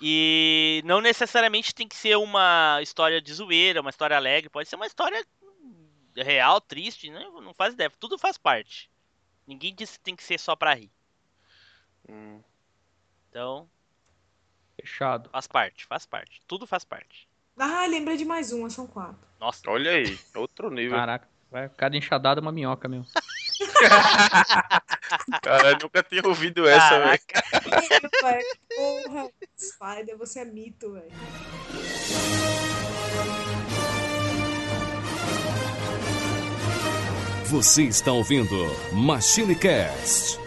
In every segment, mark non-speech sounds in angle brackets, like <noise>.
E não necessariamente tem que ser uma história de zoeira, uma história alegre. Pode ser uma história real, triste, né? não faz ideia. Tudo faz parte. Ninguém disse que tem que ser só pra rir. Hum. Então, Fechado. faz parte, faz parte. Tudo faz parte. Ah, lembrei de mais uma, são quatro. Nossa, Olha aí, outro nível. Caraca, vai cada enxadada é uma minhoca mesmo. <laughs> <laughs> Cara, eu nunca tinha ouvido essa. Velho, Porra, Spider, você é mito, velho. Você está ouvindo Machine Cast.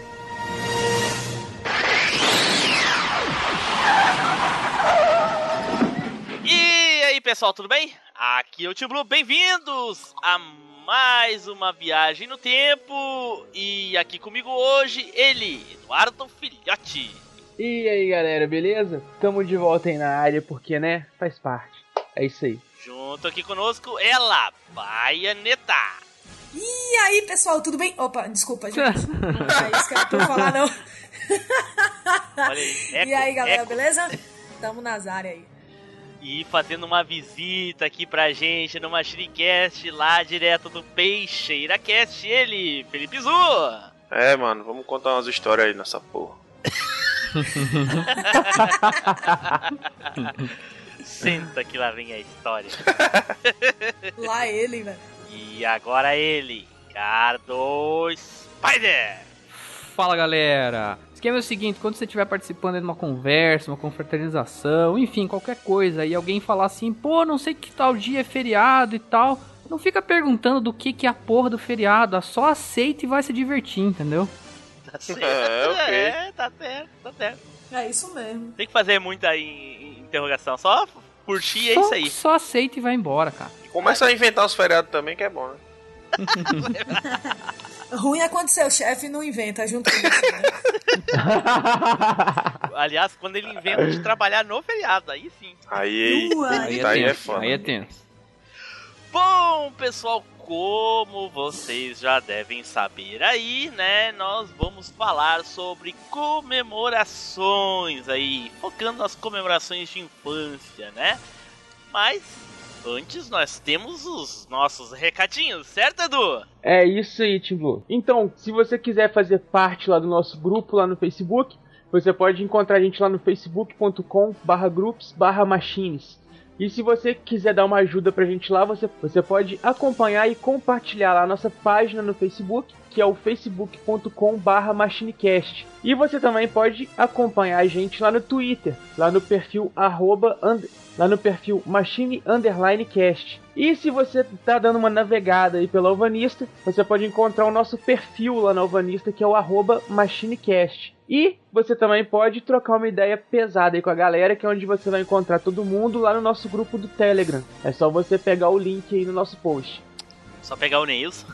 E aí, pessoal, tudo bem? Aqui é o Tio Blue, bem-vindos a mais uma viagem no tempo. E aqui comigo hoje, ele, Eduardo Filhote. E aí galera, beleza? Tamo de volta aí na área porque, né, faz parte. É isso aí. Junto aqui conosco, ela, Baianeta. E aí, pessoal, tudo bem? Opa, desculpa, gente. Não é isso que eu tô falando, não. <laughs> Olha aí, eco, e aí, galera, eco. beleza? Tamo nas áreas aí. E fazendo uma visita aqui pra gente no Machinecast, lá direto do Peixeira Cast, ele, Felipe Zu. É, mano, vamos contar umas histórias aí nessa porra. <laughs> Senta que lá vem a história. <laughs> Lá ele, velho. E agora ele, Ricardo Spider. Fala galera! Esquema é o seguinte: quando você estiver participando de uma conversa, uma confraternização, enfim, qualquer coisa, e alguém falar assim, pô, não sei que tal dia é feriado e tal, não fica perguntando do que, que é a porra do feriado, só aceita e vai se divertir, entendeu? Tá certo. <laughs> É, ok. É, tá certo, tá certo. É isso mesmo. Tem que fazer muita in- in- interrogação, só curtir é só, isso aí. Só aceita e vai embora, cara. Começa a inventar os feriados também, que é bom, né? <laughs> Ruim é quando seu chefe não inventa junto com você, né? <laughs> Aliás, quando ele inventa de trabalhar no feriado, aí sim. Aí, Ua, aí, Aí é é tenso. foda. Aí é tenso. Bom, pessoal, como vocês já devem saber aí, né? Nós vamos falar sobre comemorações aí, focando nas comemorações de infância, né? Mas antes nós temos os nossos recadinhos, certo, Edu? É isso aí, Tim Blue. Então, se você quiser fazer parte lá do nosso grupo lá no Facebook, você pode encontrar a gente lá no facebook.com barra groups barra machines. E se você quiser dar uma ajuda pra gente lá, você, você pode acompanhar e compartilhar lá a nossa página no Facebook, que é o facebook.com barra machinecast. E você também pode acompanhar a gente lá no Twitter, lá no perfil arroba lá no perfil Machine Underline Cast. E se você tá dando uma navegada aí pela Alvanista, você pode encontrar o nosso perfil lá na Alvanista, que é o arroba MachineCast. E você também pode trocar uma ideia pesada aí com a galera, que é onde você vai encontrar todo mundo lá no nosso grupo do Telegram. É só você pegar o link aí no nosso post. Só pegar o Neils.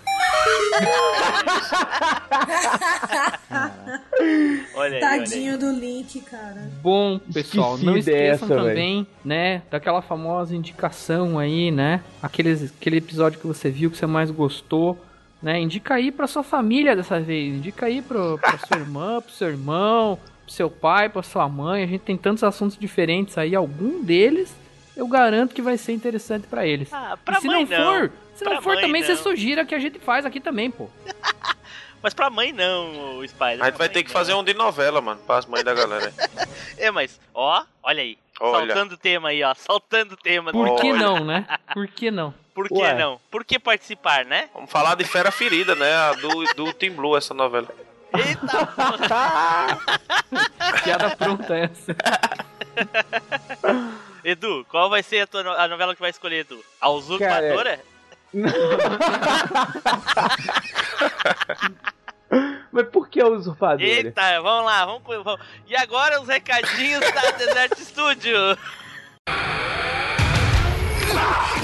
Olha aí, olha aí. Tadinho do link, cara. Bom, pessoal, Esqueci não esqueçam dessa, também, né, daquela famosa indicação aí, né? Aqueles, aquele episódio que você viu que você mais gostou, né? Indica aí pra sua família dessa vez, indica aí pro, pra sua <laughs> irmã, pro seu irmão, pro seu pai, pra sua mãe. A gente tem tantos assuntos diferentes aí, algum deles eu garanto que vai ser interessante pra eles. Ah, pra e se mãe não, não. for, se Pra não for mãe também, você não. sugira que a gente faz aqui também, pô. <laughs> Mas pra mãe não, o Spider. A gente vai ter que fazer um de novela, mano, para as mães da galera. <laughs> É, mas, ó, olha aí. Olha. Saltando o tema aí, ó. Saltando o tema. Por que Olha. não, né? <laughs> Por que não? Por que Ué. não? Por que participar, né? Vamos falar de Fera Ferida, né? A do, do Team Blue, essa novela. Eita. Piada pronta essa. Edu, qual vai ser a, tua a novela que vai escolher, Edu? A Usurpadora? <laughs> Mas por que o usurpador? Eita, vamos lá, vamos, vamos. E agora os recadinhos da <laughs> Desert Studio.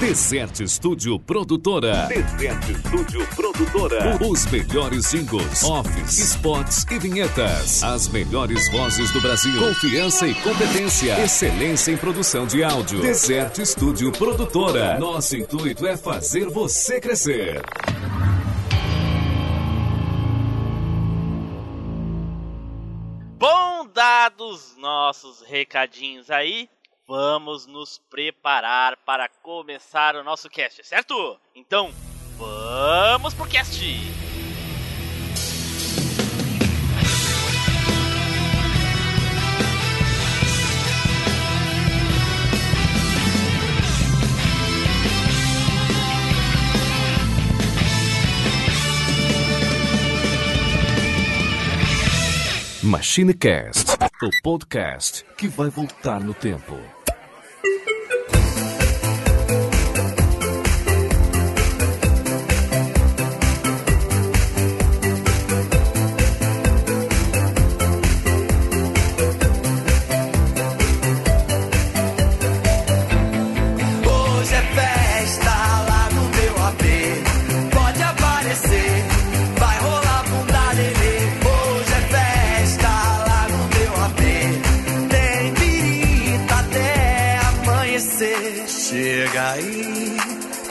Desert Studio Produtora. Desert Studio Produtora. Os melhores jingles, offs, spots e vinhetas. As melhores vozes do Brasil. Confiança e competência. Excelência em produção de áudio. Desert Studio Produtora. Nosso intuito é fazer você crescer. Bom, dados os nossos recadinhos aí, vamos nos preparar para começar o nosso cast, certo? Então, vamos pro cast! MachineCast, o podcast que vai voltar no tempo.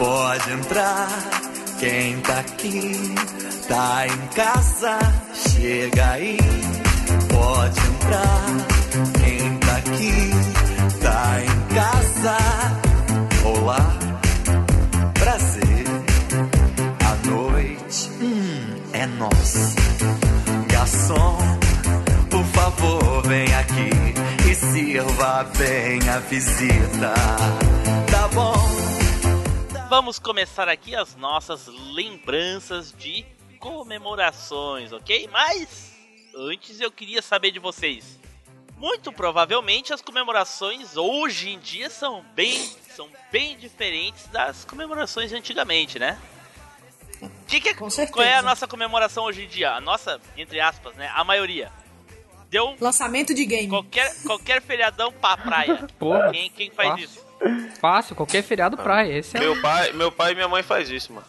Pode entrar. Quem tá aqui tá em casa. Chega aí, pode entrar. Quem tá aqui tá em casa. Olá, prazer. A noite hum, é nossa. Garçom, por favor, vem aqui e sirva bem a visita. Tá bom? Vamos começar aqui as nossas lembranças de comemorações, ok? Mas antes eu queria saber de vocês. Muito provavelmente as comemorações hoje em dia são bem, são bem diferentes das comemorações de antigamente, né? Que que é- Com certeza. Qual é a nossa comemoração hoje em dia? A nossa, entre aspas, né? A maioria. Deu Lançamento de game. qualquer, qualquer feriadão pra praia. <laughs> Porra. Quem, quem faz Fácil. isso? Fácil, qualquer feriado praia. Esse é. Meu pai, meu pai e minha mãe faz isso, mano.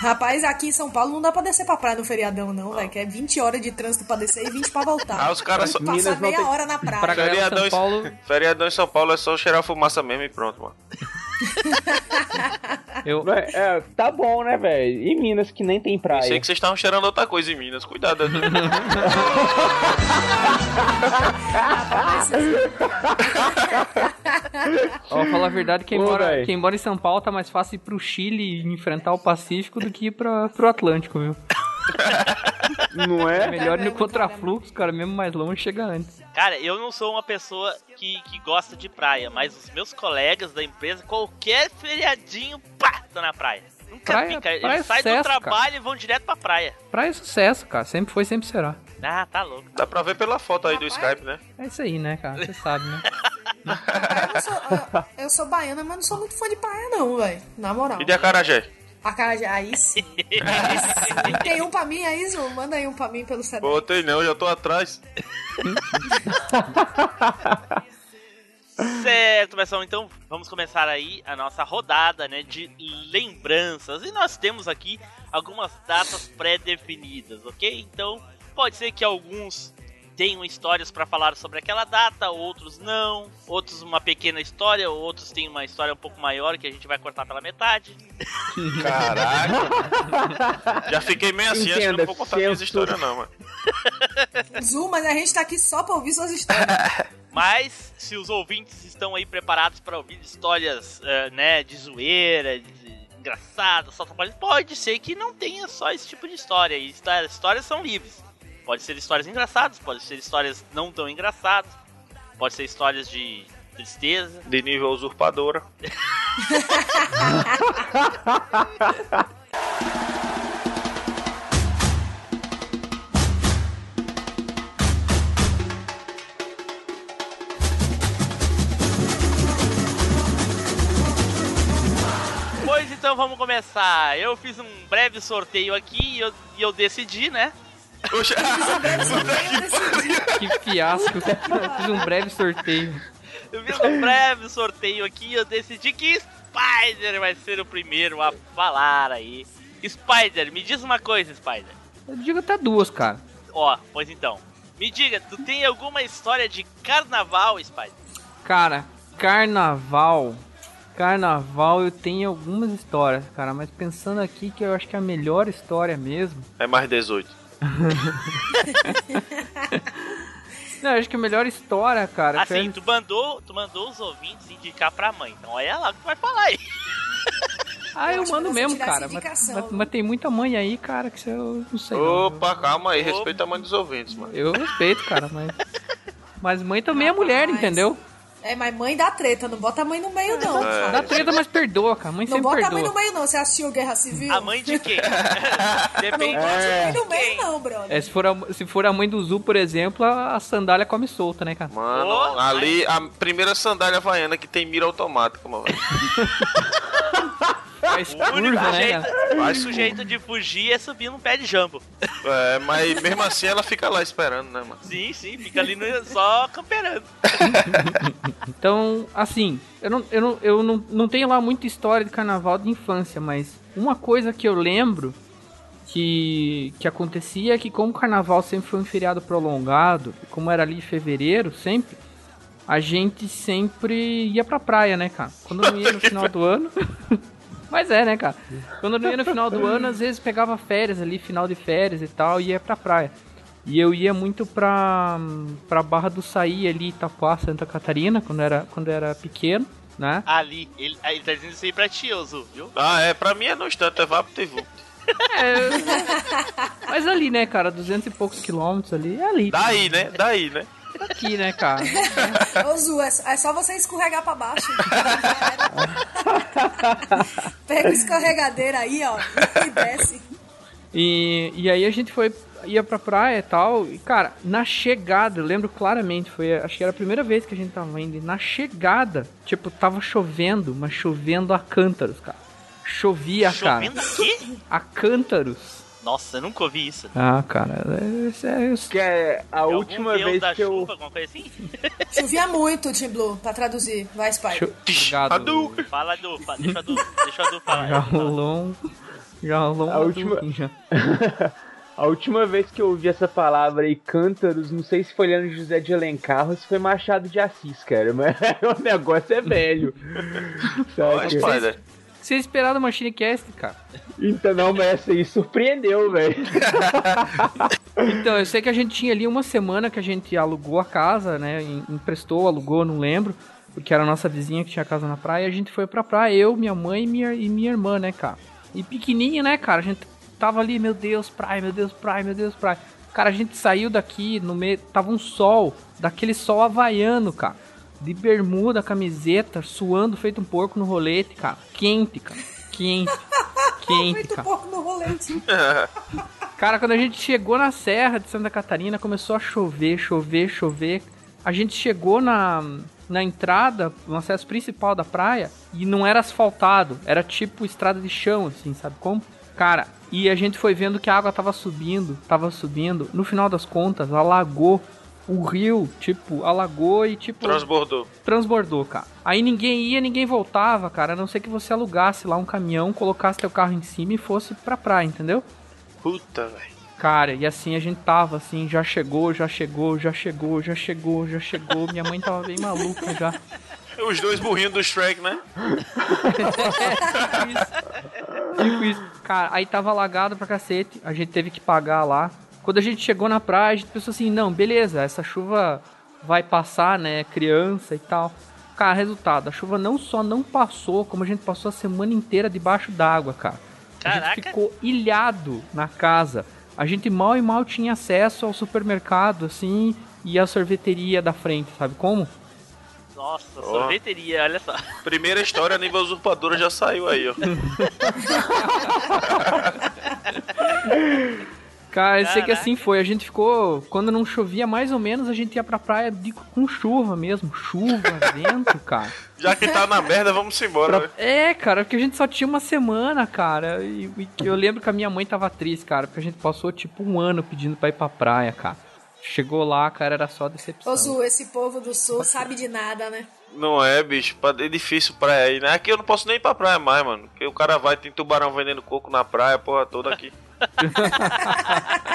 Rapaz, aqui em São Paulo não dá pra descer pra praia no feriadão, não, velho. Que é 20 horas de trânsito pra descer e 20 pra voltar. Ah, os caras só. Minas Passar meia tem- hora na praia. Pra Feriadão, São em- Paulo, feriadão em São Paulo é só cheirar fumaça mesmo e pronto, mano. <laughs> eu... É, tá bom, né, velho? E Minas que nem tem praia. Pensei que vocês estavam cheirando outra coisa em Minas. Cuidado. né? <laughs> Ó, falar a verdade, quem, Ô, mora, quem mora em São Paulo tá mais fácil ir pro Chile e enfrentar o Pacífico do que ir pra, pro Atlântico, viu? <laughs> Não É é? melhor ir no contrafluxo, cara, mesmo mais longe chega antes. Cara, eu não sou uma pessoa que, que gosta de praia, mas os meus colegas da empresa, qualquer feriadinho, pá, tô na praia. Nunca Praia- vi, cara. praia é Eles saem do trabalho e vão direto pra praia. Praia é sucesso, cara, sempre foi, sempre será. Ah, tá louco. Dá pra ver pela foto aí do Skype, né? É isso aí, né, cara, você sabe, né? Eu, não sou, eu, eu sou baiana, mas não sou muito fã de praia, não, velho. Na moral. E de Acarajé? A cara de. Aí sim. Aí sim. <laughs> Tem um pra mim aí, Zu? Manda aí um pra mim pelo CD. Botei não, já tô atrás. <laughs> Certo, pessoal, então vamos começar aí a nossa rodada, né, de lembranças. E nós temos aqui algumas datas pré-definidas, ok? Então, pode ser que alguns tenham histórias pra falar sobre aquela data, outros não, outros uma pequena história, outros têm uma história um pouco maior que a gente vai cortar pela metade. <laughs> Caraca. já fiquei meio assim, acho que não vou contar minhas histórias não, mano. <laughs> Zu, mas a gente tá aqui só pra ouvir suas histórias. <laughs> Mas se os ouvintes estão aí preparados para ouvir histórias, eh, né, de zoeira, de engraçadas, só trabalho, pode ser que não tenha só esse tipo de história. E histó- histórias são livres. Pode ser histórias engraçadas, pode ser histórias não tão engraçadas, pode ser histórias de tristeza. De nível usurpadora. Pois então vamos começar. Eu fiz um breve sorteio aqui e eu, eu decidi, né? Poxa, <laughs> Que fiasco. Eu fiz um breve sorteio. Eu fiz um breve sorteio aqui e eu decidi que Spider vai ser o primeiro a falar aí. Spider, me diz uma coisa, Spider. Eu digo até duas, cara. Ó, pois então. Me diga, tu tem alguma história de carnaval, Spider? Cara, carnaval. Carnaval eu tenho algumas histórias, cara, mas pensando aqui que eu acho que a melhor história mesmo. é mais 18. <laughs> Não, eu acho que a melhor história, cara. Assim, tu mandou, tu mandou os ouvintes indicar pra mãe. Então olha lá o que tu vai falar aí. <laughs> Ah, eu acho mando mesmo, cara. Mas, mas- mas tem muita mãe aí, cara, que eu não sei. não. Opa, calma aí, respeita a mãe dos ouvintes, mano. Eu respeito, cara, mas. Mas mãe também é mulher, Rapaz. entendeu? É, mas mãe dá treta, não bota a mãe no meio, não. É. Dá treta, mas perdoa, cara. Mãe Não sempre bota a mãe perdoa. no meio, não. Você assistiu Guerra Civil? A mãe de quem? <laughs> Depende Não bota a mãe no meio, quem. não, brother. É, se, for a, se for a mãe do Zu, por exemplo, a, a sandália come solta, né, cara? Mano, Ô, ali a primeira sandália havaiana que tem mira automática, mano. <laughs> Faz O curva, único né, jeito, cara? o único jeito de fugir é subir num pé de jambo. É, mas mesmo assim ela fica lá esperando, né, mano? Sim, sim, fica ali no, só camperando. <laughs> Então, assim, eu, não, eu, não, eu não, não tenho lá muita história de carnaval de infância, mas uma coisa que eu lembro que, que acontecia é que como o carnaval sempre foi um feriado prolongado, como era ali em fevereiro, sempre, a gente sempre ia pra praia, né, cara? Quando não ia no final do <laughs> ano. Mas é, né, cara? Quando não ia no final do ano, às vezes pegava férias ali, final de férias e tal, e ia pra praia. E eu ia muito pra, pra Barra do Saí ali, Itapuá, Santa Catarina, quando era, quando era pequeno, né? Ali, ele, ele tá dizendo isso aí pra ti, Ozu, viu? Ah, é, pra mim é no instante, é vapo e vup. É, mas ali, né, cara, 200 e poucos quilômetros ali, é ali. Daí, né? Daí, né? Aqui, né, cara? Ô, Zu, é, é só você escorregar pra baixo. <laughs> Pega o escorregadeiro aí, ó, e desce. E, e aí a gente foi, ia pra praia e tal, e cara, na chegada, eu lembro claramente, foi, acho que era a primeira vez que a gente tava indo, e na chegada, tipo, tava chovendo, mas chovendo a cântaros, cara. Chovia, Chovendo cara. aqui? A cântaros. Nossa, eu nunca ouvi isso. Ah, cara, é, isso é, isso Que é a É última vez da que eu. chuva, alguma coisa assim? <laughs> Chovia muito, Tim Blue, pra traduzir. Vai, Spy. Cho- Obrigado. Hadouken. Fala do. fa- Deixa o Adu, deixa o Adu falar. Já rolou um. Já rolou um. A última-. <laughs> A última vez que eu ouvi essa palavra aí, cântaros, não sei se foi Leandro José de Alencar ou se foi Machado de Assis, cara, mas <laughs> o negócio é velho. Olha, Sabe? Spider. Você esperava do Machine Cast, cara. Então, não, mas essa aí surpreendeu, velho. <laughs> Então, eu sei que a gente tinha ali uma semana que a gente alugou a casa, né? em- Emprestou, alugou, não lembro. Porque era a nossa vizinha que tinha casa na praia. E a gente foi pra praia, eu, minha mãe e minha, e minha irmã, né, cara? E pequenininho, né, cara? A gente tava ali, meu Deus, praia, meu Deus, praia, meu Deus, praia. Cara, a gente saiu daqui no meio. Tava um sol, daquele sol havaiano, cara. De bermuda, camiseta, suando feito um porco no rolete, cara. Quente, cara. Quente. <laughs> Quente, Muito cara. pouco no rolete. <laughs> Cara, quando a gente chegou na Serra de Santa Catarina, começou a chover, chover, chover. A gente chegou na, na entrada, no acesso principal da praia, e não era asfaltado, era tipo estrada de chão, assim, sabe como? Cara, e a gente foi vendo que a água tava subindo, tava subindo. No final das contas, alagou o rio, tipo, alagou e tipo Transbordou. transbordou, cara. Aí ninguém ia, ninguém voltava, cara, a não ser que você alugasse lá um caminhão, colocasse teu carro em cima e fosse pra praia, entendeu? Puta, velho. Cara, e assim a gente tava assim, já chegou, já chegou, já chegou, já chegou, já chegou. Minha mãe tava bem maluca já. Os dois burrinhos do Shrek, né? <laughs> Tipo isso. Tipo isso. Cara, aí tava alagado pra cacete, a gente teve que pagar lá. Quando a gente chegou na praia, a gente pensou assim, não, beleza, essa chuva vai passar, né, criança e tal. Cara, resultado, a chuva não só não passou, como a gente passou a semana inteira debaixo d'água, cara. A Caraca. gente ficou ilhado na casa. A gente mal e mal tinha acesso ao supermercado, assim, e à sorveteria da frente, sabe como? Nossa, Ó. sorveteria, olha só. Primeira história, nível usurpadora já saiu aí, ó. <laughs> Cara, eu sei que assim foi. A gente ficou. Quando não chovia, mais ou menos, a gente ia pra praia de- com chuva mesmo. Chuva, <laughs> vento, cara. Já que tá na merda, vamos embora, né? É, cara, porque a gente só tinha uma semana, cara. E, e eu lembro que a minha mãe tava triste, cara, porque a gente passou tipo um ano pedindo pra ir pra praia, cara. Chegou lá, cara, era só decepção. Ô, Zu, esse povo do sul sabe de nada, né? Não é, bicho. pra- É difícil praia aí, né? Aqui eu não posso nem ir pra praia mais, mano. Porque o cara vai, tem tubarão vendendo coco na praia, porra toda aqui.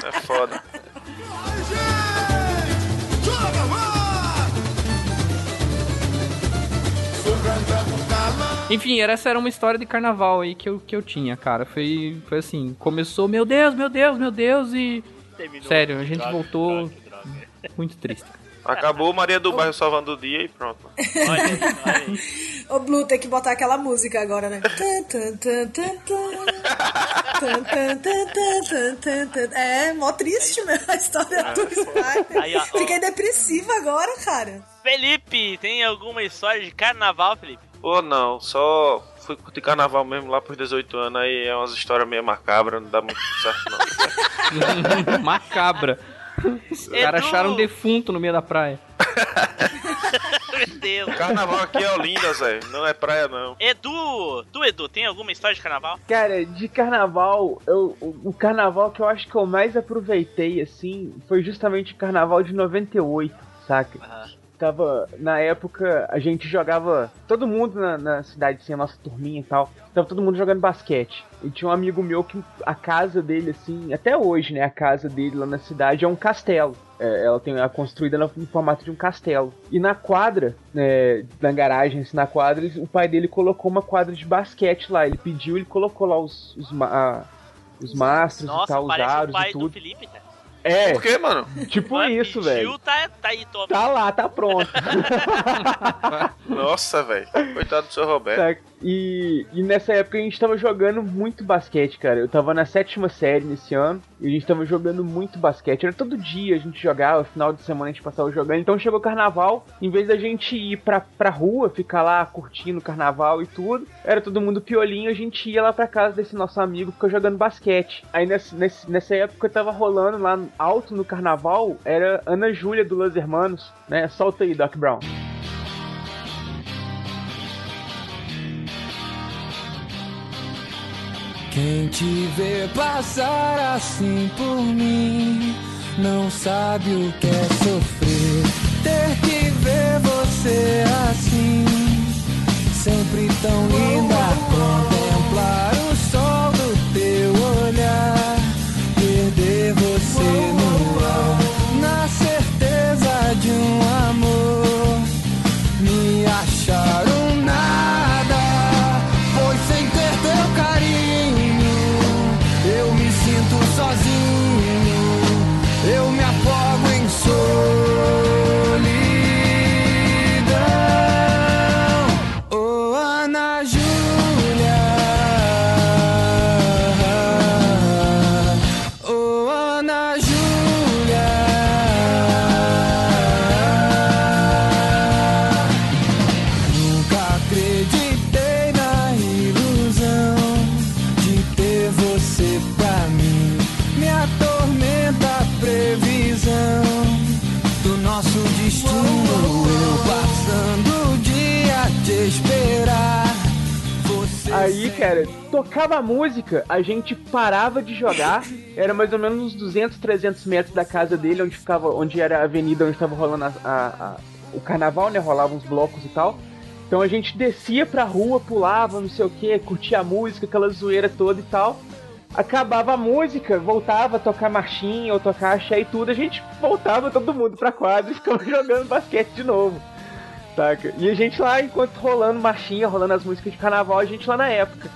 É foda. Enfim, era- essa era uma história de carnaval aí que eu, que eu tinha, cara. Foi, foi assim, começou, meu Deus, meu Deus, meu Deus, e Terminou. Sério, a gente voltou- droga, droga. muito triste. Acabou Maria do Bairro salvando o dia e pronto. Olha aí, olha aí. Ô, Blue, tem que botar aquela música agora, né? <laughs> Tan, tan, tan, tan, tan. Tan, tan, tan, tan, tan, tan, tan. É, mó triste mesmo a história do Spider. Aí, ó, ó. Fiquei depressiva agora, cara. Felipe, tem alguma história de carnaval, Felipe? Pô, não, só fui curtir carnaval mesmo lá pros 18 anos, aí é umas histórias meio macabras, não dá muito certo não. <laughs> Macabra. Os caras acharam um defunto no meio da praia. <laughs> Meu Deus. Carnaval aqui é Olinda, Zé, não é praia não. Edu, tu, Edu, tem alguma história de carnaval? Cara, de carnaval, eu, o, o carnaval que eu acho que eu mais aproveitei, assim, foi justamente o carnaval de 98, saca? Tava, na época, a gente jogava, todo mundo na, na cidade, assim, a nossa turminha e tal, tava todo mundo jogando basquete. E tinha um amigo meu que a casa dele, assim, até hoje, né, a casa dele lá na cidade é um castelo. É, ela tem é construída no, no formato de um castelo. E na quadra, né, na garagem, assim, na quadra, o pai dele colocou uma quadra de basquete lá. Ele pediu, ele colocou lá os, os, a- os mastros e tal, os parece o aros pai e do tudo. Felipe, cara. É, Por quê, mano? tipo Mas isso, velho. Tá, tá aí, toma. Tá lá, tá pronto. <laughs> Nossa, velho. Coitado do seu Roberto. E, e nessa época a gente tava jogando muito basquete, cara. Eu tava na sétima série nesse ano e a gente tava jogando muito basquete. Era todo dia a gente jogava, final de semana a gente passava jogando. Então chegou o carnaval, em vez da gente ir pra, pra rua, ficar lá curtindo o carnaval e tudo, era todo mundo piolinho, a gente ia lá pra casa desse nosso amigo, ficou jogando basquete. Aí nessa, nessa época tava rolando lá alto no carnaval, era Ana Júlia do Los Hermanos, né? Solta aí, Doc Brown. Quem te vê passar assim por mim não sabe o que é sofrer. Ter que ver você assim, sempre tão linda. Contemplar o sol do teu olhar, perder você tocava a música, a gente parava de jogar. Era mais ou menos uns 200, 300 metros da casa dele, onde ficava, onde era a avenida onde estava rolando a- a- a- o carnaval, né? Rolavam uns blocos e tal. Então a gente descia pra rua, pulava, não sei o que, curtia a música, aquela zoeira toda e tal. Acabava a música, voltava a tocar marchinha ou tocar axé e tudo, a gente voltava todo mundo pra quadra e ficava <laughs> jogando basquete de novo. Saca? E a gente lá, enquanto rolando marchinha, rolando as músicas de carnaval, a gente lá na época.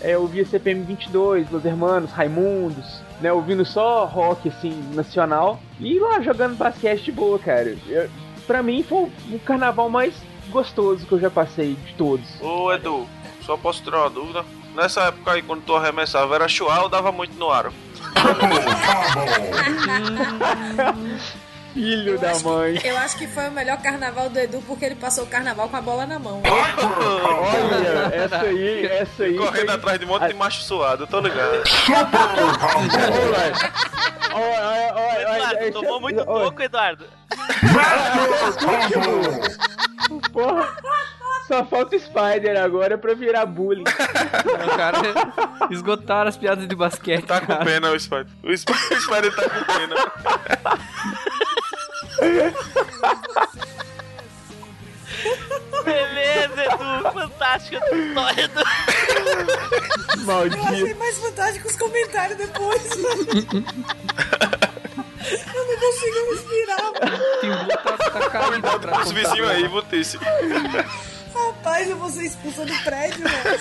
É, ouvia CPM 22, Los Hermanos, Raimundos, né? Ouvindo só rock, assim, nacional. E lá jogando basquete de boa, cara. Eu, pra mim foi o carnaval mais gostoso que eu já passei de todos. Ô, Edu, só posso tirar uma dúvida? Nessa época aí, quando tu arremessava, era chuar ou dava muito no aro? <laughs> <laughs> Filho Eu da mãe. que, eu acho que foi o melhor carnaval do Edu porque ele passou o carnaval com a bola na mão. Olha, essa aí, essa aí. Correndo foi- atrás de um monte de macho suado, eu tô ligado. Olha, olha, olha, Eduardo, olha, tomou muito pouco, Eduardo. Porra, só falta o Spider agora pra virar bullying. O cara esgotaram as piadas de basquete. Tá com cara. pena o Spider. O Spider, o Spider tá com pena. Beleza, Edu. Fantástica essa história. <laughs> Eu Maldito. achei mais fantástico os comentários depois. Eu não consigo respirar. Tem um tá, tá atrás Os do vizinhos aí, Vutice. Rapaz, eu vou ser expulsa do prédio, velho.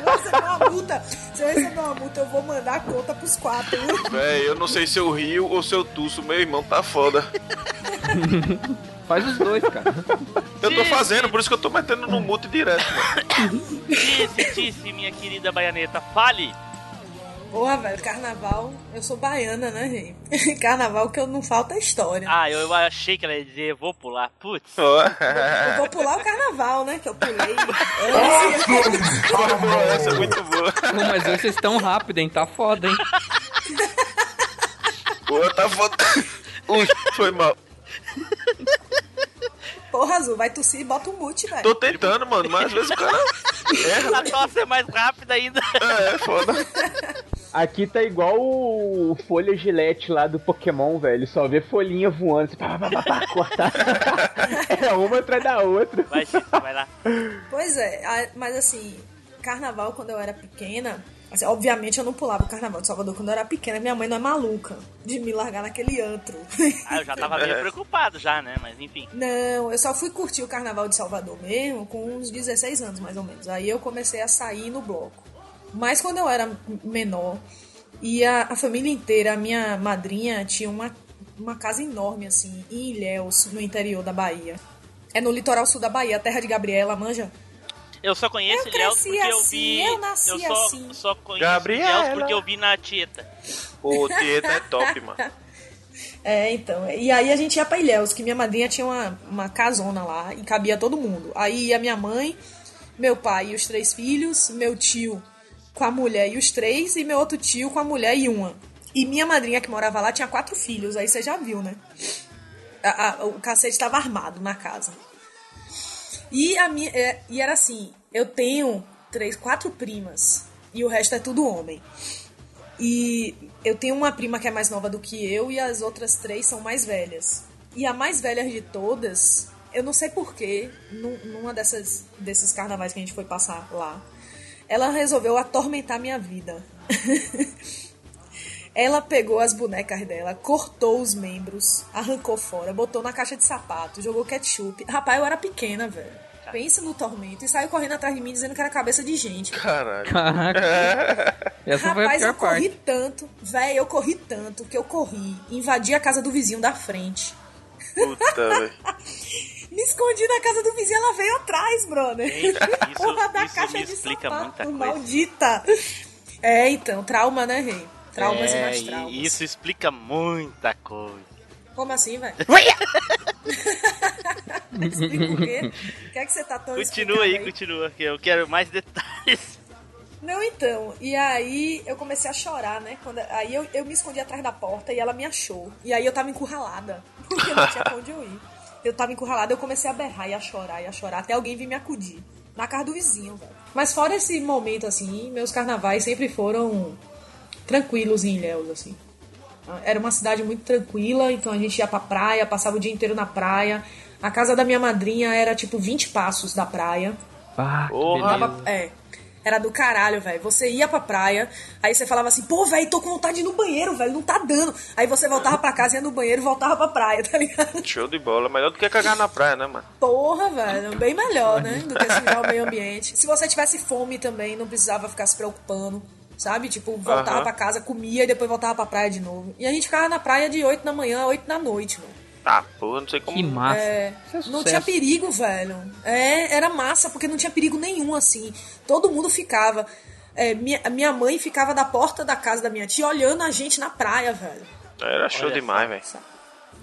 Eu receber uma multa. Se eu receber uma multa, eu vou mandar a conta pros quatro. Véi, eu não sei se eu rio ou se eu tuço. Meu irmão tá foda. Faz os dois, cara. Eu tô fazendo, por isso que eu tô metendo no mute direto, mano. Disse, disse, minha querida baianeta, fale. Porra, velho, carnaval. Eu sou baiana, né, gente? <laughs> Carnaval que eu não falta é história. Ah, eu, eu achei que ela ia dizer, vou pular. Putz. Ó. <laughs> Eu vou pular o carnaval, né? Que eu pulei. <laughs> Essa é muito boa. Pô, mas hoje vocês estão rápido, hein? Tá foda, hein? Boa, tá foda. Ui, foi mal. Porra, Azul, vai tossir e bota um mute, velho. Tô tentando, mano, mas às vezes o cara erra. A tosse é mais rápida ainda. É, é foda. Aqui tá igual o Folha Gillette lá do Pokémon, velho. Só vê folhinha voando, assim, pá, pá, pá, pá, cortar. <laughs> é uma atrás da outra. Vai, Chico, vai lá. Pois é, mas assim, carnaval quando eu era pequena, assim, obviamente eu não pulava o carnaval de Salvador quando eu era pequena. Minha mãe não é maluca de me largar naquele antro. <laughs> Ah, eu já tava meio preocupado já, né? Mas enfim. Não, eu só fui curtir o carnaval de Salvador mesmo com uns 16 anos, mais ou menos. Aí eu comecei a sair no bloco. Mas quando eu era menor, e a, a família inteira, a minha madrinha tinha uma, uma casa enorme, assim, em Ilhéus, no interior da Bahia. É no litoral sul da Bahia, a terra de Gabriela, manja? Eu só conheço Eu Ilhéus porque eu assim, vi. eu nasci eu só, assim. só conheço Gabriela. Ilhéus porque eu vi na Tieta. O Tieta é top, mano. <laughs> É, então. E aí a gente ia pra Ilhéus, que minha madrinha tinha uma, uma casona lá e cabia todo mundo. Aí ia minha mãe, meu pai e os três filhos, meu tio com a mulher e os três, e meu outro tio com a mulher e uma. E minha madrinha que morava lá tinha quatro filhos, aí você já viu, né? A- a- o cacete estava armado na casa. E, a minha, é, e era assim, eu tenho três, quatro primas, e o resto é tudo homem. E eu tenho uma prima que é mais nova do que eu e as outras três são mais velhas. E a mais velha de todas, eu não sei porquê, numa dessas, desses carnavais que a gente foi passar lá, ela resolveu atormentar minha vida. <laughs> ela pegou as bonecas dela, cortou os membros, arrancou fora, botou na caixa de sapato, jogou ketchup. Rapaz, eu era pequena, velho. Pensa no tormento. E saiu correndo atrás de mim dizendo que era cabeça de gente. Caralho. Caraca. <laughs> Essa foi a Rapaz, pior eu corri parte. tanto, velho, eu corri tanto que eu corri, invadi a casa do vizinho da frente. Puta, velho. <laughs> Me escondi na casa do vizinho, ela veio atrás, brother. Eita, isso- <laughs> Porra da isso caixa me de explica sapato, muita coisa. maldita. É, então, trauma, né, rei? Traumas e é, mais e traumas. isso explica muita coisa. Como assim, velho? <laughs> <laughs> Explica o quê? O que é que você tá tão Continua aí, explicando continua, que eu quero mais detalhes. Não, então. E aí eu comecei a chorar, né? Quando, aí eu, eu me escondi atrás da porta e ela me achou. E aí eu tava encurralada. Porque não tinha pra onde eu ir. Eu tava encurralada, eu comecei a berrar e a chorar e a chorar. Até alguém vir me acudir. Na casa do vizinho, velho. Mas fora esse momento, assim, meus carnavais sempre foram tranquilos em Ilhéus, assim. Era uma cidade muito tranquila, então a gente ia pra praia, passava o dia inteiro na praia. A casa da minha madrinha era tipo 20 passos da praia. Ah, que Porra. beleza. Tava- é. Era do caralho, velho. Você ia pra praia, aí você falava assim, pô, velho, tô com vontade de ir no banheiro, velho, não tá dando. Aí você voltava pra casa, ia no banheiro e voltava pra praia, tá ligado? Show de bola. Melhor do que cagar na praia, né, mano? Porra, velho, bem melhor, né? Do que sujar o meio <laughs> ambiente. Se você tivesse fome também, não precisava ficar se preocupando, sabe? Tipo, voltava Aham. pra casa, comia e depois voltava pra praia de novo. E a gente ficava na praia de 8 da manhã a 8 da noite, mano. Ah, porra, não sei como. Que massa. É, é não tinha perigo, velho. É, era massa, porque não tinha perigo nenhum, assim. Todo mundo ficava. É, minha, minha mãe ficava da porta da casa da minha tia olhando a gente na praia, velho. Era show Olha demais, velho.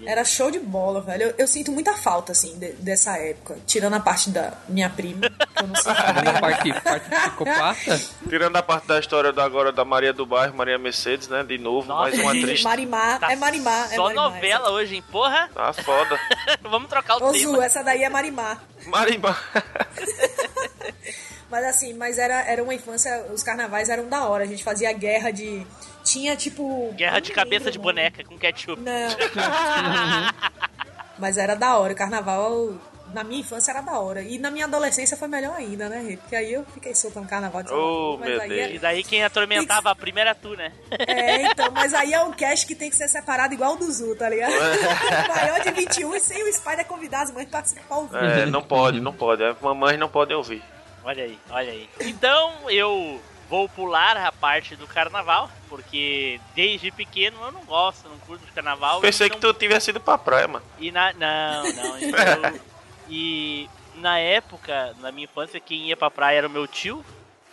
Era show de bola, velho. Eu, eu sinto muita falta, assim, de- dessa época. Tirando a parte da minha prima, que eu não sinto A nenhuma. parte, parte psicopata. Tirando a parte da história da agora da Maria do Bairro, Maria Mercedes, né? De novo, Nossa. mais uma triste. Marimar, Tá é Marimar. é Só Marimar, novela hoje, hein? Porra! Tá foda. <laughs> Vamos trocar o Ô, tema. Zu, essa daí é Marimar. Marimba. <laughs> Mas assim, mas era, era uma infância, os carnavais eram da hora. A gente fazia guerra de. Tinha tipo. Guerra de cabeça lembro de boneca com ketchup. Não. <laughs> Mas era da hora. O carnaval, na minha infância, era da hora. E na minha adolescência foi melhor ainda, né, Rê? Porque aí eu fiquei soltando carnaval de. Oh, meu aí Deus. E daí quem atormentava a primeira era tu, né? É, então, mas aí é um cast que tem que ser separado igual o do Zu, tá ligado? <laughs> Maior de 21 e sem o Spider convidar as mães pra participar vivo. É, não pode, não pode. As mamães não podem ouvir. Olha aí, olha aí. Então eu vou pular a parte do carnaval, porque desde pequeno eu não gosto, não curto de carnaval. Pensei e que não- tu tivesse ido pra praia, mano. E na. Não, não. <laughs> eu- e na época, na minha infância, quem ia pra praia era o meu tio.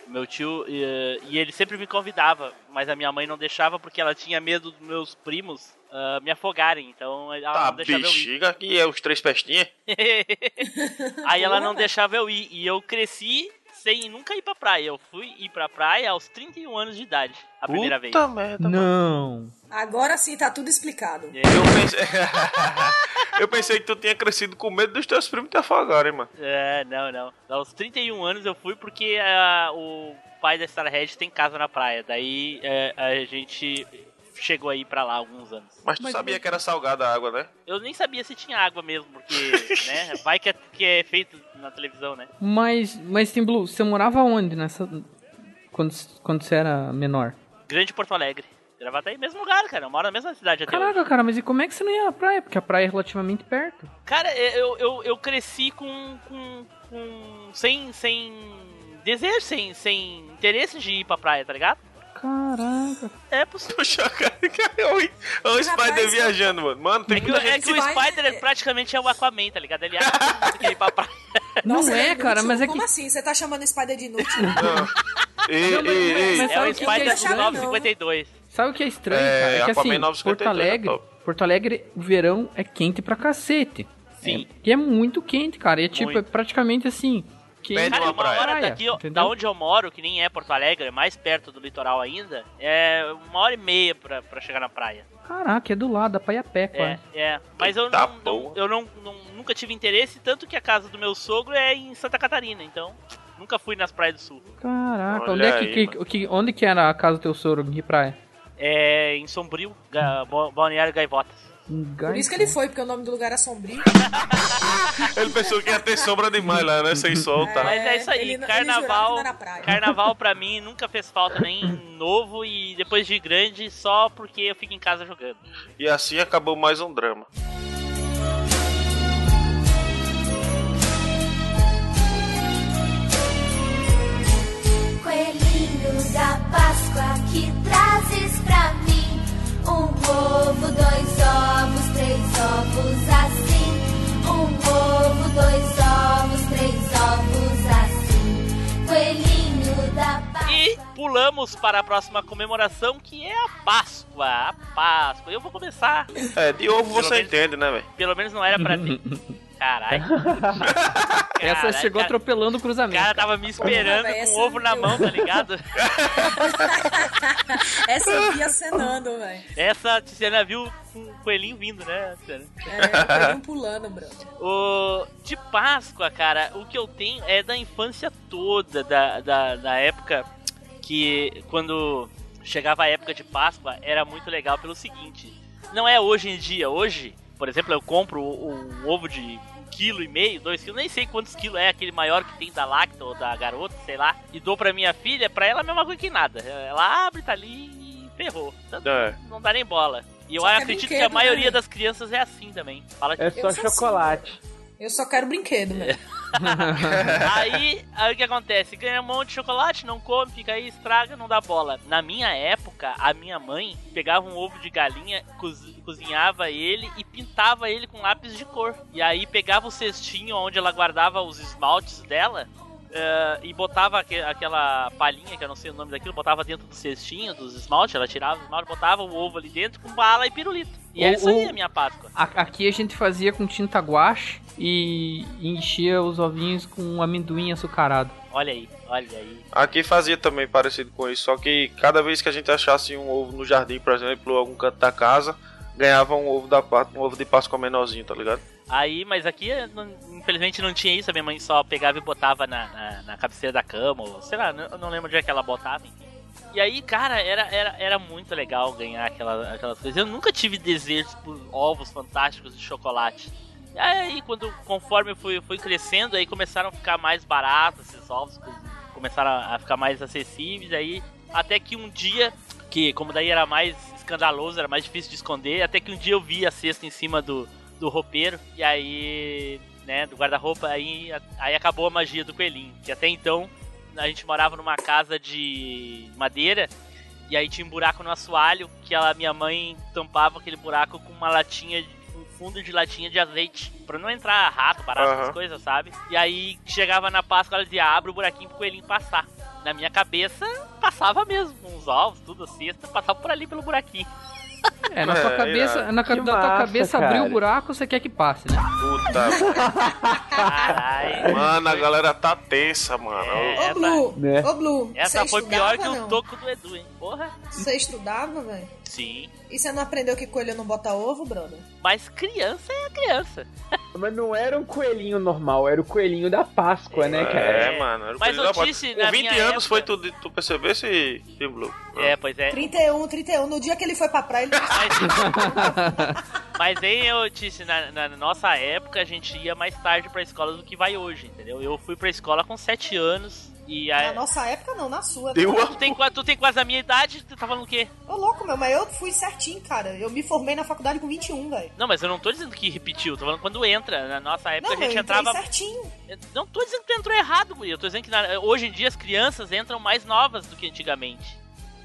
Meu tio, e, e ele sempre me convidava, mas a minha mãe não deixava porque ela tinha medo dos meus primos ah, me afogarem, então ela Tá, não deixava eu ir. bexiga, aqui é os três pestinhas. <laughs> <laughs> Aí ela não deixava eu ir. E eu cresci sem nunca ir pra praia. Eu fui ir pra praia aos 31 anos de idade, a primeira vez. Puta merda, mano. Não. Agora sim tá tudo explicado. É, Eu pensei... <laughs> eu pensei que tu tinha crescido com medo dos teus primos te afogarem, mano. É, não, não. Aos 31 anos eu fui porque ah, o pai da Starhead tem casa na praia. Daí é, a gente chegou aí pra lá há alguns anos. Mas tu Mas- sabia que era salgada a água, né? Eu nem sabia se tinha água mesmo, porque, <laughs> né, vai que é, que é feito na televisão, né? Mas, mas Tim Blue, você morava onde nessa. Quando, quando você era menor? Grande Porto Alegre. Gravataí, mesmo lugar, cara. Eu moro na mesma cidade até hoje. Caraca, cara, mas e como é que você não ia na praia? Porque a praia é relativamente perto. Cara, eu, eu, eu cresci com, com, com- sem, sem desejo, sem, sem interesse de ir pra praia, tá ligado? Caraca. É <laughs> possível. Puxa, cara, é o, é o Spider Rapaz, viajando, mano. Mano, tem É que, muita é gente... que o Spider- é praticamente é o Aquaman, tá ligado? Ele acha que ir pra praia. <laughs> Não é, cara, mas é que. Como assim? Você tá chamando Spider de inútil? Ei, Não, mas- ei, ei. mas- É o o Spider é do estranho? 952. Sabe o que é estranho, É, cara? É que Aquaman assim, 952 Porto é Alegre. Porto Alegre, o verão é quente pra cacete. Sim. É, que é muito quente, cara. E é tipo, é Muito. praticamente assim. Quente Pede Cara, uma uma praia. hora daqui, entendeu? da onde eu moro, que nem é Porto Alegre, é mais perto do litoral ainda, é uma hora e meia pra, pra chegar na praia. Caraca, é do lado, dá pra ir a pé, É, quase. é. Mas eu, Tá não, não- eu não, não- nunca tive interesse, tanto que a casa do meu sogro é em Santa Catarina, então nunca fui nas praias do sul. Caraca, Olha onde é que, aí, que- que- onde que era a casa do teu sogro? Em que praia? É em Sombrio, Ga- Ba- Balneário Gaivotas. Por isso que ele foi, porque o nome do lugar era sombrio. <laughs> Ele pensou que ia ter sombra demais lá, né? Sem sol, tá? Mas é isso aí, ele ele carnaval. praia. Carnaval pra mim nunca fez falta nem novo e depois de grande só porque eu fico em casa jogando. E assim acabou mais um drama. Coelhinho da Páscoa que trazes pra mim um ovo, dois ovos, três ovos assim. Um ovo, dois ovos, três ovos assim. Coelhinho da Páscoa. E pulamos para a próxima comemoração que é a Páscoa. A Páscoa. Eu vou começar. É, de ovo Pelo você menos- entende, né, velho? Pelo menos não era pra <laughs> ter. Caralho. <laughs> Essa Caralho, chegou cara- atropelando o O cruzamento. cara tava me esperando Porra, com o ovo na mão, tá ligado? <laughs> Essa eu vi acenando, velho. Essa cena viu com o coelhinho vindo, né? É, o coelhinho pulando, bro. O de Páscoa, cara, o que eu tenho é da infância toda, da, da, da época que quando chegava a época de Páscoa era muito legal pelo seguinte. Não é hoje em dia, hoje, por exemplo, eu compro um ovo de quilo e meio, dois quilos, nem sei quantos quilos é aquele maior que tem da Lacta ou da garota, sei lá, e dou pra minha filha, pra ela é a mesma coisa que nada. Ela abre, tá ali e ferrou. Tanto É. Não dá nem bola. E eu é acredito que a maioria né? das crianças é assim também. Fala que É só sou assim, chocolate. Eu só quero brinquedo, velho. <laughs> aí, aí o que acontece? Ganha um monte de chocolate, não come, fica aí, estraga, não dá bola. Na minha época, a minha mãe pegava um ovo de galinha, cozi- cozinhava ele e pintava ele com lápis de cor. E aí pegava o cestinho onde ela guardava os esmaltes dela. Eh, e botava aque- aquela palhinha, que eu não sei o nome daquilo, botava dentro do cestinho dos esmaltes, ela tirava o esmalte, botava o ovo ali dentro com bala e pirulito. E é Ou- isso aí a minha Páscoa. A- Aqui a gente fazia com tinta guache e enchia os ovinhos com amendoim açucarado. Olha aí, olha aí. Aqui fazia também parecido com isso, só que cada vez que a gente achasse um ovo no jardim, por exemplo, ou algum canto da casa, ganhava um ovo da um ovo de Páscoa menorzinho, tá ligado? Aí, mas aqui, eh, não- infelizmente, não tinha isso. A minha mãe só pegava e botava na, na, na cabeceira da cama, ou sei lá, eu não lembro onde é que ela botava, enfim. E aí, cara, era, era, era muito legal ganhar aquela, aquelas coisas. Eu nunca tive desejos por ovos fantásticos de chocolate. E aí, quando, conforme fui, fui crescendo, aí começaram a ficar mais baratos esses ovos, co- começaram a ficar mais acessíveis, aí até que um dia, que como daí era mais escandaloso, era mais difícil de esconder, até que um dia eu vi a cesta em cima do, do roupeiro, e aí, né, do guarda-roupa, aí, aí acabou a magia do coelhinho. Que até então a gente morava numa casa de madeira e aí tinha um buraco no assoalho que a minha mãe tampava aquele buraco com uma latinha, um fundo de latinha de azeite. Pra não entrar rato, barato, essas Aham. coisas, sabe? E aí chegava na Páscoa, ela dizia, abre o buraquinho pro coelhinho passar. Na minha cabeça, passava mesmo. Uns ovos, tudo, cesta, passava por ali pelo buraquinho. É, na tua É, cabeça, irado. na, ca- na tua massa, cabeça abriu o cara. buraco, você quer que passe, né? Puta, Caralho. mano, a galera tá tensa, mano. É, Ô, Blue, né? ô, Blue, Essa foi pior que o toco do Edu, hein? Porra. Você estudava, velho? Sim. E você não aprendeu que coelho não bota ovo, brother? Mas criança é criança. Mas não era um coelhinho normal, era o coelhinho da Páscoa, né, cara? É, mano. Era o Mas coelho da notícia, Páscoa. na Com 20 minha anos época- foi tu, tu percebesse, Tim Blue? É, pois é. 31, 31. No dia que ele foi pra praia, ele Mas, <laughs> mas aí eu disse, na, na nossa época a gente ia mais tarde pra escola do que vai hoje, entendeu? Eu fui pra escola com 7 anos e Na aí. nossa época, não, na sua. Tá? a- Tu tem, tu tem quase a minha idade, tu tá falando o quê? Ô, louco, meu, mas eu fui certinho, cara. Eu me formei na faculdade com 21, velho. Não, mas eu não tô dizendo que repetiu, tô falando quando entra. Na nossa época Não, a eu gente entrei entrava. certinho. Eu Não tô dizendo que tu entrou errado, guri. Eu tô dizendo que na- hoje em dia as crianças entram mais novas do que antigamente.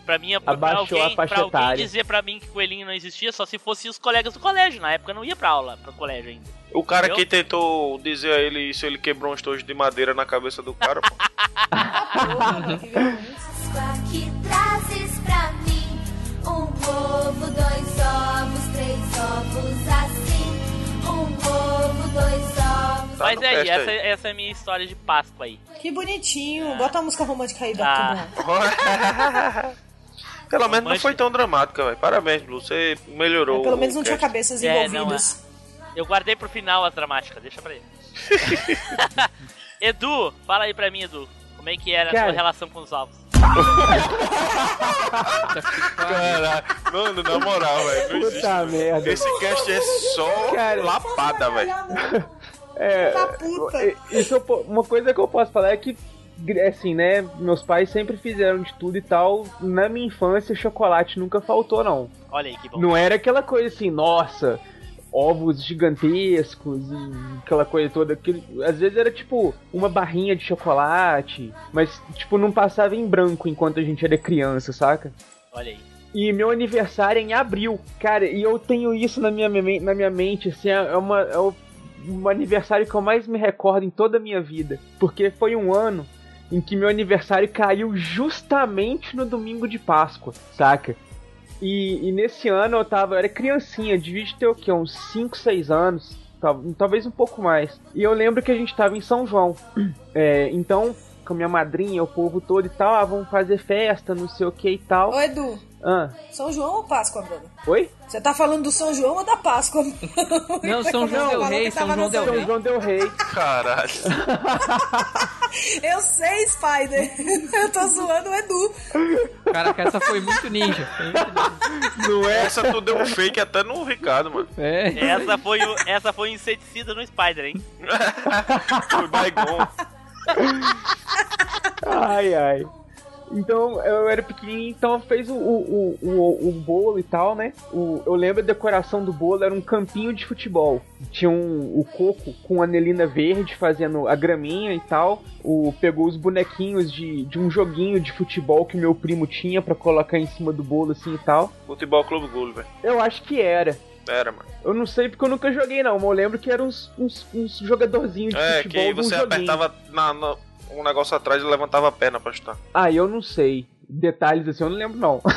Pra mim, pra Abaixou alguém, a faixa pra alguém dizer pra mim que coelhinho não existia, só se fosse os colegas do colégio. Na época eu não ia pra aula, pro colégio ainda. O cara que tentou dizer a ele isso, ele quebrou um estojo de madeira na cabeça do cara, pô. Que trazes pra mim um ovo, dois ovos, três ovos assim. Um ovo, dois ovos. Tá Mas no é aí, essa, essa é a minha história de Páscoa aí. Que bonitinho. Bota a música romântica aí. Ah. <laughs> Pelo menos não foi tão dramática, velho. Parabéns, Blue. Você melhorou. É, pelo menos não tinha cabeças É, envolvidas. Eu guardei pro final as dramáticas, deixa pra ele. <laughs> Edu, fala aí pra mim, Edu. Como é que era a Cara. sua relação com os ovos? Caralho. Mano, na moral, velho. Não existe. Puta merda. Esse cast é só Cara. lapada, velho. É, puta. e- isso uma coisa que eu posso falar é que, assim, né, meus pais sempre fizeram de tudo e tal. Na minha infância, chocolate nunca faltou, não. Olha aí que bom. Não era aquela coisa assim, nossa, ovos gigantescos e aquela coisa toda. Que, às vezes era tipo uma barrinha de chocolate, mas tipo não passava em branco enquanto a gente era criança, saca? Olha aí. E meu aniversário é em abril, cara, e eu tenho isso na minha, na minha mente, assim, é é uma, é o um aniversário que eu mais me recordo em toda a minha vida. Porque foi um ano em que meu aniversário caiu justamente no domingo de Páscoa, saca? E, e nesse ano eu tava, eu era criancinha, devia ter o quê? Uns 5, 6 anos, tal- talvez um pouco mais. E eu lembro que a gente tava em São João. <clears throat> É, então, com a minha madrinha, o povo todo e tal, ah, vamos fazer festa, não sei o que e tal. Ô, Edu, Ah, São João ou Páscoa, brother? oi? Você tá falando do São João ou da Páscoa? <laughs> Não, São João del falou Rei, São João del São Rei. São João Del. Caralho. <laughs> Eu sei, Spider. <laughs> Eu tô zoando o Edu. Caraca, essa foi muito ninja. Foi muito ninja. Não é? Essa tu deu um fake até no Ricardo, mano. É. Essa foi, o, essa foi o inseticida no Spider, hein? Foi Baigon. Ai, ai. Então, eu era pequenininho, então fez o, o, o, o, o bolo e tal, né? O, eu lembro a decoração do bolo, era um campinho de futebol. Tinha um, o coco com anelina verde fazendo a graminha e tal. O, pegou os bonequinhos de, de um joguinho de futebol que meu primo tinha pra colocar em cima do bolo assim e tal. Futebol Clube Gulli, velho. Eu acho que era. Era, mano. Eu não sei porque eu nunca joguei não, mas eu lembro que eram uns, uns, uns jogadorzinhos de É, futebol que de um você apertava na, na- um negócio atrás e levantava a perna pra chutar. Ah, eu não sei. Detalhes assim, eu não lembro não. <laughs>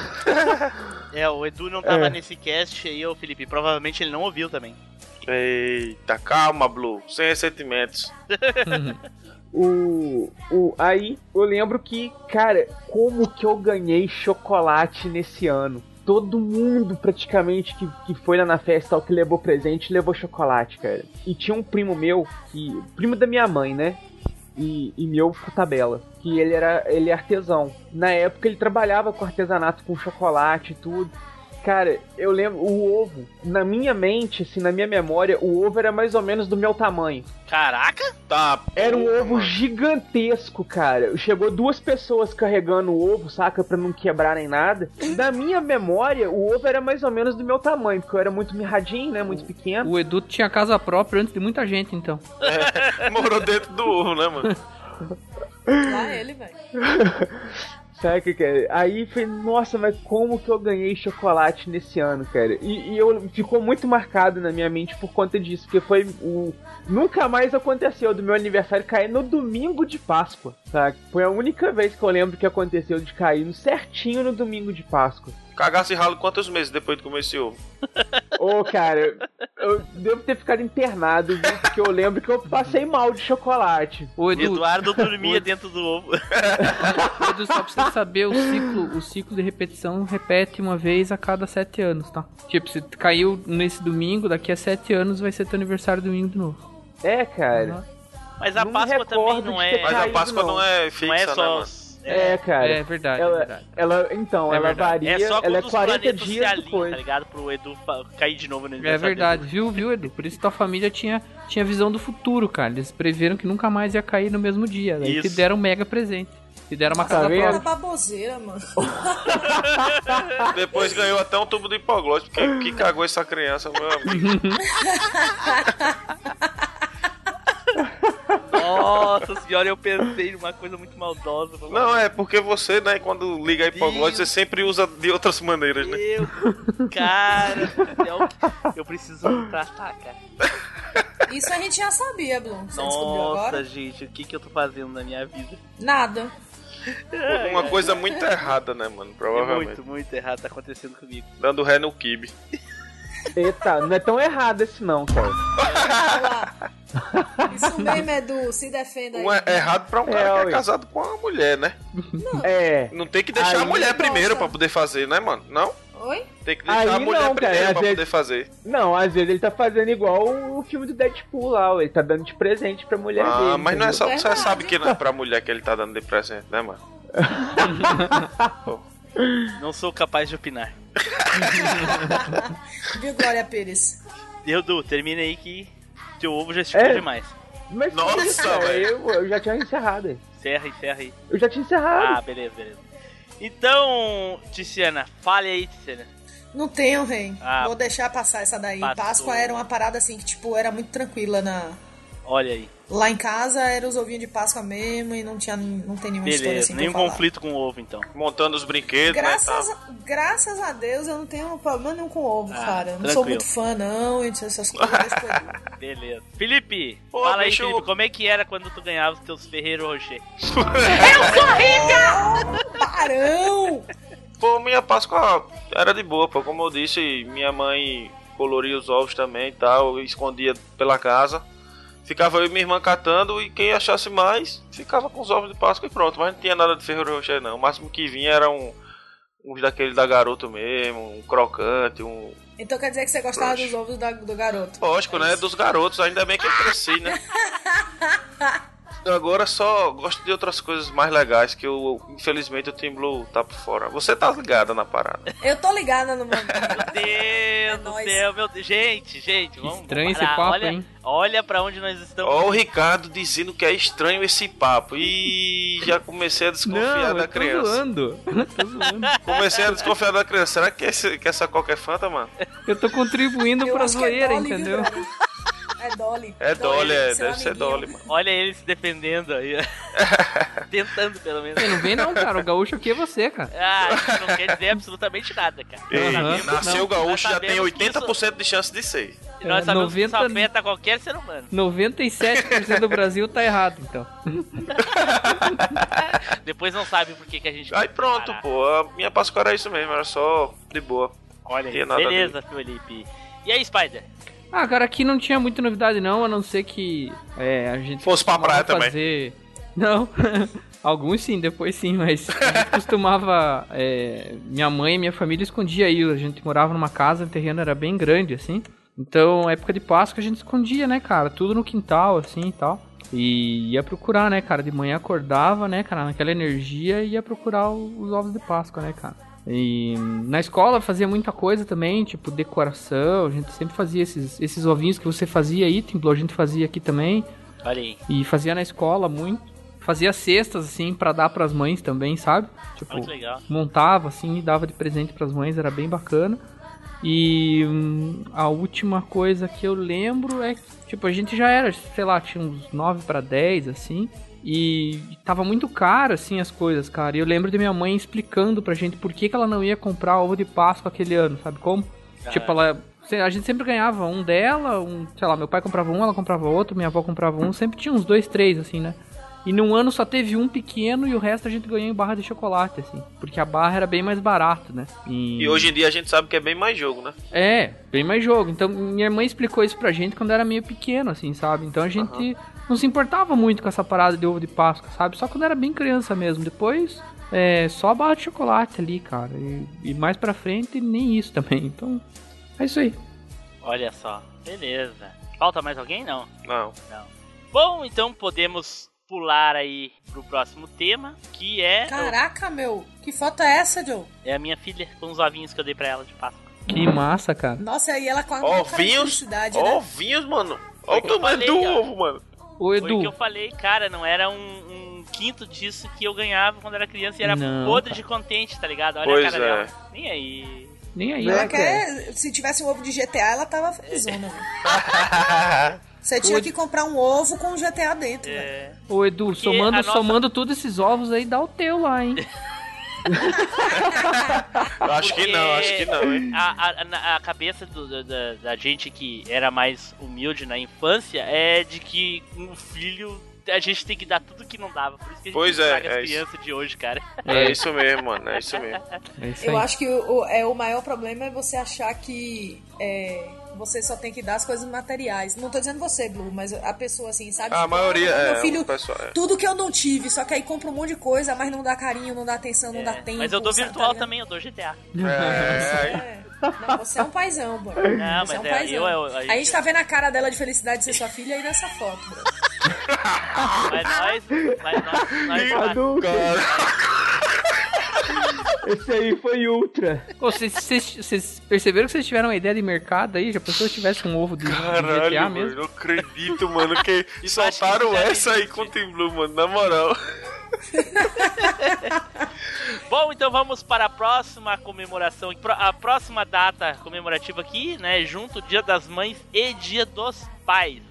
É, o Edu não tava É. nesse cast aí, ô Felipe. Provavelmente ele não ouviu também. Eita, calma, Blue. Sem ressentimentos. <laughs> O, o, aí eu lembro que, cara, como que eu ganhei chocolate nesse ano? Todo mundo praticamente que, que foi lá na festa tal, que levou presente levou chocolate, cara. E tinha um primo meu, que. Primo da minha mãe, né? E, meu por tabela. Que ele era. ele é artesão. Na época ele trabalhava com artesanato com chocolate e tudo. Cara, eu lembro, o ovo, na minha mente, assim, na minha memória, o ovo era mais ou menos do meu tamanho. Caraca! Tá. Era um ovo mano. gigantesco, cara. Chegou duas pessoas carregando o ovo, saca? Pra não quebrar nem nada. Na minha memória, o ovo era mais ou menos do meu tamanho, porque eu era muito mirradinho, né? Muito pequeno. O Edu tinha casa própria antes de muita gente, então. Morou dentro do ovo, né, mano? Lá ele, velho. <laughs> Saca, cara? Aí foi, nossa, mas como que eu ganhei chocolate nesse ano, cara? E, e eu ficou muito marcado na minha mente por conta disso, porque foi o. Nunca mais aconteceu do meu aniversário cair no domingo de Páscoa, saca? Foi a única vez que eu lembro que aconteceu de cair no certinho no domingo de Páscoa. Cagasse ralo quantos meses depois de comer esse ovo? <laughs> Ô, cara, eu devo ter ficado internado, viu? Porque eu lembro que eu passei mal de chocolate. O Edu, Eduardo <laughs> dormia dentro do ovo. <laughs> Edu, só pra você saber, o ciclo, o ciclo de repetição repete uma vez a cada sete anos, tá? Tipo, se caiu nesse domingo, daqui a sete anos vai ser teu aniversário domingo de novo. É, cara. Mas a Não Páscoa também não é. Mas a Páscoa não, não. é fixa, não é né, só. mano? É, cara. É verdade, é ela, verdade. ela, então, É ela verdade. varia, É só ela é os 40 planetas se dias alinham, depois. tá ligado? Pro Edu cair de novo no É verdade, dele. viu, viu, Edu? Por isso tua família tinha, tinha visão do futuro, cara. Eles preveram que nunca mais ia cair no mesmo dia. Daí te deram um mega presente. Te deram uma Tá casa baboseira, mano. <laughs> Depois ganhou até um tubo de hipoglose, porque que cagou essa criança, meu amigo. <laughs> Nossa senhora, eu pensei numa coisa muito maldosa. Não, é porque você, né, quando liga a hipoglose, você sempre usa de outras maneiras, né? Meu, cara, do céu, eu preciso me tratar, cara. Isso a gente já sabia, Blum. Você descobriu agora? Nossa, gente, o que, que eu tô fazendo na minha vida? Nada. Uma coisa muito errada, né, mano? É Provavelmente. muito, muito errado tá acontecendo comigo. Dando ré no kibe. Eita, não é tão errado esse não, cara. Olha lá. Isso mesmo, Edu. Se defenda aí. Um é errado pra um cara É, que é casado com uma mulher, né? É. Não tem que deixar Aí, a mulher primeiro nossa. pra poder fazer, né, mano? Não? Oi? Tem que deixar Aí a mulher não, cara, primeiro pra vezes- poder fazer. Não, às vezes ele tá fazendo igual o filme do Deadpool lá, ele tá dando de presente pra mulher Ah, dele. mas não é só. Você Verdade. sabe que não é pra mulher que ele tá dando de presente, né, mano? <laughs> Não sou capaz de opinar. <laughs> Viu, Glória Pires? Edu, termina aí que teu ovo já esticou É. demais. Mas Nossa, que isso, cara, velho. Eu, eu já tinha encerrado. Encerra, encerra aí. Eu já tinha encerrado. Ah, beleza, beleza. Então, Tiziana, fale aí, Tiziana. Não tenho, rei. Ah, Vou deixar passar essa daí. passou. Páscoa era uma parada assim que, tipo, era muito tranquila na. Olha aí. Lá em casa era os ovinhos de Páscoa mesmo e não tinha não tem nenhuma história Beleza, assim pra nenhum falar. conflito com o ovo, então. Montando os brinquedos, Graças, né? a, graças a Deus eu não tenho problema nenhum com ovo, Ah, cara. Eu não sou muito fã, não, e essas coisas. <laughs> Beleza. Felipe, Pô, fala aí, deixa eu- Felipe, como é que era quando tu ganhava os teus Ferreiro Rocher? <laughs> Parão! Pô, minha Páscoa era de boa, pô. Como eu disse, minha mãe coloria os ovos também e tal, escondia pela casa. Ficava eu e minha irmã catando e quem achasse mais ficava com os ovos de Páscoa e pronto. Mas não tinha nada de Ferreiro Rocher, não. O máximo que vinha era um. Uns daquele da garoto mesmo, um crocante, um. Então quer dizer que você gostava dos ovos da- do garoto? Lógico, né? Dos garotos, ainda bem que eu cresci, né? <laughs> Agora só gosto de outras coisas mais legais que eu, infelizmente, o Team Blue tá por fora. Você tá ligada na parada. Eu tô ligada no meu. <laughs> Meu Deus do nóis. céu, meu Deus. Gente, gente, vamos. Estranho vamos esse parar. papo, olha, hein? Olha pra onde nós estamos. Ó o Ricardo dizendo que é estranho esse papo. E já comecei a desconfiar Não, da eu tô criança. zoando. Eu tô zoando. <laughs> Comecei a desconfiar da criança. Será que, esse, que essa coca é Fanta, mano? Eu tô contribuindo Eu pra é zoeira, viu, entendeu? <laughs> É Dolly. É Dolly, é, seu deve ser. Dolly, mano. Olha ele se defendendo aí. <laughs> Tentando, pelo menos. Não vem não, cara. O gaúcho aqui é você, cara. Ah, isso não quer dizer absolutamente nada, cara. Ei, Aham. nasceu Não, gaúcho já tem sabemos que 80% de chance de ser. E nós É, sabemos que 90 isso afeta qualquer ser humano. 97% do Brasil tá errado, então. <laughs> Depois não sabe por que, que a gente. Aí pronto, Parar. pô. A minha Páscoa era isso mesmo, era só de boa. Olha aí. Beleza, Felipe. E aí, Spider? Ah, cara, aqui não tinha muita novidade não, a não ser que é, a gente Fosse pra praia também. fazer... Não, <laughs> alguns sim, depois sim, mas a gente <laughs> costumava... é, minha mãe e minha família escondia aí, a gente morava numa casa, o terreno era bem grande, assim. Então, época de Páscoa a gente escondia, né, cara, tudo no quintal, assim e tal. E ia procurar, né, cara, de manhã acordava, né, cara, naquela energia e ia procurar os ovos de Páscoa, né, cara. E na escola fazia muita coisa também, tipo decoração, a gente sempre fazia esses, esses ovinhos que você fazia aí, Timblo, a gente fazia aqui também. Olha aí. E fazia na escola muito. Fazia cestas, assim, pra dar pras mães também, sabe? Tipo, que legal. montava, assim, e dava de presente pras mães, era bem bacana. E hum, a última coisa que eu lembro é que, tipo, a gente já era, sei lá, tinha uns 9 para 10, assim. E tava muito caro, assim, as coisas, cara. E eu lembro de minha mãe explicando pra gente por que, que ela não ia comprar ovo de Páscoa aquele ano, sabe como? Tipo, ela. A gente sempre ganhava um dela, um, sei lá, meu pai comprava um, ela comprava outro, minha avó comprava um, sempre tinha uns dois, três, assim, né? E num ano só teve um pequeno e o resto a gente ganhou em barra de chocolate, assim. Porque a barra era bem mais barato, né? E hoje em dia a gente sabe que é bem mais jogo, né? É, bem mais jogo. Então, minha mãe explicou isso pra gente quando era meio pequeno, assim, sabe? Então a gente não se importava muito com essa parada de ovo de Páscoa, sabe? Só quando era bem criança mesmo. Depois, é só a barra de chocolate ali, cara. E, e mais pra frente, nem isso também. Então, é isso aí. Olha só. Beleza. Falta mais alguém? Não. Não. Não. Bom, então podemos pular aí pro próximo tema, que é Caraca, meu, que foto é essa, Joe? é a minha filha com os ovinhos que eu dei pra ela de Páscoa. Que massa, cara. Nossa, aí ela com a Ovinhos? felicidade, né? Ovinhos, mano. Olha o tamanho do ovo, mano. Ô, Foi o que Edu, eu falei, cara, não era um, um quinto disso que eu ganhava quando era criança e era Não, podre cara. de contente, tá ligado? Olha Pois a cara é. dela. Nem aí. nem aí, Ela né, cara? quer, se tivesse um ovo de GTA, ela tava felizona, velho. <laughs> Você tinha que comprar um ovo com GTA dentro, velho. É, Ô, Edu, Porque somando, nossa- somando todos esses ovos aí, dá o teu lá, hein? <laughs> Eu acho que não, acho que não, hein? a, a, a cabeça do- da, da gente que era mais humilde na infância é de que um filho a gente tem que dar tudo que não dava. Por isso que a gente Pois é, é as isso. crianças de hoje, cara. É isso mesmo, mano. É isso mesmo. É isso Eu acho que o, o- é, o maior problema é você achar que é, você só tem que dar as coisas materiais. Não tô dizendo você, Blue, mas a pessoa assim, sabe? A Tipo, maioria é, Meu filho, o pessoal é. tudo que eu não tive, só que aí compra um monte de coisa, mas não dá carinho, não dá atenção, não dá tempo. É, Mas eu dou virtual tá ligado? também, eu dou GTA. É, É. Não, você é um paizão, bro. Não, você é mas um é, paizão. eu, eu, a A gente gente- tá vendo a cara dela de felicidade de ser sua filha aí nessa foto, bro. Mas nós, mas nós, nós, Adulto, esse aí foi ultra. Vocês perceberam que vocês tiveram uma ideia de mercado aí? Já pensou se tivesse um ovo de, de GTA Caralho, mano, mesmo? eu não acredito, mano, que <laughs> soltaram essa aí com o Blue, mano, na moral. <laughs> Bom, então vamos para a próxima comemoração, a próxima data comemorativa aqui, né? Junto Dia das Mães e Dia dos Pais.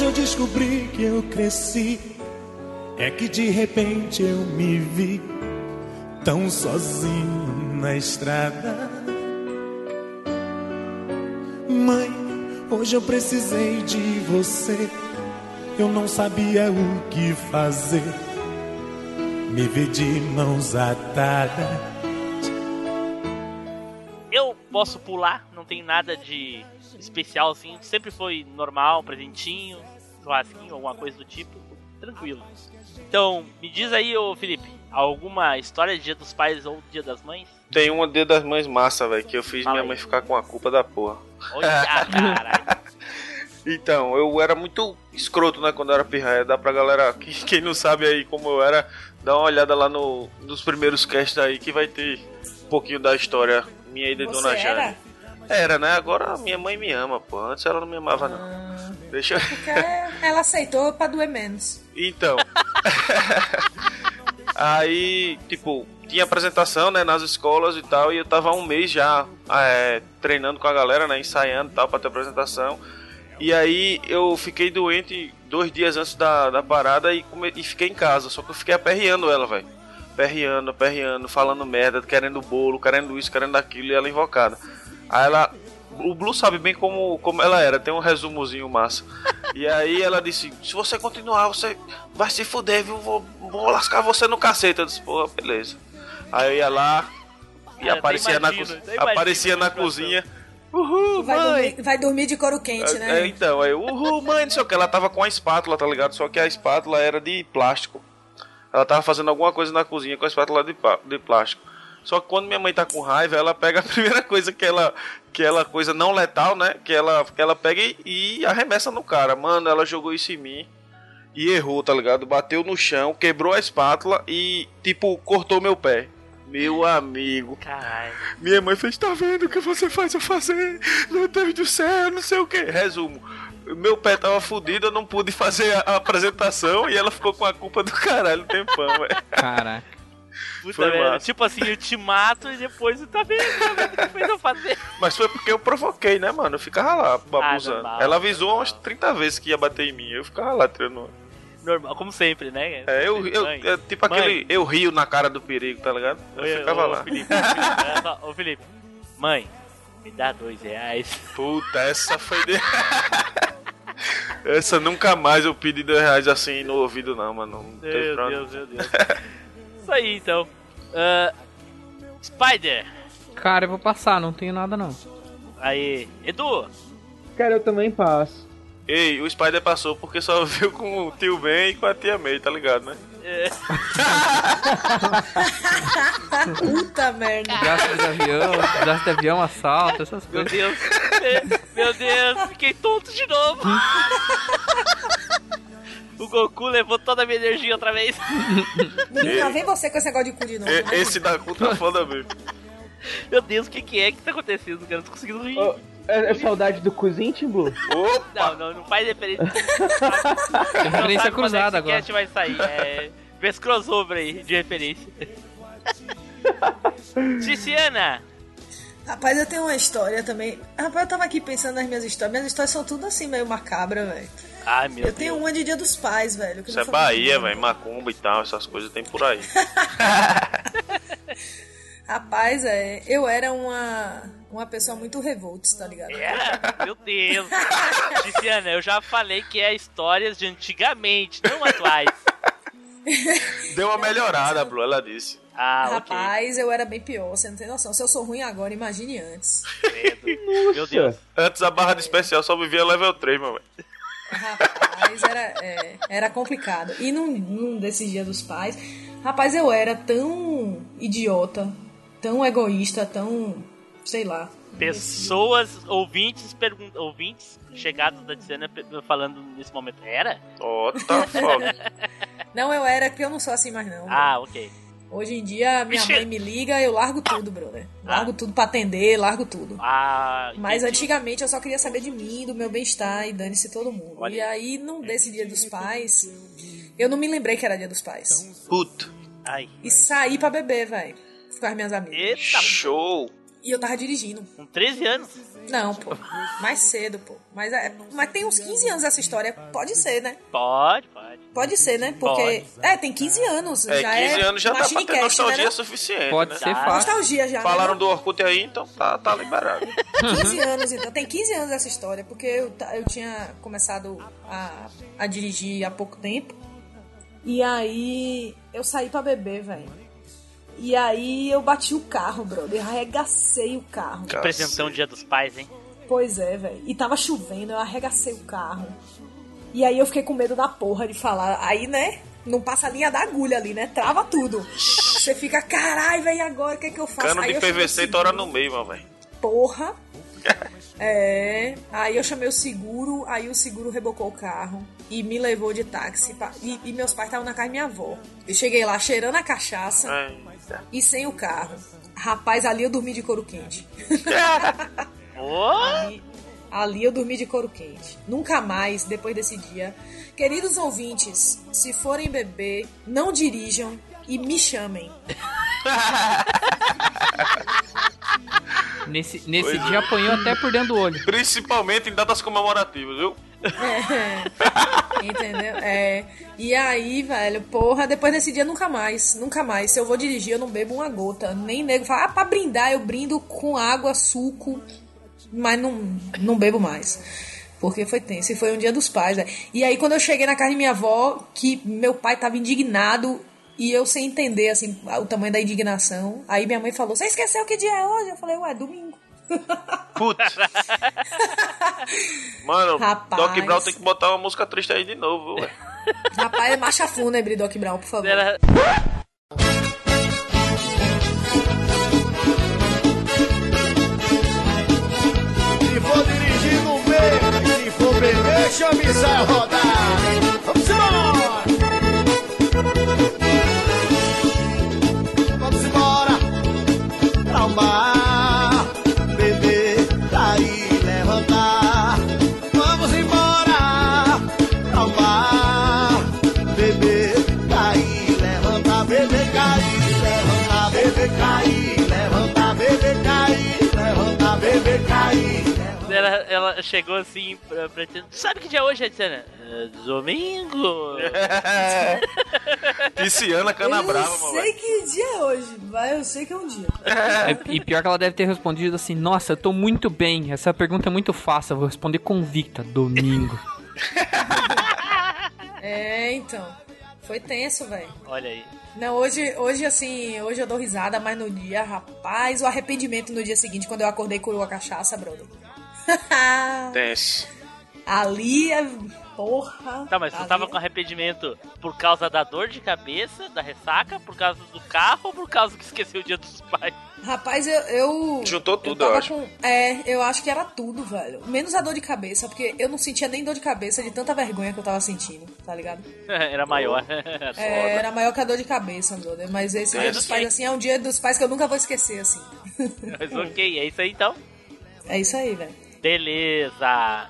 Hoje eu descobri que eu cresci. É que de repente eu me vi tão sozinho na estrada. Mãe, hoje eu precisei de você. Eu não sabia o que fazer. Me vi de mãos atadas. Eu posso pular, não tem nada de especial assim, sempre foi normal, presentinho, churrasquinho, alguma coisa do tipo, tranquilo. Então, me diz aí, ô Felipe, alguma história de Dia dos Pais ou Dia das Mães? Tem uma Dia das Mães massa, velho, que eu fiz Fala minha aí. mãe ficar com a culpa da porra. Olha, <laughs> caralho. Então, eu era muito escroto, né, quando eu era pirraia. Dá pra galera, que- quem não sabe aí como eu era, dá uma olhada lá no, nos primeiros casts aí que vai ter um pouquinho da história minha e de Dona Jane. era? Era, né? Agora minha mãe me ama, pô. Antes ela não me amava, não. Ah, Deixa eu... ela aceitou pra doer menos. Então. <laughs> aí, tipo, tinha apresentação, né, nas escolas e tal, e eu tava há um mês já é, treinando com a galera, né, ensaiando e tal, pra ter apresentação. E aí eu fiquei doente dois dias antes da, da parada e, come- e fiquei em casa, só que eu fiquei aperreando ela, velho. Aperreando, aperreando, falando merda, querendo bolo, querendo isso, querendo aquilo, e ela invocada. Aí ela. O Blue sabe bem como, como ela era, tem um resumozinho massa. <laughs> E aí ela disse: Se você continuar, você vai se fuder, viu? Vou, vou lascar você no cacete. Eu disse: Pô, beleza. Aí eu ia lá e até aparecia, na, imagino, co- até imagino aparecia na cozinha Uhul, Vai mãe! dormir, vai dormir de couro quente, É, né? então, aí, uhul, mãe, não sei o que. Ela tava com a espátula, tá ligado? Só que a espátula era de plástico. Ela tava fazendo alguma coisa na cozinha com a espátula de, de plástico. Só que quando minha mãe tá com raiva, ela pega a <laughs> primeira coisa que ela. Que ela coisa não letal, né? Que ela, que ela pega e, e arremessa no cara. Mano, ela jogou isso em mim. E errou, tá ligado? Bateu no chão, quebrou a espátula e, tipo, cortou meu pé. Meu amigo. Caralho. Minha mãe fez, tá vendo o que você faz eu fazer? Meu Deus do céu, não sei o que. Resumo. Meu pé tava fudido, eu não pude fazer a, a apresentação e ela ficou com a culpa do caralho um tempão, velho. Caraca. Puta Foi massa. Tipo assim, eu te mato e depois tá vendo, tá vendo o que fez eu fazer. Mas foi porque eu provoquei, né, mano? Eu ficava lá, babuzando. normal, ela avisou umas 30 vezes que ia bater em mim. Eu ficava lá tirando. Normal, como sempre, né? É, eu, eu, Mãe. é tipo Mãe. aquele. Eu rio na cara do perigo, tá ligado? Eu Oi, ficava ô, lá. Felipe, ô, Felipe, <laughs> só, ô Felipe, mãe, me dá dois reais. Puta, essa foi de. <laughs> essa nunca mais eu pedi dois reais assim no ouvido, não, mano. Não Meu pra- Deus, meu Deus. Isso aí, então. Ah, Spider, Cara, eu vou passar, não tenho nada não. aí. Edu, Cara, eu também passo. Ei, o Spider passou porque só <laughs> viu com o tio Ben e com a tia May, tá ligado, né? É, Puta merda. Desastre de avião, desastre de avião, assalto, essas meu coisas. Deus, meu Deus, fiquei tonto de novo. O Goku levou toda a minha energia outra vez. Não, lá vem você com esse negócio de cu de novo. E- esse da cu tá foda mesmo. Meu Deus, o que, que é que tá acontecendo? cara? Eu não tô conseguindo rir. Ô, é, é saudade do cozinho, Tim Blue? Opa! Não, não, não faz referência. Referência cruzada agora. agora. vai sair. É, vê esse crossover aí de referência. <laughs> Ticiana, Rapaz, eu tenho uma história também. Rapaz, eu tava aqui pensando nas minhas histórias. Minhas histórias são tudo assim, meio macabra, velho. Ai, meu Eu Deus. tenho uma de Dia dos Pais, velho. que Isso não é Bahia, velho. Macumba e tal, essas coisas tem por aí. <laughs> Rapaz, é, eu era uma, uma pessoa muito revolts, tá ligado? Era? Meu Deus. <laughs> Ticiana, eu já falei que é histórias de antigamente, não atuais. Deu uma melhorada, Blue, ela disse. Ah. Rapaz, eu era bem pior, você não tem noção. Se eu sou ruim agora, imagine antes. <laughs> Meu Deus. Antes a barra de especial só vivia level 3, meu velho. Rapaz, era, é, era complicado. E num, num desses dias dos pais, rapaz, eu era tão idiota, tão egoísta, tão. sei lá. Pessoas, ouvintes, pergun ouvintes chegados da pe- falando nesse momento. Era? Ó, tá foda. <laughs> Não, eu era, porque eu não sou assim mais não. Ah, ok. Hoje em dia, minha Vixe. mãe me liga, eu largo tudo, brother. Largo tudo pra atender, largo tudo. Ah, Mas antigamente eu só queria saber de mim, do meu bem-estar e dane-se todo mundo. Olha. E aí, num desse dia dos pais, eu não me lembrei que era dia dos pais. Puto. Ai. E saí pra beber, velho. Com as minhas amigas. Eita, Show. E eu tava dirigindo. com 13 anos. Não, pô. Mais cedo, pô. Mas, é, mas tem uns 15 anos essa história. Pode ser, né? Pode, pode. Pode ser, né? Porque. É, tem 15 anos. É, já 15 é anos já dá pra ter nostalgia né? suficiente, Pode né? ser Tá. fácil. Nostalgia já. Falaram né? do Orkut aí, então tá, tá liberado. <laughs> 15 anos, então. Tem 15 anos essa história, porque eu, eu tinha começado a, a dirigir há pouco tempo. E aí eu saí pra beber, velho. E aí eu bati o carro, brother. Eu arregacei o carro. Apresentão Dia dos Pais, hein? Pois é, velho. E tava chovendo, eu arregacei o carro. E aí eu fiquei com medo da porra de falar. Aí, né? Não passa a linha da agulha ali, né? Trava tudo. Você fica, caralho, velho, agora o que é que eu faço? Cano aí de PVC tora seguro. no meio, meu velho. Porra. <laughs> É. Aí eu chamei o seguro, aí o seguro rebocou o carro e me levou de táxi. pra- E, e meus pais estavam na casa da minha avó. Eu cheguei lá cheirando a cachaça e sem o carro. Rapaz, ali eu dormi de couro quente. <laughs> <laughs> Ô, Ali, eu dormi de couro quente. Nunca mais, depois desse dia. Queridos ouvintes, se forem beber, não dirijam e me chamem. <laughs> Nesse, nesse Pois dia apanhou até por dentro do olho. Principalmente em datas comemorativas, viu? É, entendeu? É. E aí, velho, porra, depois desse dia nunca mais, nunca mais. Se eu vou dirigir, eu não bebo uma gota. Nem nego fala, ah, pra brindar, eu brindo com água, suco, mas não, não bebo mais. Porque foi tenso. E foi um dia dos pais, velho. E aí, quando eu cheguei na casa de minha avó, que meu pai tava indignado e eu sem entender, assim, o tamanho da indignação. Aí minha mãe falou: Você esqueceu que dia é hoje? Eu falei: Ué, domingo. Putz. <laughs> Mano, Rapaz. Doc Brown tem que botar uma música triste aí de novo, ué. Rapaz, é marcha fúnebre, Doc Brown, por favor. Era- sai a rodar. Vamos chegou assim pra, pra Tiana, Sabe que dia é hoje, Tiana? "É domingo. <laughs> Pisciana Eu Canabrava, não sei moleque. que dia é hoje, vai, eu sei que é um dia. E e pior que ela deve ter respondido assim: Nossa, eu tô muito bem. Essa pergunta é muito fácil. Eu vou responder convicta. Domingo. <laughs> É, então. Foi tenso, velho. Olha aí. Não, hoje, hoje, assim, hoje eu dou risada, mas no dia, rapaz, o arrependimento no dia seguinte, quando eu acordei com a cachaça, brother. <laughs> Tenso. Ali é. Porra. Tá, mas tu tava é- com arrependimento por causa da dor de cabeça, da ressaca, por causa do carro ou por causa que esqueceu o dia dos pais? Rapaz, eu. eu Juntou tudo, eu tava acho. com- É, eu acho que era tudo, velho. Menos a dor de cabeça, porque eu não sentia nem dor de cabeça de tanta vergonha que eu tava sentindo, tá ligado? <laughs> Era maior. <laughs> É, era maior que a dor de cabeça, brother. Mas esse dia Mas dos ok. pais, assim, é um dia dos pais que eu nunca vou esquecer, assim. Mas ok, é isso aí então. É isso aí, velho. Beleza.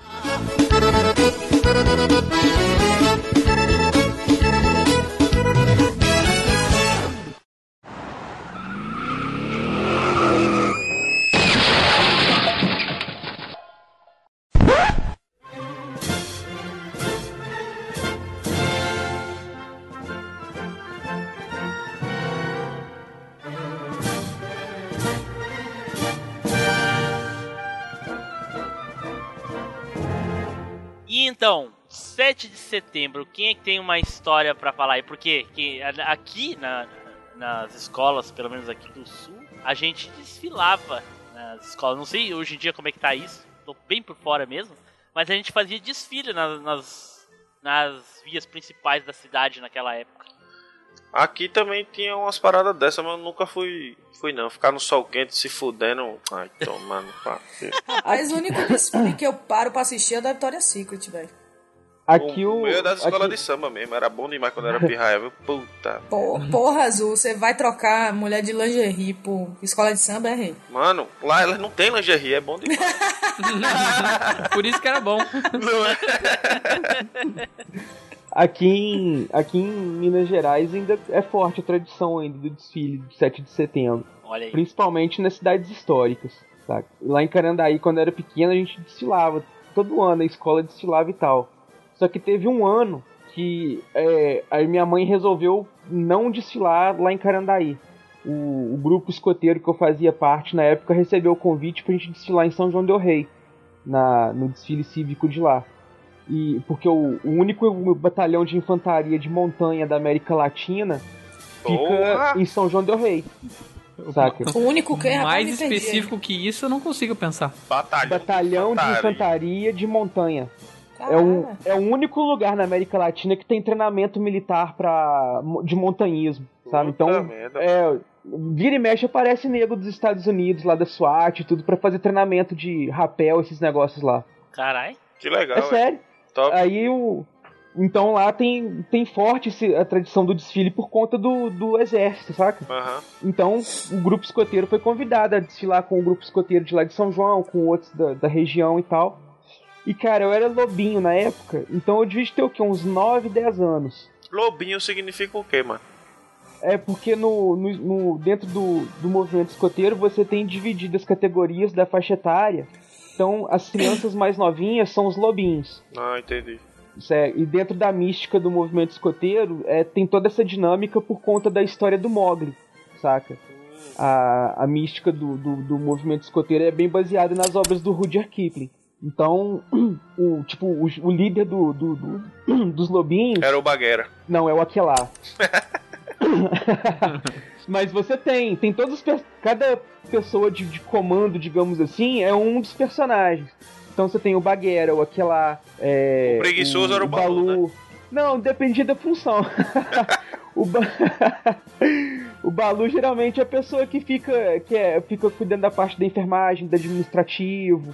Então, 7 de setembro, quem é que tem uma história pra falar aí? Porque que, aqui na- nas escolas, pelo menos aqui do sul, a gente desfilava nas escolas. Não sei hoje em dia como é que tá isso, tô bem por fora mesmo, mas a gente fazia desfile nas, nas, nas vias principais da cidade naquela época. Aqui também tinha umas paradas dessas, mas eu nunca fui, fui não. Ficar no sol quente se fudendo. Ai, tomando pá. Mas o único desfile que eu paro pra assistir é da Victoria's Secret, velho. Aqui o o. meu é das escolas aqui- de samba mesmo. Era bom demais quando era pirraia, viu? Puta. Pô, porra, Azul, você vai trocar mulher de lingerie por escola de samba, é rei. Mano, lá elas não tem lingerie, é bom demais. <laughs> Por isso que era bom. não é? <laughs> Aqui em, aqui em Minas Gerais ainda é forte a tradição ainda do desfile de 7 de setembro. Olha aí. Principalmente nas cidades históricas. Saca? Lá em Carandaí, quando eu era pequeno, a gente desfilava. Todo ano a escola desfilava e tal. Só que teve um ano que é, aí minha mãe resolveu não desfilar lá em Carandaí. O, o grupo escoteiro que eu fazia parte na época recebeu o convite pra gente desfilar em São João del Rei, na, no desfile cívico de lá. E porque o, o único batalhão de infantaria de montanha da América Latina fica Porra! em São João del Rei. Saca? O único que é Mais específico que isso eu não consigo pensar. Batalhão, Batalhão de infantaria de montanha. É, um, Caralho. é o único lugar na América Latina que tem treinamento militar pra, de montanhismo, sabe? Puta Então, merda. é, vira e mexe aparece nego dos Estados Unidos, lá da SWAT e tudo, pra fazer treinamento de rapel, esses negócios lá. Carai. Que legal, é ué. sério. Top. Aí o. Então lá tem, tem forte esse- a tradição do desfile por conta do, do exército, saca? Aham. Então o grupo escoteiro foi convidado a desfilar com o grupo escoteiro de lá de São João, com outros da, da região e tal. E cara, eu era lobinho na época, então eu devia ter o quê? Uns 9, 10 anos. Lobinho significa o quê, mano? É porque no, no- no- dentro do, do movimento escoteiro você tem dividido as categorias da faixa etária. Então as crianças mais novinhas são os lobinhos. Ah, entendi. É, e dentro da mística do movimento escoteiro, é, tem toda essa dinâmica por conta da história do Mogli, saca? A, a mística do, do, do movimento escoteiro é bem baseada nas obras do Rudyard Kipling. Então, <clears throat> o, tipo, o, o líder do, do- do- <clears throat> dos lobinhos. Era o Baguera. Não, é o Aquelar. <laughs> Mas você tem, tem todos os per- cada pessoa de, de comando, digamos assim, é um dos personagens. Então você tem o Baguera, o aquela é, O preguiçoso era o Balu, né? Não, dependia da função. <laughs> o, ba... <laughs> o Balu geralmente é a pessoa que fica que é, fica cuidando da parte da enfermagem, do administrativo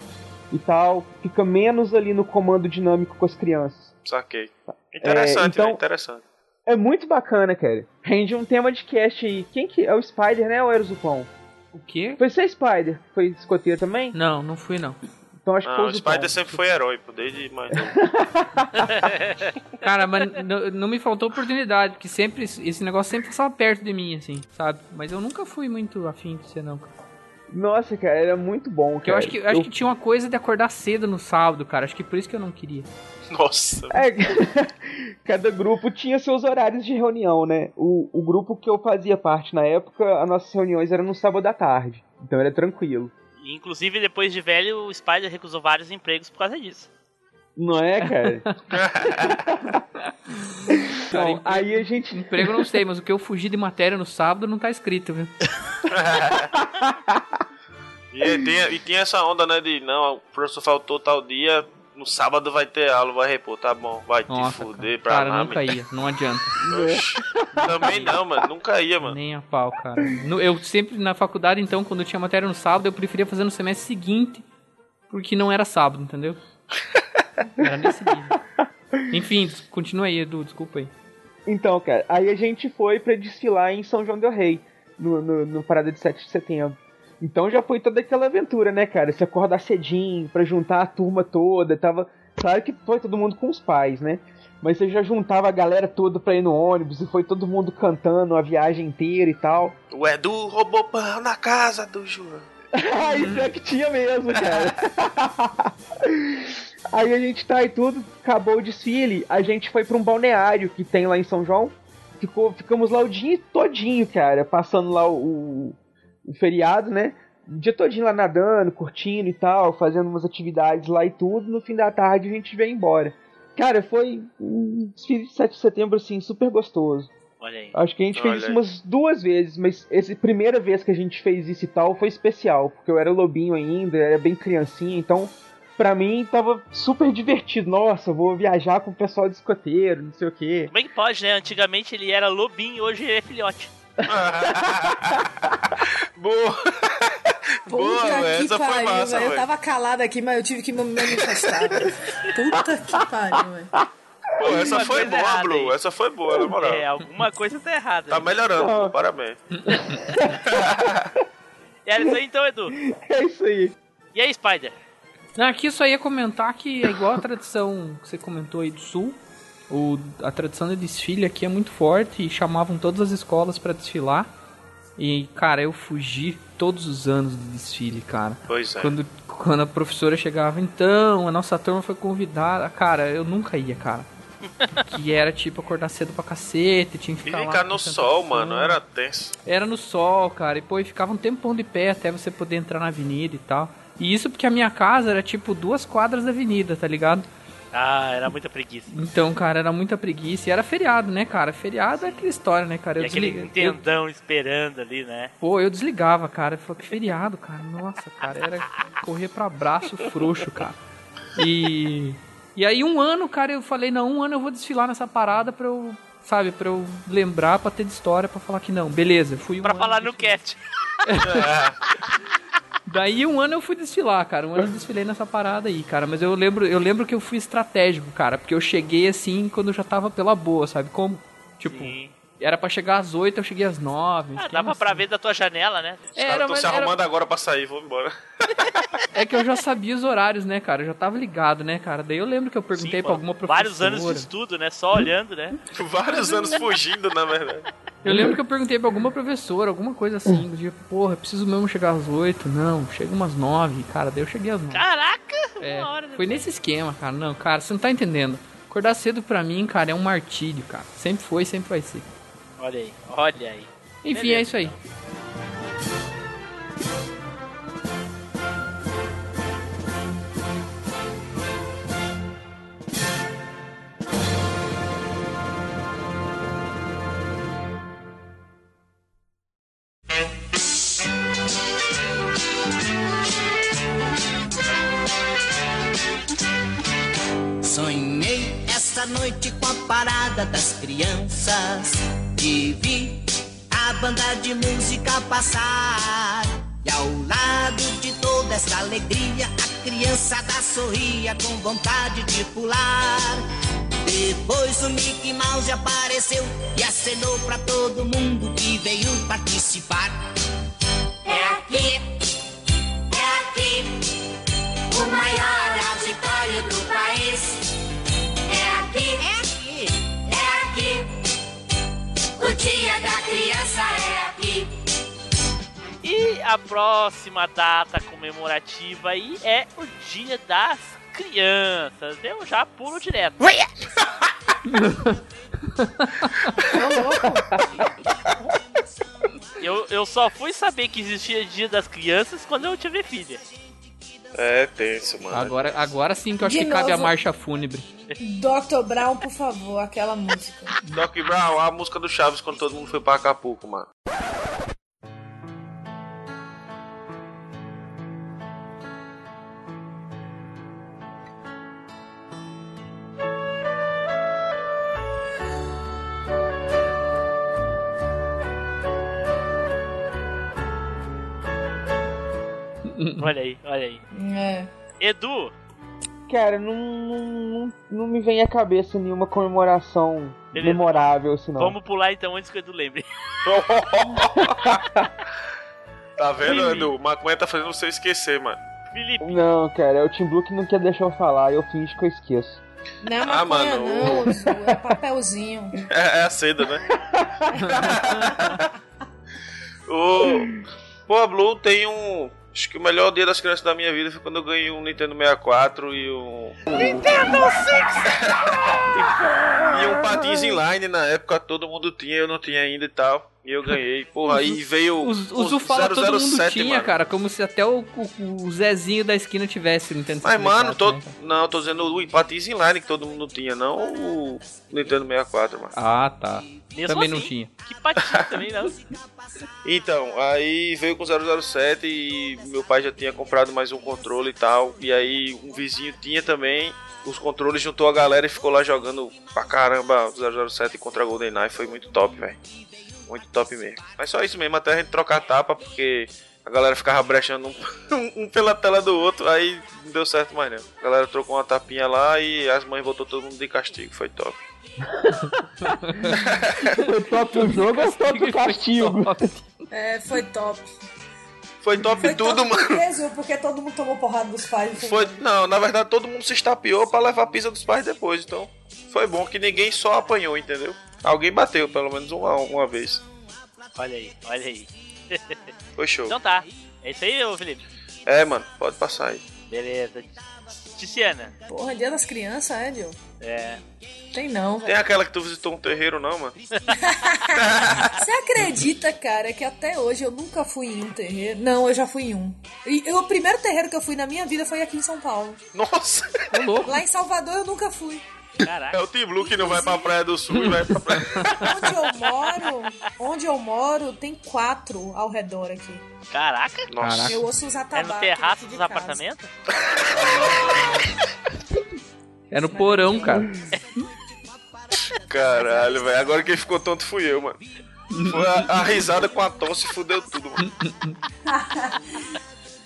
e tal, fica menos ali no comando dinâmico com as crianças. Saquei. Interessante, então- né? Interessante. É muito bacana, cara. Rende um tema de cast aí. Quem que é o Spider, né, ou era o Zupão? O quê? Foi você, Spider? Foi escoteiro também? Não, não fui não. Então acho que foi Não, o o Zupão. Spider sempre foi herói, pô, desde mais. <laughs> Cara, mas não me faltou oportunidade, porque sempre esse negócio sempre passava perto de mim, assim, sabe? Mas eu nunca fui muito afim de ser, não. cara. Nossa, cara, era muito bom, Porque eu cara. acho que, eu acho que tinha uma coisa de acordar cedo no sábado, cara. Acho que por isso que eu não queria. Nossa. É, <laughs> cada grupo tinha seus horários de reunião, né? O, o grupo que eu fazia parte na época, as nossas reuniões eram no sábado à tarde. Então era tranquilo. E, Inclusive, depois de velho, o Spider recusou vários empregos por causa disso. Não é, cara? <laughs> Cara, Então, emprego- aí a gente. Emprego eu não sei, mas o que eu fugi de matéria no sábado não tá escrito, viu? E, tem, e tinha essa onda, né, de não, o professor faltou tal dia, no sábado vai ter aula, vai repor, tá bom, vai te Nossa, fuder pra cara, lá. nunca ia, não adianta. Também não, mano, nunca ia, mano. Nem a pau, cara. No- Eu sempre na faculdade, então, quando eu tinha matéria no sábado, eu preferia fazer no semestre seguinte, porque não era sábado, entendeu? <laughs> Era nesse nível. Enfim, continua aí, Edu, desculpa aí. Então, cara, aí a gente foi pra desfilar em São João del Rei, no, no, no Parada de 7 de setembro. Então já foi toda aquela aventura, né, cara? Se acordar cedinho pra juntar a turma toda, tava. Claro que foi todo mundo com os pais, né? Mas você já juntava a galera toda pra ir no ônibus e foi todo mundo cantando a viagem inteira e tal. O Edu roubou pão na casa do João. <laughs> Ah, isso é que tinha mesmo, cara. <laughs> Aí a gente tá e tudo, acabou o desfile, a gente foi pra um balneário que tem lá em São João. Ficou, ficamos lá o dia todinho, cara, passando lá o, o feriado, né? O dia todinho lá nadando, curtindo e tal, fazendo umas atividades lá e tudo. No fim da tarde a gente veio embora. Cara, foi um desfile de 7 de setembro, assim, super gostoso. Olha aí. Acho que a gente fez Olha isso aí. umas duas vezes, mas essa primeira vez que a gente fez isso e tal foi especial, porque eu era lobinho ainda, era bem criancinha, então pra mim tava super divertido. Nossa, eu vou viajar com o pessoal de escoteiro, não sei o quê. Como é que pode, né? Antigamente ele era lobinho, hoje ele é filhote. Boa. <laughs> Boa, Puta essa foi pariu, massa, velho. Eu tava calada aqui, mas eu tive que me manifestar. velho. Puta que pariu, velho. Pô, essa Alguma foi boa, errada Blue. Essa foi boa, na moral. É, alguma coisa tá errada. Tá melhorando, pô, parabéns. Era <laughs> isso aí então, Edu. É isso aí. E aí, Spider? Aqui só ia comentar que é igual a tradição que você comentou aí do Sul. O, a tradição de desfile aqui é muito forte e chamavam todas as escolas pra desfilar. E, cara, eu fugi todos os anos do desfile, cara. Pois é. Quando, quando a professora chegava, então, a nossa turma foi convidada. Cara, eu nunca ia, cara. <laughs> que era tipo acordar cedo pra cacete, tinha que E ficar lá ficar no sol, mano, era tenso. Era no sol, cara. E pô, e ficava um tempão de pé até você poder entrar na avenida e tal. E isso porque a minha casa era tipo duas quadras da avenida, tá ligado? Ah, era muita preguiça. Então, cara, era muita preguiça. E era feriado, né, cara? Feriado é aquela história, né, cara? Eu E aquele desliga- eu- tendão esperando ali, né? Pô, eu desligava, cara. Eu falei, que feriado, cara. Nossa, cara, era correr pra braço frouxo, cara. E. E aí, um ano, cara, eu falei, não, um ano eu vou desfilar nessa parada pra eu. Sabe, pra eu lembrar, pra ter de história, pra falar que não. Beleza, fui um Pra ano falar no desfilar. cat. <laughs> <laughs> Daí um ano eu fui desfilar, cara. Um ano eu desfilei nessa parada aí, cara. Mas eu lembro, eu lembro que eu fui estratégico, cara. Porque eu cheguei assim quando eu já tava pela boa, sabe? Como? Tipo, Sim. Era pra chegar às 8, eu cheguei às 9. Ah, dava pra ver da tua janela, né? Os caras Era, estão mas se era- arrumando agora pra sair, vou embora. <laughs> É que eu já sabia os horários, né, cara? Eu já tava ligado, né, cara? Daí eu lembro que eu perguntei Sim, pra alguma professora. Vários anos de estudo, né? Só olhando, né? <laughs> Vários anos fugindo, na verdade. Eu lembro que eu perguntei pra alguma professora, alguma coisa assim. Do tipo, porra, eu preciso mesmo chegar às 8. Não, chega umas 9. Cara, daí eu cheguei às 9. Caraca! É, uma hora foi nesse esquema, cara. Não, cara, você não tá entendendo. Acordar cedo pra mim, cara, é um martírio, cara. Sempre foi, sempre vai ser. Olha aí, olha aí. Enfim, Beleza, é isso aí. Então. Sonhei esta noite com a parada das crianças. E vi a banda de música passar. E ao lado de toda essa alegria, a criançada sorria com vontade de pular. Depois o Mickey Mouse apareceu e acenou pra todo mundo que veio participar. É aqui, é aqui, o maior auditório do dia da criança é aqui. E a próxima data comemorativa aí é o Dia das Crianças. Eu já pulo direto. Eu, eu só fui saber que existia Dia das Crianças quando eu tive filha. É tenso, mano. Agora, agora sim que eu acho De que cabe a novo. marcha fúnebre. Dr. Brown, por favor, aquela música. Doc Brown, a música do Chaves quando todo mundo foi pra Acapulco, mano. <laughs> Olha aí, olha aí. É. Edu, Cara, não, não, não, me vem à cabeça nenhuma comemoração Beleza. memorável, assim, não. vamos pular então antes que o Edu lembre. <laughs> <laughs> Tá vendo, Felipe. Edu? Maconha tá fazendo você esquecer, mano. Felipe, Não, cara, é o Tim Blue que não quer deixar eu falar, eu finjo que eu esqueço. Não é Ah, maconha, mano, não, Azul, é papelzinho. É, é a seda, né? o... Pô, a Blue tem um. Acho que o melhor dia das crianças da minha vida foi quando eu ganhei um Nintendo 64 e um. Nintendo 64! <laughs> e um patins inline na época todo mundo tinha, eu não tinha ainda e tal. E eu ganhei. Porra, aí veio. O, o Zu fala todo mundo 007, tinha, mano. cara. Como se até o, o, o Zezinho da esquina tivesse Nintendo Mas, 64, mano, tô... né, não, eu tô dizendo o patins inline que todo mundo tinha, não o Nintendo 64, mano. Ah, tá. mesmo Também assim, não tinha. que patinho também não. <laughs> Então, aí veio com 007 e meu pai já tinha comprado mais um controle e tal. E aí um vizinho tinha também os controles, juntou a galera e ficou lá jogando pra caramba 007 contra a GoldenEye. Foi muito top, velho. Muito top mesmo. Mas só isso mesmo, até a gente trocar tapa, porque a galera ficava brechando <laughs> um, um pela tela do outro, aí não deu certo mais não. A galera trocou uma tapinha lá e as mães voltou todo mundo de castigo, foi top. <laughs> Foi top o jogo ou top o castigo? É, foi top. Foi top Foi tudo, top mano. porque, todo mundo tomou porrada dos pais. Foi, não, na verdade todo mundo se estapeou pra levar a pizza dos pais depois, então foi bom que ninguém só apanhou, entendeu? Alguém bateu, pelo menos uma, uma vez. Olha aí, olha aí. <laughs> Foi show. Então tá. É isso aí, ô Felipe? É, mano, pode passar aí. Beleza. Ticiana. Porra, dia das crianças, é, Dio? É. Tem não, Tem aquela que tu visitou um terreiro, não, mano? <laughs> Você acredita, cara, que até hoje eu nunca fui em um terreiro? Não, eu já fui em um. E eu- o primeiro terreiro que eu fui na minha vida foi aqui em São Paulo. Nossa! Louco. Lá em Salvador eu nunca fui. Caraca. É o Team Blue que não vai pra Praia do Sul e vai pra Praia. <laughs> Onde eu moro, onde eu moro, tem quatro ao redor aqui. Caraca. Nossa. Caraca. Eu ouço os É atabaques. no terraço dos apartamentos? <laughs> É no porão, cara. Caralho, velho. Agora quem ficou tonto fui eu, mano. Foi a, a risada com a tosse fudeu tudo, mano. <laughs>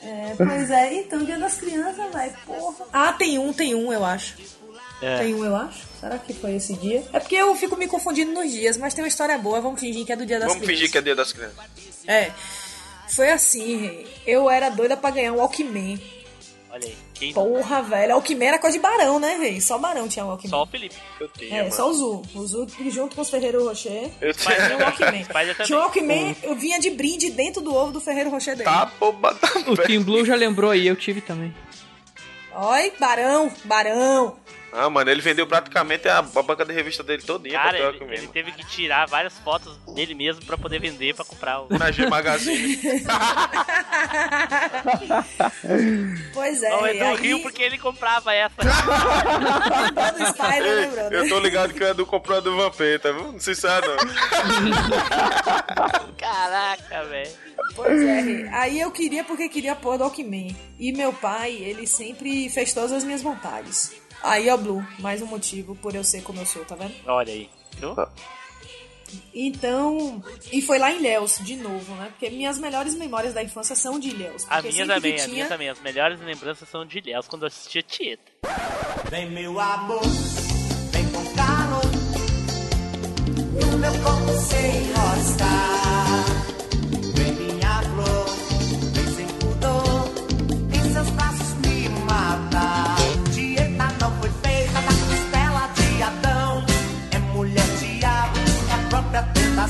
É, pois é, então, dia das crianças, velho, porra. Ah, tem um, tem um, eu acho. É. Tem um, eu acho. Será que foi esse dia? É porque eu fico me confundindo nos dias, mas tem uma história boa, vamos fingir que é do dia das Vamos crianças. fingir que é dia das crianças. É. Foi assim, rei. eu era doida pra ganhar um Walkman. Olha aí. Quem... Porra, velho. Walkman era coisa de barão, né, rei? Só barão tinha Walkman. Só o Felipe. Eu tinha, É, mano. só o Zu. O Zu junto com os Ferreiro Rocher. Eu Mas tinha. Um. Spider <laughs> também. Tinha um Walkman, eu vinha de brinde dentro do ovo do Ferreiro Rocher dele. Tá, pô, bata O Team Blue já lembrou aí, eu tive também. Oi, barão, barão. Ah, mano, ele vendeu praticamente a, a banca de revista dele todinha Cara, pra ele, ele teve que tirar várias fotos dele mesmo pra poder vender, pra comprar o... Na G Magazine. <laughs> Pois é, Não, rei. Edu aí... riu porque ele comprava essa. Spider, né, Ei, brother? eu tô ligado que o Edu comprou a do Vampeta, viu? Não se sabe, não. <laughs> Caraca, velho. Pois é. Aí eu queria porque queria pôr do Walkman. E meu pai, ele sempre fez todas as minhas vontades. Aí, ó, Blue, mais um motivo por eu ser como eu sou, tá vendo? Olha aí. Viu? Então, e foi lá em Ilhéus, de novo, né? Porque minhas melhores memórias da infância são de Ilhéus. A minha também, que a tinha- minha também. As melhores lembranças são de Ilhéus quando eu assistia Tieta. Vem meu amor, vem com calor No meu corpo sem enroscar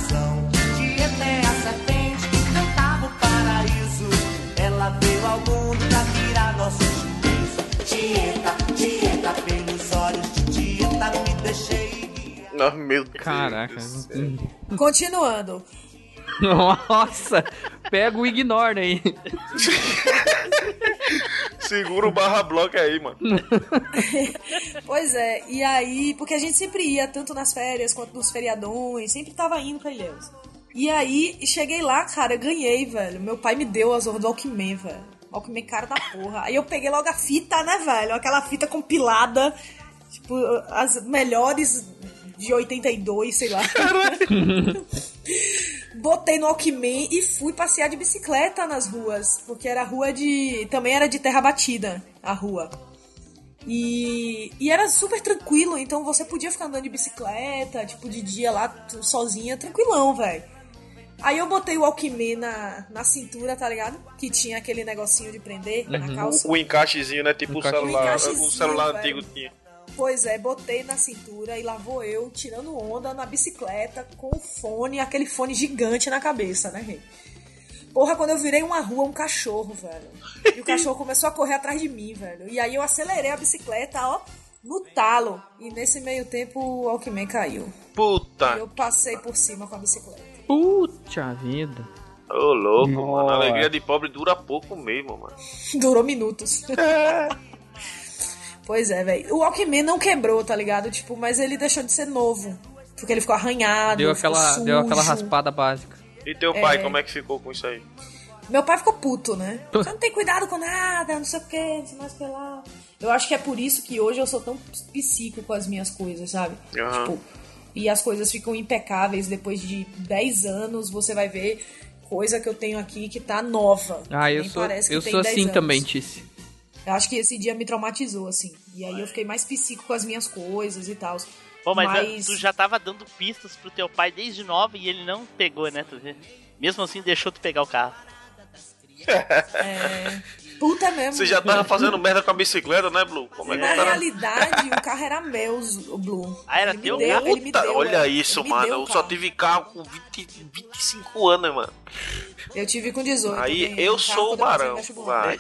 própria tentação Dieta é a serpente que cantava o paraíso Ela veio ao mundo pra tirar nosso juízo Dieta, dieta, pelos olhos de dieta me deixei guiar. Não, meu Deus. Caraca. Continuando. <laughs> Nossa, pega o ignore aí. <laughs> Segura o barra bloco aí, mano. <laughs> Pois é, e aí, porque a gente sempre ia, tanto nas férias quanto nos feriadões, sempre tava indo pra Ilhéus. E aí, cheguei lá, cara, ganhei, velho. Meu pai me deu as horas do Alckmin, velho. Alckmin cara da porra. Aí eu peguei logo a fita, né, velho? Aquela fita compilada, tipo, as melhores de 82, sei lá. <laughs> Botei no Alckmin e fui passear de bicicleta nas ruas, porque era rua de. Também era de terra batida a rua. E, e era super tranquilo, então você podia ficar andando de bicicleta, tipo, de dia lá, sozinha, tranquilão, velho. Aí eu botei o Alckmin na, na cintura, tá ligado? Que tinha aquele negocinho de prender na calça. O encaixezinho, né? Tipo o Encaixe- celular. O celular velho. antigo tinha. Pois é, botei na cintura e lá vou eu tirando onda na bicicleta com o fone, aquele fone gigante na cabeça, né, rei? Porra, quando eu virei uma rua, um cachorro, velho. E o cachorro começou a correr atrás de mim, velho. E aí eu acelerei a bicicleta, ó, no talo. E nesse meio tempo o Alckmin caiu. E Puta. eu passei por cima com a bicicleta. Puta vida. Ô, louco, mano. Nossa. A alegria de pobre dura pouco mesmo, mano. Durou minutos. <laughs> pois é, velho. O Walkman não quebrou, tá ligado? Tipo, mas ele deixou de ser novo. Porque ele ficou arranhado. Deu ficou aquela, deu aquela sujo. raspada básica. E teu pai, É. como é que ficou com isso aí? Meu pai ficou puto, né? <laughs> Você não tem cuidado com nada, não sei o que, não sei mais o que lá. Eu acho que é por isso que hoje eu sou tão psico com as minhas coisas, sabe? Aham. Tipo, e as coisas ficam impecáveis. Depois de 10 anos, você vai ver coisa que eu tenho aqui que tá nova. Ah, eu sou, eu sou 10 assim anos. também, Tice. Eu acho que esse dia me traumatizou, assim. E aí eu fiquei mais psico com as minhas coisas e tal. Pô, mas, Mas- tu já tava dando pistas pro teu pai desde nova e ele não pegou, né? Tu vê? Mesmo assim, deixou tu pegar o carro. Puta mesmo. Você já tava fazendo merda com a bicicleta, né, Blue? Como é que Na cara... realidade, o carro era meu, o Blue. Ah, era Ele teu deu- carro? ele me Puta, deu, olha é. isso, Ele me mano. Eu só tive carro com 20, 25 anos, mano. Eu tive com 18. Aí ganhei eu um carro sou o eu barão. Vai meu pai.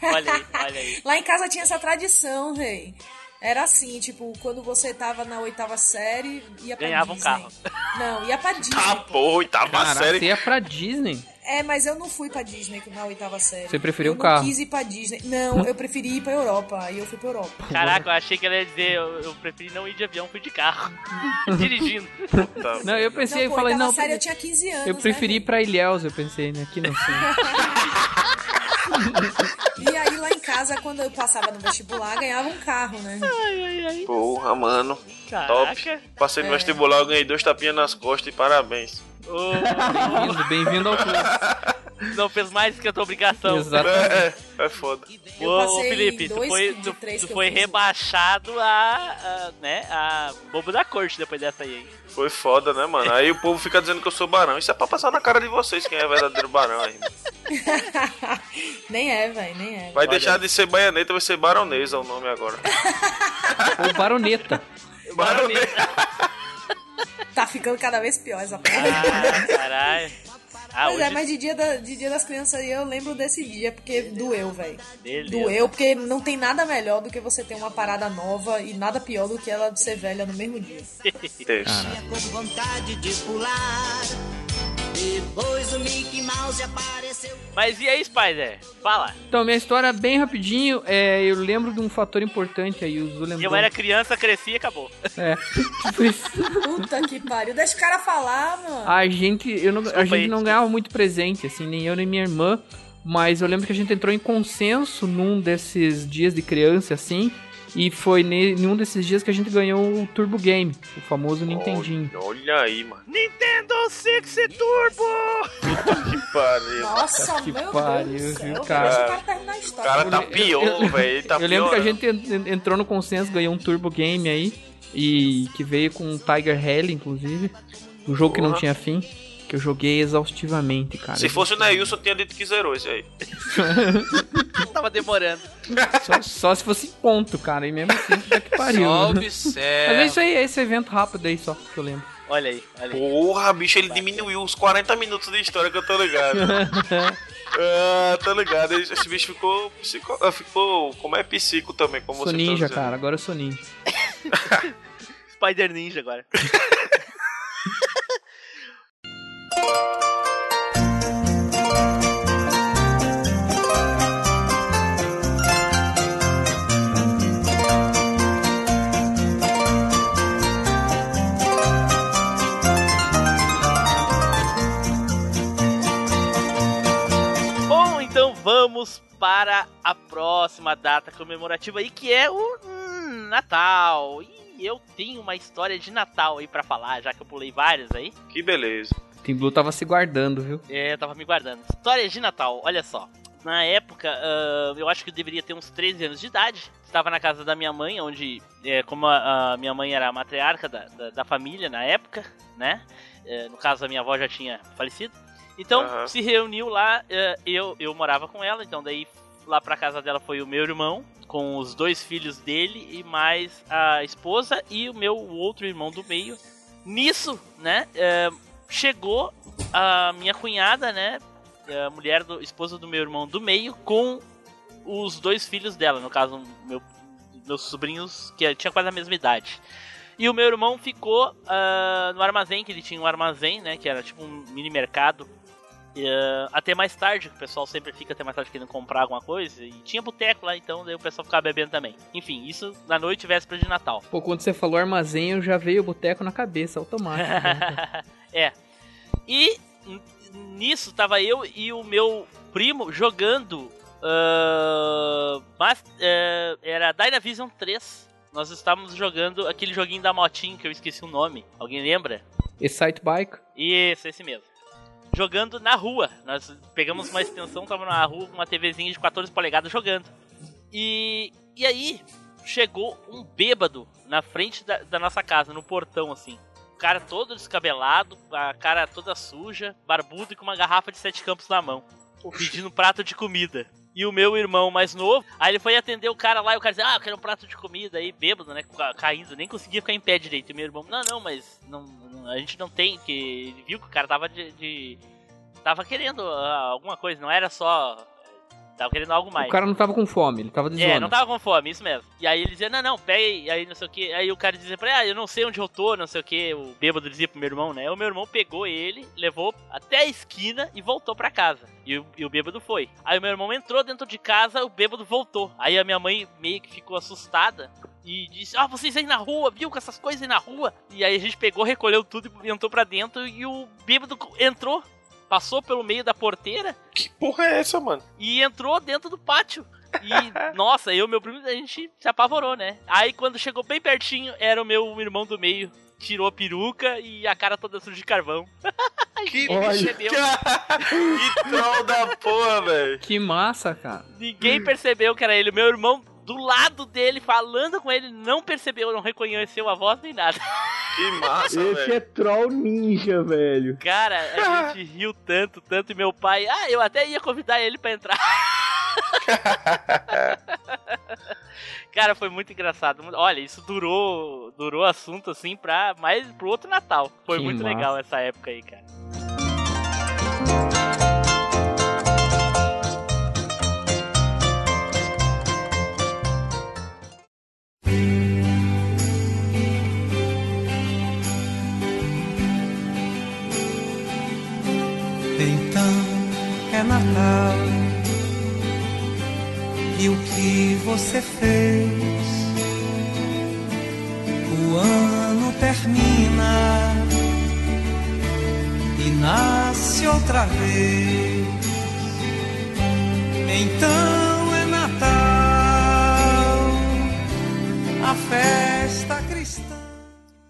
Olha aí, olha aí. Lá em casa tinha essa tradição, rei. Era assim, tipo, quando você tava na oitava série, ia pra Ganhava um Disney. carro. <laughs> Não, ia pra Disney. Tá, porra, oitava Caraca, série. você ia pra Disney? É, mas eu não fui pra Disney na oitava série. Você preferiu eu o carro? não quis ir pra Disney. Não, eu preferi ir pra Europa. Aí eu fui pra Europa. Caraca, eu achei que ela ia dizer, eu, eu preferi não ir de avião, fui de carro. <laughs> Dirigindo. Tá. Não, eu pensei, não, eu pô, falei, oitava não. série eu tinha 15 anos. Eu preferi ir né, pra Ilhéus, eu pensei, né? Aqui não sei. <laughs> <laughs> E aí lá em casa, quando eu passava no vestibular, ganhava um carro, né? Porra, mano. Caraca. Top. Passei no vestibular, eu ganhei dois tapinhas nas costas e parabéns. Ô, Bem-vindo, bem-vindo ao clube. <laughs> não fez mais que a tua obrigação. Exatamente. É, é, foda. Eu Ô, Felipe, tu foi, tu, tu foi rebaixado a, a, né, a bobo da corte depois dessa aí, hein? Foi foda, né, mano? Aí o povo fica dizendo que eu sou barão. Isso é pra passar na cara de vocês quem é verdadeiro barão aí. <laughs> nem é, velho, nem é. Vai Olha deixar de ser baianeta, vai ser baronesa o nome agora. Ou baroneta. Baronesa. <laughs> Tá ficando cada vez pior essa porra. Ah, caralho. Ah, Pois hoje é, mas de dia, da- de dia das crianças aí eu lembro desse dia, porque doeu, velho. Doeu, porque não tem nada melhor do que você ter uma parada nova e nada pior do que ela ser velha no mesmo dia. <laughs> Isso. com vontade de pular. Depois o Mickey Mouse apareceu. Mas e aí, Spider? Fala. Então, minha história, bem rapidinho, é, eu lembro de um fator importante aí, o Zu lembrou. Eu era criança, cresci e acabou. É, <laughs> isso. Puta que pariu. Deixa o cara falar, mano. A gente, eu não, a gente aí, não ganhava muito presente, assim, nem eu nem minha irmã. Mas eu lembro que a gente entrou em consenso num desses dias de criança, assim. E foi ne- em um desses dias que a gente ganhou o Turbo Game, o famoso Nintendinho. Olha, olha aí, mano. Nintendo Six Turbo! Puta que pariu. Nossa, que meu pariu, Deus viu, cara? Deixa o cara tá pior, velho. Ele tá eu lembro que a gente en- entrou no consenso, ganhou um Turbo Game aí. E que veio com Tiger Rally, inclusive. Um jogo que não Porra. tinha fim. Que eu joguei exaustivamente, cara. Se fosse o Neilson, eu tinha dito que zerou esse aí. <laughs> Tava demorando. Só, só se fosse ponto, cara. E mesmo assim, puta que pariu. Só Mas é isso observa. aí, é esse evento rápido aí só que eu lembro. Olha aí, olha aí. Porra, bicho, ele diminuiu os 40 minutos de história que eu tô ligado. <laughs> ah, tô ligado. Esse bicho ficou psico... ah, ficou como é psico também, como sou você tá ninja, dizendo. cara. Agora eu sou ninja. <laughs> Spider Ninja agora. Então vamos para a próxima data comemorativa aí, que é o hum, Natal. E eu tenho uma história de Natal aí pra falar, já que eu pulei várias aí. Que beleza. Tim Blue tava se guardando, viu? É, eu tava me guardando. História de Natal, olha só. Na época, ah, eu acho que eu deveria ter uns 13 anos de idade. Estava na casa da minha mãe, onde, é, como a, a minha mãe era a matriarca da, da, da família na época, né? É, no caso, a minha avó já tinha falecido. Então, se reuniu lá, é, eu, eu morava com ela, então daí lá pra casa dela foi o meu irmão, com os dois filhos dele e mais a esposa e o meu outro irmão do meio. Nisso, né, é, chegou a minha cunhada, né, a mulher do esposa do meu irmão do meio, com os dois filhos dela, no caso, meu, meus sobrinhos que tinha quase a mesma idade. E o meu irmão ficou ah, no armazém, que ele tinha um armazém, né, que era tipo um mini mercado. Ah, até mais tarde, que o pessoal sempre fica até mais tarde querendo comprar alguma coisa. E tinha boteco lá, então daí o pessoal ficava bebendo também. Enfim, isso na noite véspera de Natal. Pô, quando você falou armazém, eu já veio o boteco na cabeça, automático. <laughs> é. E nisso tava eu e o meu primo jogando. ah, mas, ah, era Dynavision 3. Nós estávamos jogando aquele joguinho da motinho que eu esqueci o nome. Alguém lembra? Excite Bike. Isso, esse mesmo. Jogando na rua. Nós pegamos uma extensão, tava na rua com uma TVzinha de 14 polegadas jogando. E, e aí, chegou um bêbado na frente da, da nossa casa, no portão, assim. Cara todo descabelado, a cara toda suja, barbudo e com uma garrafa de sete campos na mão. Pedindo um prato de comida. E o meu irmão mais novo, aí ele foi atender o cara lá e o cara disse, ah, eu quero um prato de comida aí, bêbado, né, ca- caindo, nem conseguia ficar em pé direito. E meu irmão, não, não, mas não, não- a gente não tem, que ele viu que o cara tava de... de- tava querendo ah, alguma coisa, não era só... Tava querendo algo mais. O cara não tava com fome, ele tava de É, zona. não tava com fome, isso mesmo. E aí ele dizia, não, não, pega aí, aí não sei o que. Aí o cara dizia pra ele, ah, eu não sei onde eu tô, não sei o que. O bêbado dizia pro meu irmão, né? O meu irmão pegou ele, levou até a esquina e voltou pra casa. E o, e o bêbado foi. Aí o meu irmão entrou dentro de casa, o bêbado voltou. Aí a minha mãe meio que ficou assustada. E disse, ah, vocês aí na rua, viu, com essas coisas aí na rua. E aí a gente pegou, recolheu tudo e entrou pra dentro. E o bêbado entrou, passou pelo meio da porteira Que porra é essa, mano? e entrou dentro do pátio. E, <laughs> nossa, eu e meu primo, a gente se apavorou, né? Aí quando chegou bem pertinho, era o meu irmão do meio. Tirou a peruca e a cara toda suja de carvão. <laughs> Que bicho. percebeu, <laughs> que troll da porra, velho. Que massa, cara. ninguém percebeu que era ele. O meu irmão do lado dele, falando com ele, não percebeu, não reconheceu a voz nem nada. Que massa, Esse velho. é troll ninja, velho. Cara, a <laughs> gente riu tanto, tanto. E meu pai, ah, eu até ia convidar ele pra entrar. <laughs> Cara, foi muito engraçado. Olha, isso durou, durou assunto assim pra mais pro outro Natal. Foi Que muito massa. legal essa época aí, cara. Você fez? O ano termina e nasce outra vez. Então é Natal, a festa cristã.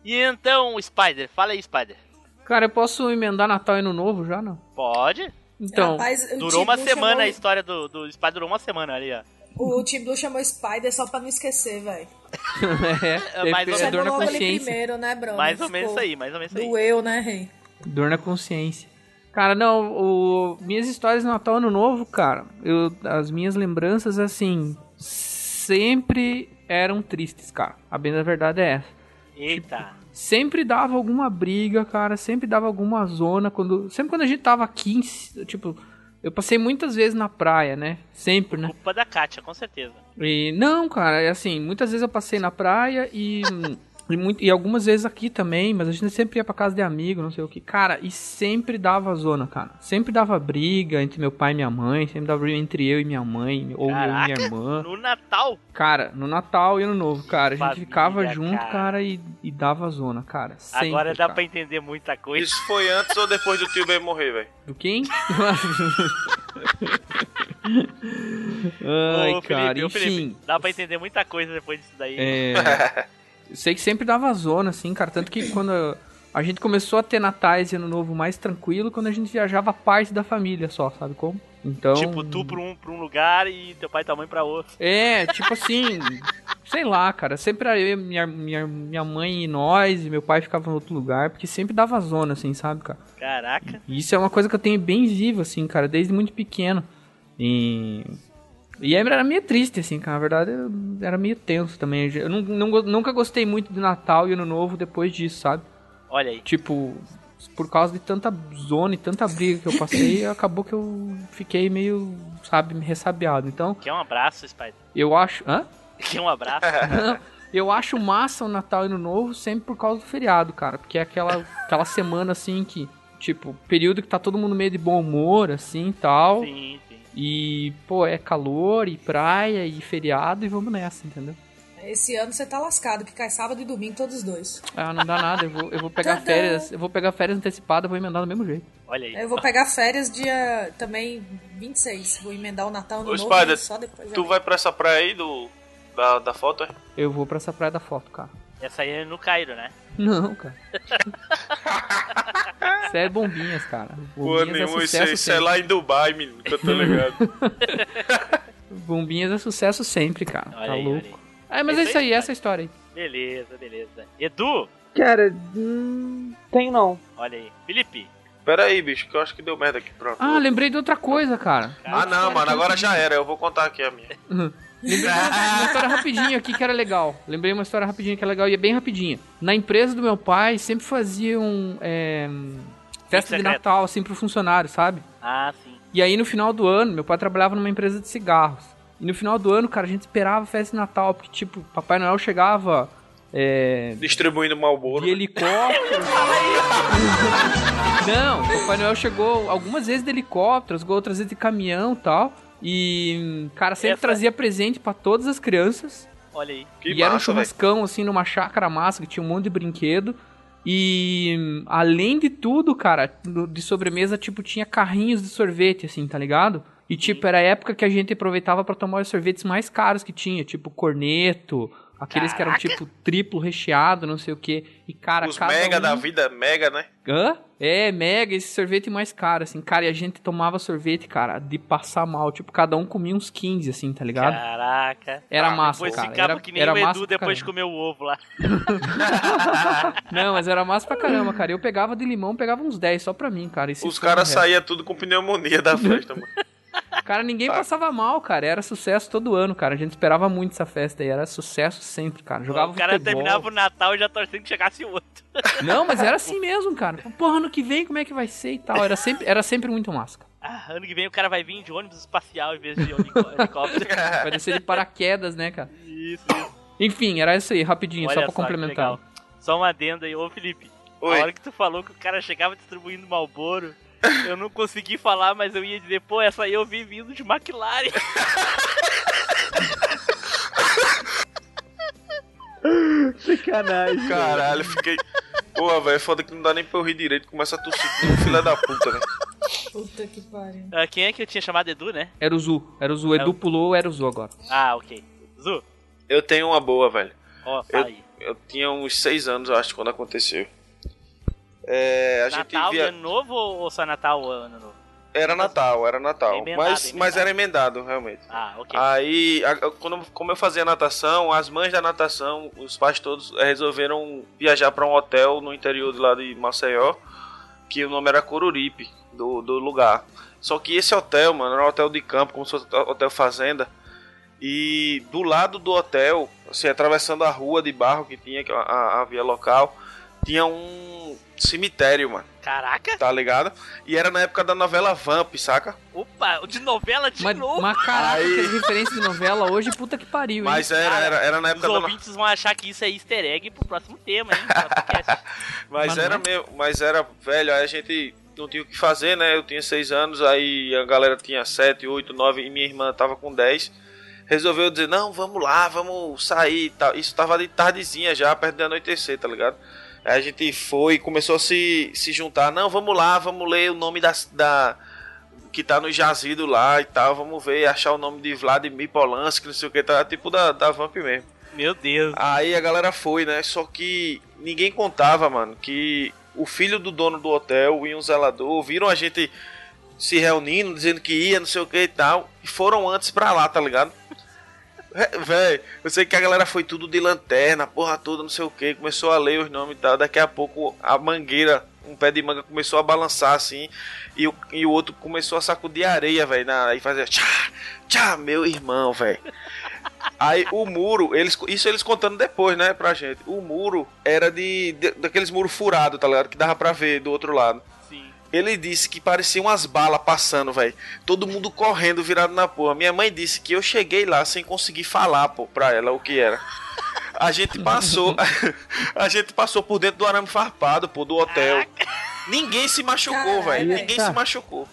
E então, Spider, fala aí, Spider. Cara, eu posso emendar Natal e Ano Novo já, não? Pode? Então, Rapaz, Durou uma semana chamou- a história do, do Spider, durou uma semana ali, ó. O Tim Blue chamou Spider só pra não esquecer, velho. é, mais é, ou é menos. dor na consciência. primeiro, né, Bruno? Mais ou menos isso aí, mais ou menos isso aí. Doeu, né, rei? Dor na consciência. Cara, não, o, minhas histórias de Natal Ano Novo, cara, eu, as minhas lembranças, assim, sempre eram tristes, cara. A bem da verdade é essa. Eita. Sempre dava alguma briga, cara, sempre dava alguma zona. quando Sempre quando a gente tava aqui, tipo, eu passei muitas vezes na praia, né? Sempre, né? Culpa da Kátia, com certeza. E, não, cara, é assim, muitas vezes eu passei na praia e, e, muito- e algumas vezes aqui também, mas a gente sempre ia pra casa de amigo, não sei o que. Cara, e sempre dava zona, cara. Sempre dava briga entre meu pai e minha mãe, sempre dava briga entre eu e minha mãe, ou eu e minha Caraca, irmã. no Natal. Cara, no Natal e Ano Novo, cara, a gente Família, ficava junto, cara. cara, e, e dava zona, cara. Sempre, Agora dá cara. pra entender muita coisa. Isso foi antes ou depois do tio Ben morrer, velho? Do quem? <laughs> <laughs> Ô, Ai, Felipe, cara, ô, Felipe, enfim. dá pra entender muita coisa depois disso daí. É, <laughs> sei que sempre dava zona, assim, cara. Tanto que quando a gente começou a ter natais e ano novo mais tranquilo, quando a gente viajava parte da família só, sabe como? Então. Tipo, tu pra um, pra um lugar e teu pai e tua mãe pra outro. É, tipo assim. sei lá, cara. Sempre eu, minha, minha, minha mãe e nós, e meu pai ficava em outro lugar, porque sempre dava zona, assim, sabe, cara? Caraca. E isso é uma coisa que eu tenho bem vivo, assim, cara, desde muito pequeno. E. E era meio triste, assim, cara. Na verdade, era meio tenso também. Eu não, nunca gostei muito de Natal e Ano Novo depois disso, sabe? Olha aí. Tipo, por causa de tanta zona e tanta briga que eu passei, <coughs> acabou que eu fiquei meio, sabe, ressabiado. Então, Quer um abraço, Spider? eu acho. Hã? <laughs> Quer um abraço? <laughs> Eu acho massa o Natal e Ano Novo sempre por causa do feriado, cara. Porque é aquela, aquela semana assim que, tipo, período que tá todo mundo meio de bom humor, assim e tal. sim. E, pô, é calor e praia e feriado e vamos nessa, entendeu? Esse ano você tá lascado, que cai sábado e domingo todos os dois. Ah, não dá nada, eu vou, eu vou pegar <laughs> Tadã! férias, eu vou pegar férias antecipadas, vou emendar do mesmo jeito. Olha aí. Eu vou pegar férias dia também 26. Vou emendar o Natal no Ô, novo Spider, só depois. Tu já vai pra essa praia aí do, da, da foto, é? Eu vou pra essa praia da foto, cara. Essa aí é no Cairo, né? Não, cara. <laughs> Isso é bombinhas, cara. Pô, Bombinhas é nenhum, isso, sucesso isso é lá em Dubai, menino, que eu tô ligado. <laughs> Bombinhas é sucesso sempre, cara. Olha tá aí, louco. É, mas É é isso aí, essa é a história aí. Beleza, beleza. Edu, Cara, hum, tem não. olha aí. Felipe, Pera aí, bicho, que eu acho que deu merda aqui, pronto. Ah, lembrei de outra coisa, cara. Ah, não, mano, agora já era, eu vou contar aqui a minha. <laughs> Lembrei uma, <laughs> uma história rapidinha aqui que era legal. Lembrei uma história rapidinha que é legal e é bem rapidinha. Na empresa do meu pai sempre faziam é, festa de. Natal, assim, pro funcionário, sabe? ah, sim. E aí no final do ano, meu pai trabalhava numa empresa de cigarros. E no final do ano, cara, a gente esperava a festa de Natal, porque, tipo, Papai Noel chegava é, Distribuindo Malboro. de helicóptero. <laughs> Não, o Papai Noel chegou algumas vezes de helicóptero, outras vezes de caminhão e tal. E, cara, sempre Essa- trazia presente pra todas as crianças. Olha aí. Que e era um massa, churrascão, assim, numa chácara massa, que tinha um monte de brinquedo. E, além de tudo, cara, de sobremesa, tipo, tinha carrinhos de sorvete, assim, tá ligado? E, tipo, era a época que a gente aproveitava pra tomar os sorvetes mais caros que tinha, tipo, corneto, aqueles que eram, tipo, triplo recheado, não sei o quê. E, cara, Os cada mega um... da vida, mega, né? Hã? É, mega, esse sorvete mais caro, assim. Cara, e a gente tomava sorvete, cara, de passar mal. Tipo, cada um comia uns 15, assim, tá ligado? Caraca. Era Ah, massa, Depois cara. ficava Era, que nem era o massa Edu depois comer o ovo lá. <laughs> Não, mas era massa pra caramba, cara. Eu pegava de limão, pegava uns 10 só pra mim, cara. E Os caras saíam tudo com pneumonia da festa, <laughs> mano. Cara, ninguém passava mal, cara. Era sucesso todo ano, cara. A gente esperava muito essa festa aí. Era sucesso sempre, cara. Jogava o cara futebol. terminava o Natal e já torcendo que chegasse o outro. <laughs> Não, mas era <laughs> assim mesmo, cara. Porra, ano que vem como é que vai ser e tal. Era sempre, era sempre muito massa. cara. Ah, ano que vem o cara vai vir de ônibus espacial em vez de helicó- <laughs> helicóptero. Vai descer de paraquedas, né, cara? Isso, isso. Enfim, era isso aí, rapidinho, Olha só pra complementar. Só uma adenda aí. Ô, Felipe. Oi. A hora que tu falou que o cara chegava distribuindo Malboro, eu não consegui falar, mas eu ia dizer, pô, essa aí eu vi vindo de McLaren. <laughs> Sacanagem. Caralho, fiquei. Porra, velho, foda que não dá nem pra eu rir direito. Começa a tossir com filha da puta, velho. Puta que pariu. Ah, quem é que eu tinha chamado Edu, né? Era o Zu. Era o Zu. Edu pulou, era o Zu agora. Ah, ok. Zu, Eu tenho uma boa, velho. ó, fala aí. Eu tinha uns seis anos, eu acho, quando aconteceu. É, a gente Natal e via... Ano Novo ou só Natal Ano Novo? Era Natal, era Natal. Emendado, mas, emendado. mas era emendado, realmente. Ah, ok. Aí, a- quando, como eu fazia natação, as mães da natação, os pais todos eh, resolveram viajar para um hotel no interior de lá de Maceió, que o nome era Coruripe, do, do lugar. Só que esse hotel, mano, era um hotel de campo, como se fosse um hotel fazenda. E do lado do hotel, assim, atravessando a rua de barro que tinha, é a, a, a via local, tinha um cemitério, mano, Caraca! tá ligado? E era na época da novela Vamp, saca? Opa, de novela de Mas, novo! mas caraca, Aí- que referência de novela hoje, puta que pariu, hein? Mas era, era, era na Os época da no- ouvintes vão achar que isso é easter egg pro próximo tema, hein? <laughs> Mas, Mas era é? mesmo, mas era velho, aí a gente não tinha o que fazer, né? Eu tinha seis anos, aí a galera tinha sete, oito, nove e minha irmã tava com 10. Resolveu dizer, não, vamos lá, vamos sair e tal. Isso tava de tardezinha já, perto de anoitecer, tá ligado? A gente foi e começou a se, se juntar, não, vamos lá, vamos ler o nome da, da que tá no jazido lá e tal, vamos ver, achar o nome de Vladimir Polanski, não sei o que, tá tipo da, da Vamp mesmo. Meu Deus. Aí a galera foi, né? Só que ninguém contava, mano, que o filho do dono do hotel e um zelador viram a gente se reunindo, dizendo que ia, não sei o que e tal, e foram antes pra lá, tá ligado? É, Véi, eu sei que a galera foi tudo de lanterna, porra toda, não sei o que, começou a ler os nomes e tal. Daqui a pouco a mangueira, um pé de manga começou a balançar assim, e o, e o outro começou a sacudir areia, velho, e fazer tchá, tchá, meu irmão, velho. Aí o muro, eles, isso eles contando depois, né, pra gente. O muro era de, de- daqueles muros furados, tá ligado? Que dava pra ver do outro lado. Ele disse que parecia umas balas passando, velho. Todo mundo correndo, virado na porra. Minha mãe disse que eu cheguei lá sem conseguir falar, pô, pra ela o que era. A gente passou, <laughs> a gente passou por dentro do arame farpado, pô, do hotel. Ninguém se machucou, velho. Ninguém se machucou.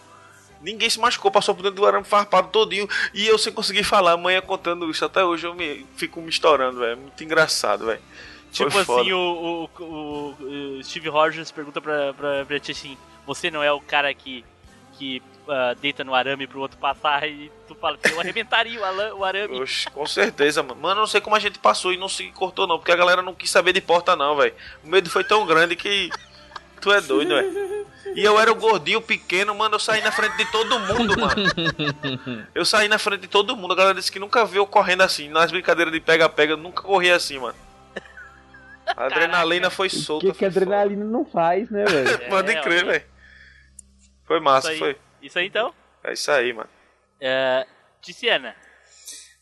Ninguém se machucou, passou por dentro do arame farpado todinho e eu sem conseguir falar. A mãe contando isso até hoje, eu me fico me estourando, velho. Muito engraçado, velho. Tipo foda. assim, o, o, o- o Steve Rogers pergunta pra, pra, pra ti assim: Você não é o cara que, que ah, deita no arame pro outro passar e tu fala que eu arrebentaria o, o arame. Oxe, com certeza, mano. Mano, eu não sei como a gente passou e não se cortou, não. Porque a galera não quis saber de porta, não, velho. O medo foi tão grande que. Tu é doido, velho. E eu era o gordinho pequeno, mano. Eu saí na frente de todo mundo, mano. <laughs> Eu saí na frente de todo mundo. A galera disse que nunca viu eu correndo assim. Nas brincadeiras de pega-pega, eu nunca corri assim, mano. A <laughs> adrenalina foi O solta. que, que a foi foda. adrenalina não faz, né, velho? <laughs> Pode É, crer, olha. velho. Foi massa, Isso aí. foi. Isso aí então. É isso aí, mano. É, Tiziana,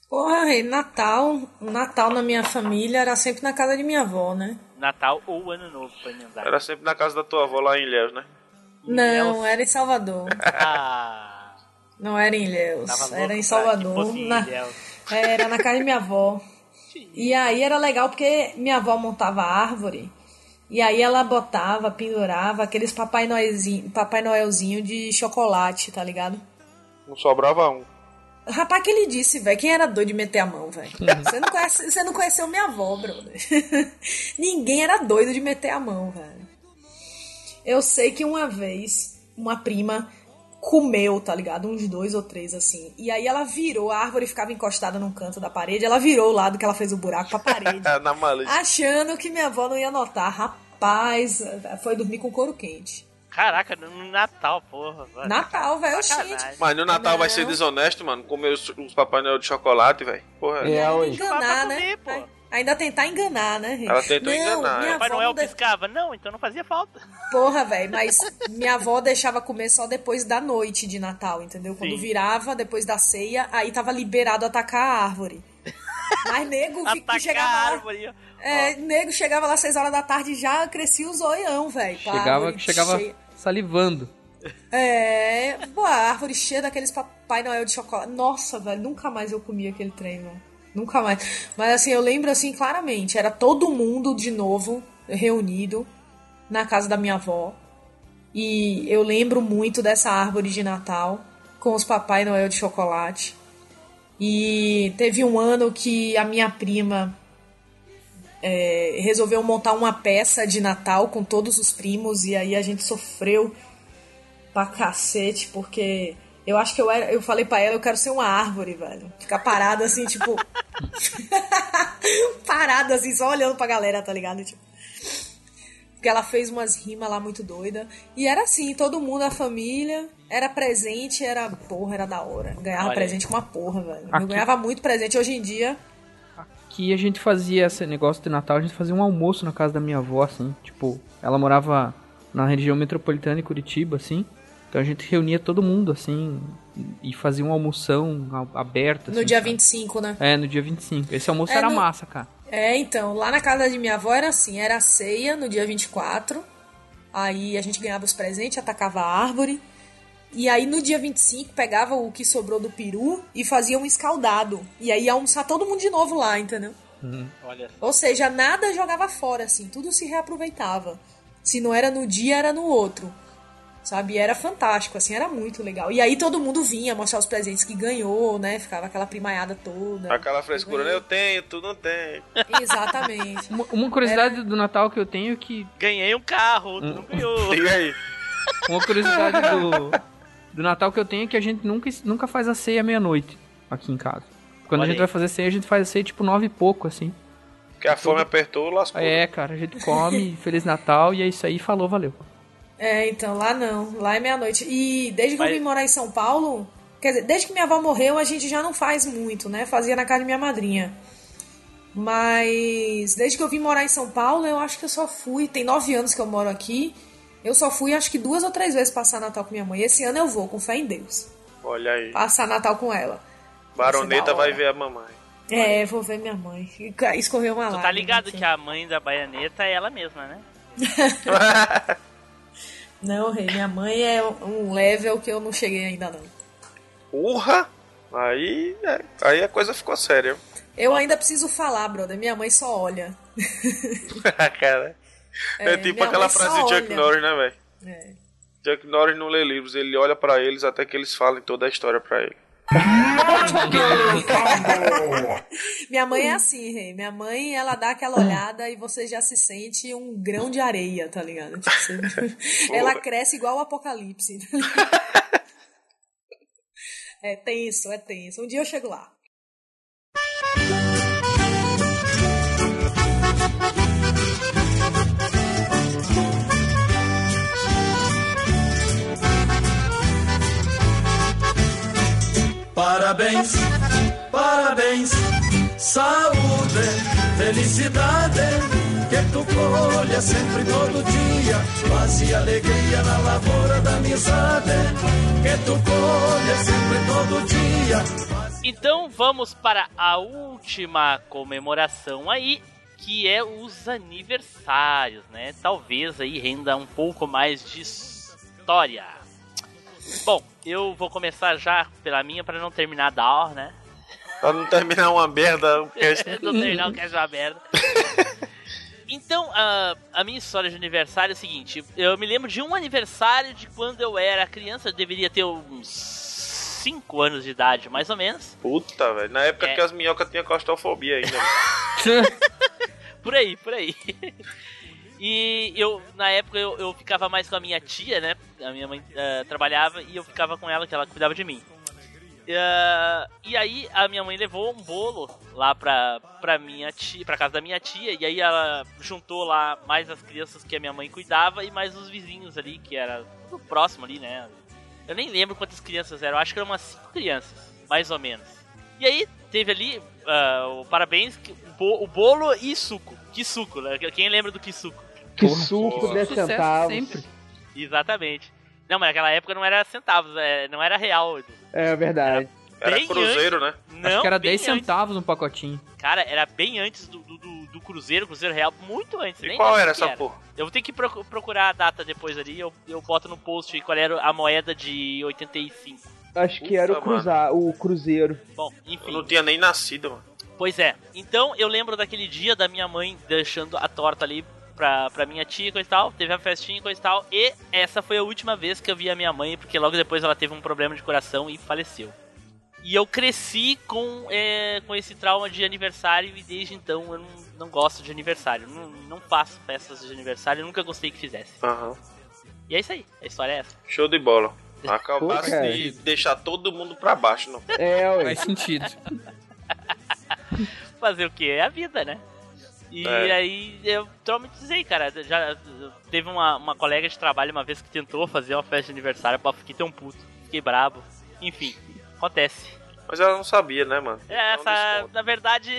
Porra, e Natal, Natal na minha família era sempre na casa de minha avó, né? Natal ou Ano Novo pra emendar. Era sempre na casa da tua avó lá em Ilhéus, né? Não, era em Salvador. Ah, Não era em Ilhéus, tava era em Salvador. em na- Ilhéus. Era na casa de minha avó. <laughs> E aí era legal porque minha avó montava árvore. E aí ela botava, pendurava aqueles Papai Noelzinho, Papai Noelzinho de chocolate, tá ligado? Não sobrava um. Rapaz, que ele disse, velho. Quem era doido de meter a mão, velho? Você não, conhece, você não conheceu minha avó, brother. <laughs> Ninguém era doido de meter a mão, velho. Eu sei que uma vez, uma prima comeu, tá ligado? Uns dois ou três, assim. E aí ela virou, a árvore ficava encostada num canto da parede, ela virou o lado que ela fez o buraco pra parede. <laughs> na malícia. achando que minha avó não ia notar. Rapaz, foi dormir com couro quente. Caraca, no Natal, porra. Natal, velho, gente. Mas no Natal vai ser Não. desonesto, mano. Comer os, os Papai Noel de chocolate, velho. Porra. É, hoje. Vai pra Enganar, né? comer, pô. Ainda tentar enganar, né, gente? Ela tentou não, enganar, Minha é. Papai avó Noel não de- piscava? Não, então não fazia falta. Porra, velho, mas minha avó deixava comer só depois da noite de Natal, entendeu? Quando Sim. virava, depois da ceia, aí tava liberado atacar a árvore. Mas nego que, chegava a lá. árvore. ó. É, nego chegava lá às 6 horas da tarde e já crescia o zoião, velho. Chegava, chegava cheia. salivando. É, pô, a árvore cheia daqueles Papai Noel de chocolate. Nossa, velho, nunca mais eu comi aquele trem, velho. Nunca mais. Mas assim, eu lembro assim claramente, era todo mundo de novo reunido na casa da minha avó. E eu lembro muito dessa árvore de Natal com os Papai Noel de chocolate. E teve um ano que a minha prima é, resolveu montar uma peça de Natal com todos os primos e aí a gente sofreu pra cacete, porque eu acho que eu era. Eu falei pra ela, eu quero ser uma árvore, velho. Ficar parada assim, tipo. <laughs> parada assim, só olhando pra galera, tá ligado? Tipo. Porque ela fez umas rimas lá muito doida. E era assim, todo mundo, a família, era presente, era porra, era da hora. Ganhava Olha presente com uma porra, velho. Aqui- Eu ganhava muito presente. Hoje em dia, Que a gente fazia esse negócio de Natal, a gente fazia um almoço na casa da minha avó, assim. Tipo, ela morava na região metropolitana em Curitiba, assim. Então a gente reunia todo mundo, assim, e fazia uma almoção aberta. no assim, dia sabe? 25, né? É, no dia 25. Esse almoço É, era no- massa, cara. É, então, lá na casa de minha avó era assim, era a ceia no dia 24, aí a gente ganhava os presentes, atacava a árvore, e aí no dia 25 pegava o que sobrou do peru e fazia um escaldado, e aí ia almoçar todo mundo de novo lá, entendeu? Olha Ou seja, nada jogava fora, assim, tudo se reaproveitava. Se não era no dia, era no outro. Sabe? E era fantástico, assim, era muito legal. E aí todo mundo vinha mostrar os presentes que ganhou, né? Ficava aquela primaiada toda. Aquela frescura, né? Eu tenho, tu não tem. Exatamente. Uma, uma curiosidade do Natal que eu tenho é que. Ganhei um carro, tu não ganhou. <laughs> E aí? Uma curiosidade do, do Natal que eu tenho é que a gente nunca, nunca faz a ceia meia-noite aqui em casa. Quando Olha a gente aí. vai fazer ceia, a gente faz a ceia tipo nove e pouco, assim. Que a fome apertou, lascou. É, cara, a gente come, <laughs> Feliz Natal e é isso aí, falou, valeu. É, então, lá não. Lá é meia-noite. E desde que Mas- eu vim morar em São Paulo, quer dizer, desde que minha avó morreu, a gente já não faz muito, né? Fazia na casa de minha madrinha. Mas desde que eu vim morar em São Paulo, eu acho que eu só fui. Tem nove anos que eu moro aqui. Eu só fui, acho que duas ou três vezes passar Natal com minha mãe. Esse ano eu vou, com fé em Deus. Olha aí. Passar Natal com ela. Baroneta vai ver a mamãe. É, vou ver minha mãe. Escorreu uma Tu lágrima. tá ligado que a mãe da baianeta é ela mesma, né? <laughs> Não, rei, minha mãe é um level que eu não cheguei ainda, não. Porra! Aí, é, aí a coisa ficou séria. Eu ainda preciso falar, brother. Minha mãe só olha. <laughs> Cara. É, É, tipo aquela frase de Chuck. Norris, né, velho? É. Chuck Norris não lê livros, ele olha pra eles até que eles falem toda a história pra ele. Minha mãe é assim, rei. Minha mãe, ela dá aquela olhada e você já se sente um grão de areia, tá ligado? Tipo, você- <laughs> ela cresce igual o apocalipse. tá ligado? É tenso, é tenso. Um dia eu chego lá. Parabéns, parabéns, saúde, felicidade, que tu colha sempre todo dia, paz e alegria na lavoura da amizade, que tu colha sempre todo dia. Então vamos para a última comemoração aí, que é os aniversários, né? Talvez aí renda um pouco mais de história. Bom, eu vou começar já pela minha para não terminar da hora, né? Pra não terminar uma merda. <laughs> porque- não terminar o que é uma merda. <laughs> Então, a, a minha história de aniversário é o seguinte: eu me lembro de um aniversário de quando eu era criança, eu deveria ter uns 5 anos de idade, mais ou menos. Puta, velho. Na época É. que as minhocas tinham claustrofobia ainda. velho. <laughs> Por aí, por aí. E eu, na época, eu, eu ficava mais com a minha tia, né? A minha mãe eh, trabalhava e eu ficava com ela, que ela cuidava de mim. Eh, e aí a minha mãe levou um bolo lá pra, pra minha tia, pra casa da minha tia, e aí ela juntou lá mais as crianças que a minha mãe cuidava e mais os vizinhos ali, que era tudo próximo ali, né? Eu nem lembro quantas crianças eram, acho que eram umas cinco crianças, mais ou menos. E aí teve ali ah, o parabéns, o bolo e suco. Que suco, né? Quem lembra do que suco? Que Porra, suco, porra. 10 Sucesso centavos. sempre. Exatamente. Não, mas naquela época não era centavos, é, não era real. É verdade. Era Bem cruzeiro, né? Não, Acho que era bem 10 antes. centavos um pacotinho. Cara, era bem antes do, do, do- Cruzeiro, Cruzeiro Real, muito antes. E nem qual era que essa porra? Eu vou ter que procu- procurar a data depois ali, eu, eu boto no post qual era a moeda de 85. Acho que Puta, era o, cruzar, o cruzeiro. Bom, Eu enfim. não tinha nem nascido, mano. Pois é. Então eu lembro daquele dia da minha mãe deixando a torta ali pra, pra minha tia e coisa e tal. Teve a festinha e coisa e tal. E essa foi a última vez que eu vi a minha mãe, porque logo depois ela teve um problema de coração e faleceu. E eu cresci com, é, com esse trauma de aniversário e desde então eu não, não gosto de aniversário. Não, não faço festas de aniversário, nunca gostei que fizesse. Aham. E é isso aí, a história é essa. Show de bola. <laughs> Acabasse Pô, de deixar todo mundo pra baixo, não. É, ué. Faz sentido. <laughs> Fazer o que? É a vida, né? E É. aí eu traumatizei, cara. Já teve uma, uma colega de trabalho uma vez que tentou fazer uma festa de aniversário, pô, fiquei tão puto, fiquei brabo. Enfim, acontece. Mas ela não sabia, né, mano? É, essa, na verdade,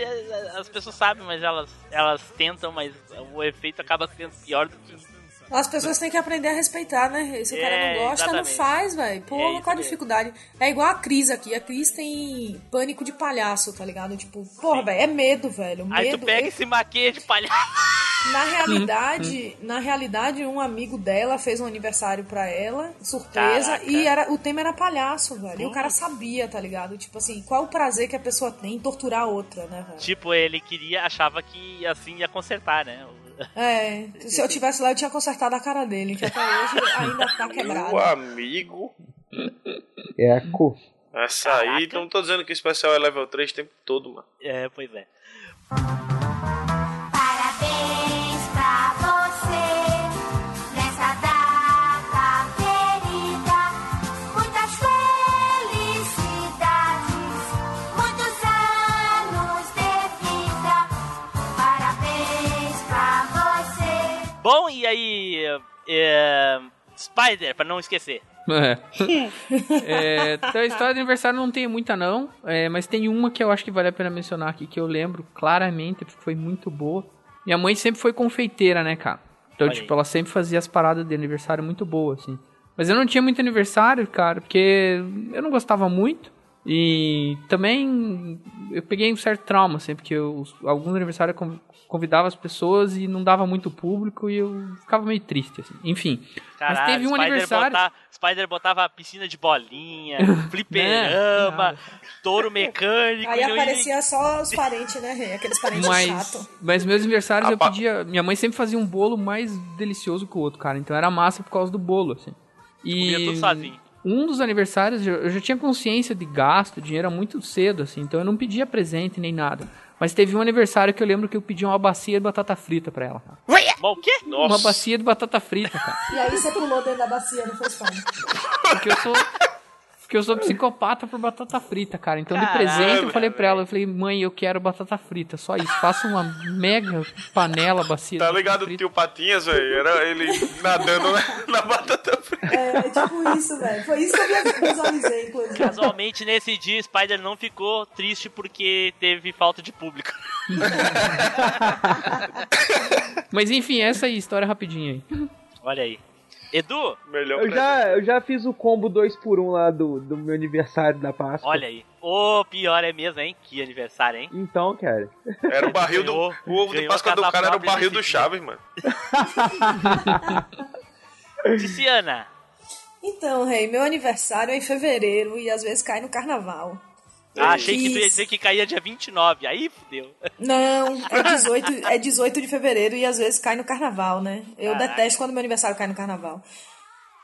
as pessoas sabem, mas elas, elas tentam, mas o efeito acaba sendo pior do que. As pessoas têm que aprender a respeitar, né? Se o cara É, não gosta, não exatamente. faz, velho. É Porra, isso qual a dificuldade? É igual a Cris aqui. A Cris tem pânico de palhaço, tá ligado? Tipo, porra, velho, é medo, velho. Aí tu pega Eu- e se maquia de palhaço. Na <laughs> realidade, na realidade, um amigo dela fez um aniversário pra ela, surpresa, Caraca. e era, o tema era palhaço, velho. E o cara sabia, tá ligado? Tipo assim, qual o prazer que a pessoa tem em torturar a outra, né, velho? Tipo, ele queria, achava que assim ia consertar, né? É, se eu tivesse lá, eu tinha consertado a cara dele, que até hoje ainda tá quebrado. Meu amigo. É a cor. Essa Caraca. aí, então não tô dizendo que o especial é level 3 o tempo todo, mano. É, pois é. Bom, e aí. é, Spider, pra não esquecer. É. <laughs> É, então a história do aniversário não tem muita não, é, mas tem uma que eu acho que vale a pena mencionar aqui, que eu lembro claramente, porque foi muito boa. Minha mãe sempre foi confeiteira, né, cara? Então, Olha tipo, aí. ela sempre fazia as paradas de aniversário muito boas, assim. Mas eu não tinha muito aniversário, cara, porque eu não gostava muito. E também eu peguei um certo trauma, assim, porque eu, alguns aniversários convidava as pessoas e não dava muito público e eu ficava meio triste, assim. Enfim. Caralho, mas teve um Spider aniversário. Botar, Spider botava piscina de bolinha, <laughs> Né? fliperama, Nada. touro mecânico. Aí e aparecia só os parentes, né? Aqueles parentes Mas, chatos. mas meus aniversários eu pedia. Minha mãe sempre fazia um bolo mais delicioso que o outro, cara. Então era massa por causa do bolo, assim. Comia E tudo sozinho. Um dos aniversários eu já tinha consciência de gasto, dinheiro muito cedo, assim. Então eu não pedia presente nem nada. Mas teve um aniversário que eu lembro que eu pedi uma bacia de batata frita pra ela, cara. Bom, o quê? Nossa. Uma bacia de batata frita, cara. E aí você pulou dentro da bacia, não foi. Porque eu sou. Porque eu sou psicopata por batata frita, cara. Então, de Caralho, presente, eu falei pra ela, eu falei, mãe, eu quero batata frita, só isso. Faça uma mega panela bacia Tá de ligado o tio Patinhas, velho? Era ele nadando na, na batata frita. É, é tipo isso, velho. Foi isso que eu visualizei, inclusive. Casualmente, nesse dia, Spider não ficou triste porque teve falta de público. <laughs> Mas enfim, essa aí, história rapidinha aí. Olha aí. Edu, Melhor Eu já, eu já fiz o combo 2 por 1 lá do, do meu aniversário da Páscoa. olha aí. Ô, pior é mesmo, hein? Que aniversário, hein? Então, cara. Era o barril do. Ganhou- O ovo de Páscoa do cara era o barril do dia. Chaves, mano. <laughs> <laughs> Ticiana. Então, Rei, meu aniversário é em fevereiro e às vezes cai no carnaval. Ah, achei que tu ia dizer que caía dia 29. Aí fudeu. Não, é <laughs> 18, é 18 de fevereiro e às vezes cai no carnaval, né? Eu Caraca. detesto quando meu aniversário cai no carnaval.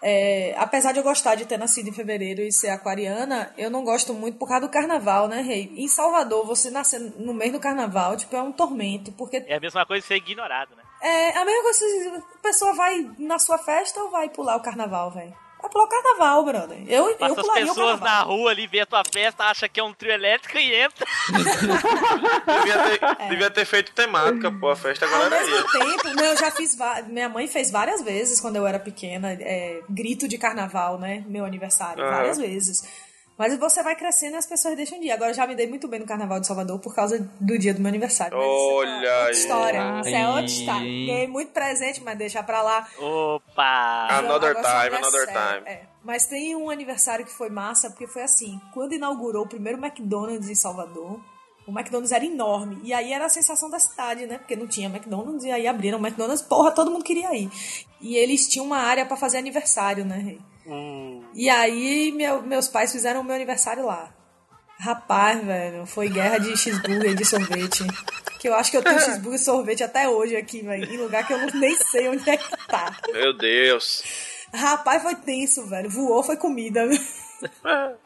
É, apesar de eu gostar de ter nascido em fevereiro e ser aquariana, eu não gosto muito por causa do carnaval, né, Rei? Em Salvador, você nascer no mês do carnaval, tipo, é um tormento, porque É a mesma coisa ser ignorado, né? é a mesma coisa, a pessoa vai na sua festa ou vai pular o carnaval, velho? Vai pular o carnaval, brother. Eu, eu Passa as pularia o pessoas na rua ali, vê a tua festa, acha que é um trio elétrico e entra. Devia ter, <laughs> devia ter feito temática, pô, a festa Ao agora era mesmo ia. tempo, não, eu já fiz. Minha mãe fez várias vezes quando eu era pequena, é, grito de carnaval, né? Meu aniversário, várias vezes. Mas você vai crescendo e as pessoas deixam de ir. Agora eu já me dei muito bem no carnaval de Salvador por causa do dia do meu aniversário. É Olha aí. história. Isso é outra história. Ganhei muito presente, mas deixa pra lá. Opa! Another time, pra another sério, time. é. Mas tem um aniversário que foi massa, porque foi assim, quando inaugurou o primeiro McDonald's em Salvador, o McDonald's era enorme. E aí era a sensação da cidade, né? Porque não tinha McDonald's, e aí abriram o McDonald's, porra, todo mundo queria ir. E eles tinham uma área pra fazer aniversário, né, Rei? Hum, E aí meu- meus pais fizeram o meu aniversário lá. Rapaz, velho, foi guerra de cheeseburger e de sorvete. Que eu acho que eu tenho cheeseburger e sorvete até hoje aqui, velho. Em lugar que eu nem sei onde é que tá. Meu Deus. Rapaz, foi tenso, velho. Voou, foi comida. <laughs>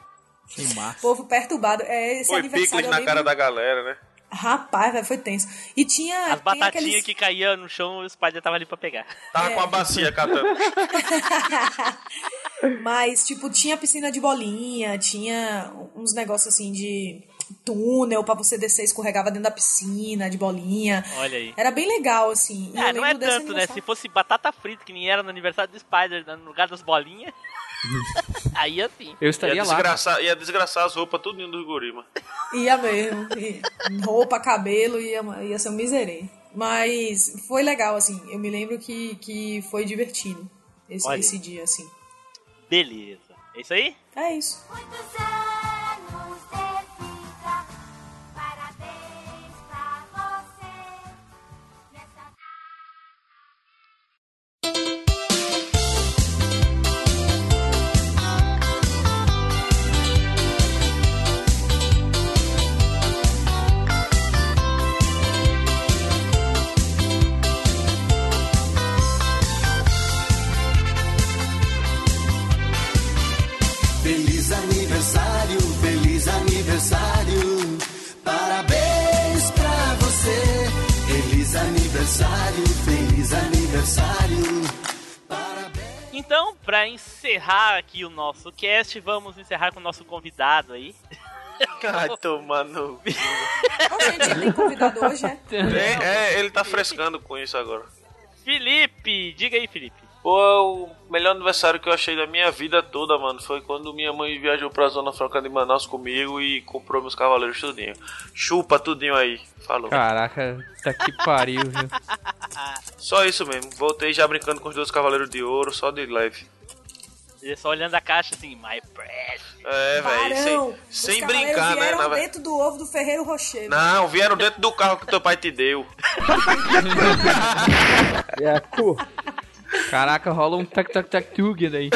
Que massa. Povo perturbado. É, esse Foi aniversário. na lembro- cara da galera, né? Rapaz, velho, foi tenso. E tinha. As batatinhas aqueles- que caíam no chão, o Spider tava ali pra pegar. Tava É. com a bacia catando. <laughs> Mas, tipo, tinha piscina de bolinha, tinha uns negócios assim de túnel pra você descer, escorregava dentro da piscina de bolinha. Olha aí. Era bem legal, assim. E Ah, não é tanto, né? Se fosse batata frita, que nem era no aniversário do Spider, no lugar das bolinhas. <laughs> aí assim. Eu Ia estaria lá. desgraçar, ia desgraçar as roupas tudo do guri, mano. <laughs> Ia mesmo. E roupa, cabelo, ia, ia ser um miserê. Mas foi legal, assim. Eu me lembro que, que foi divertido esse, esse dia, assim. Beleza. É isso aí? É isso. Encerrar aqui o nosso cast, vamos encerrar com o nosso convidado aí. Ai, tomando. Ô, gente, tem convidado hoje, é? É, é, ele tá frescando com isso agora. Felipe! Diga aí, Felipe. Pô, o melhor aniversário que eu achei da minha vida toda, mano, foi quando minha mãe viajou pra Zona Franca de Manaus comigo e comprou meus cavaleiros tudinho. Chupa tudinho aí, falou. Caraca, tá que pariu, viu? Só isso mesmo, voltei já brincando com os dois cavaleiros de ouro, só de leve. Ele só olhando a caixa assim, my precious. É, velho, sem, sem brincar, né? vieram dentro do ovo do Ferreiro Rocher. Não, vieram dentro do carro que teu pai te deu. É a Caraca, rola um tac tac tac tug daí.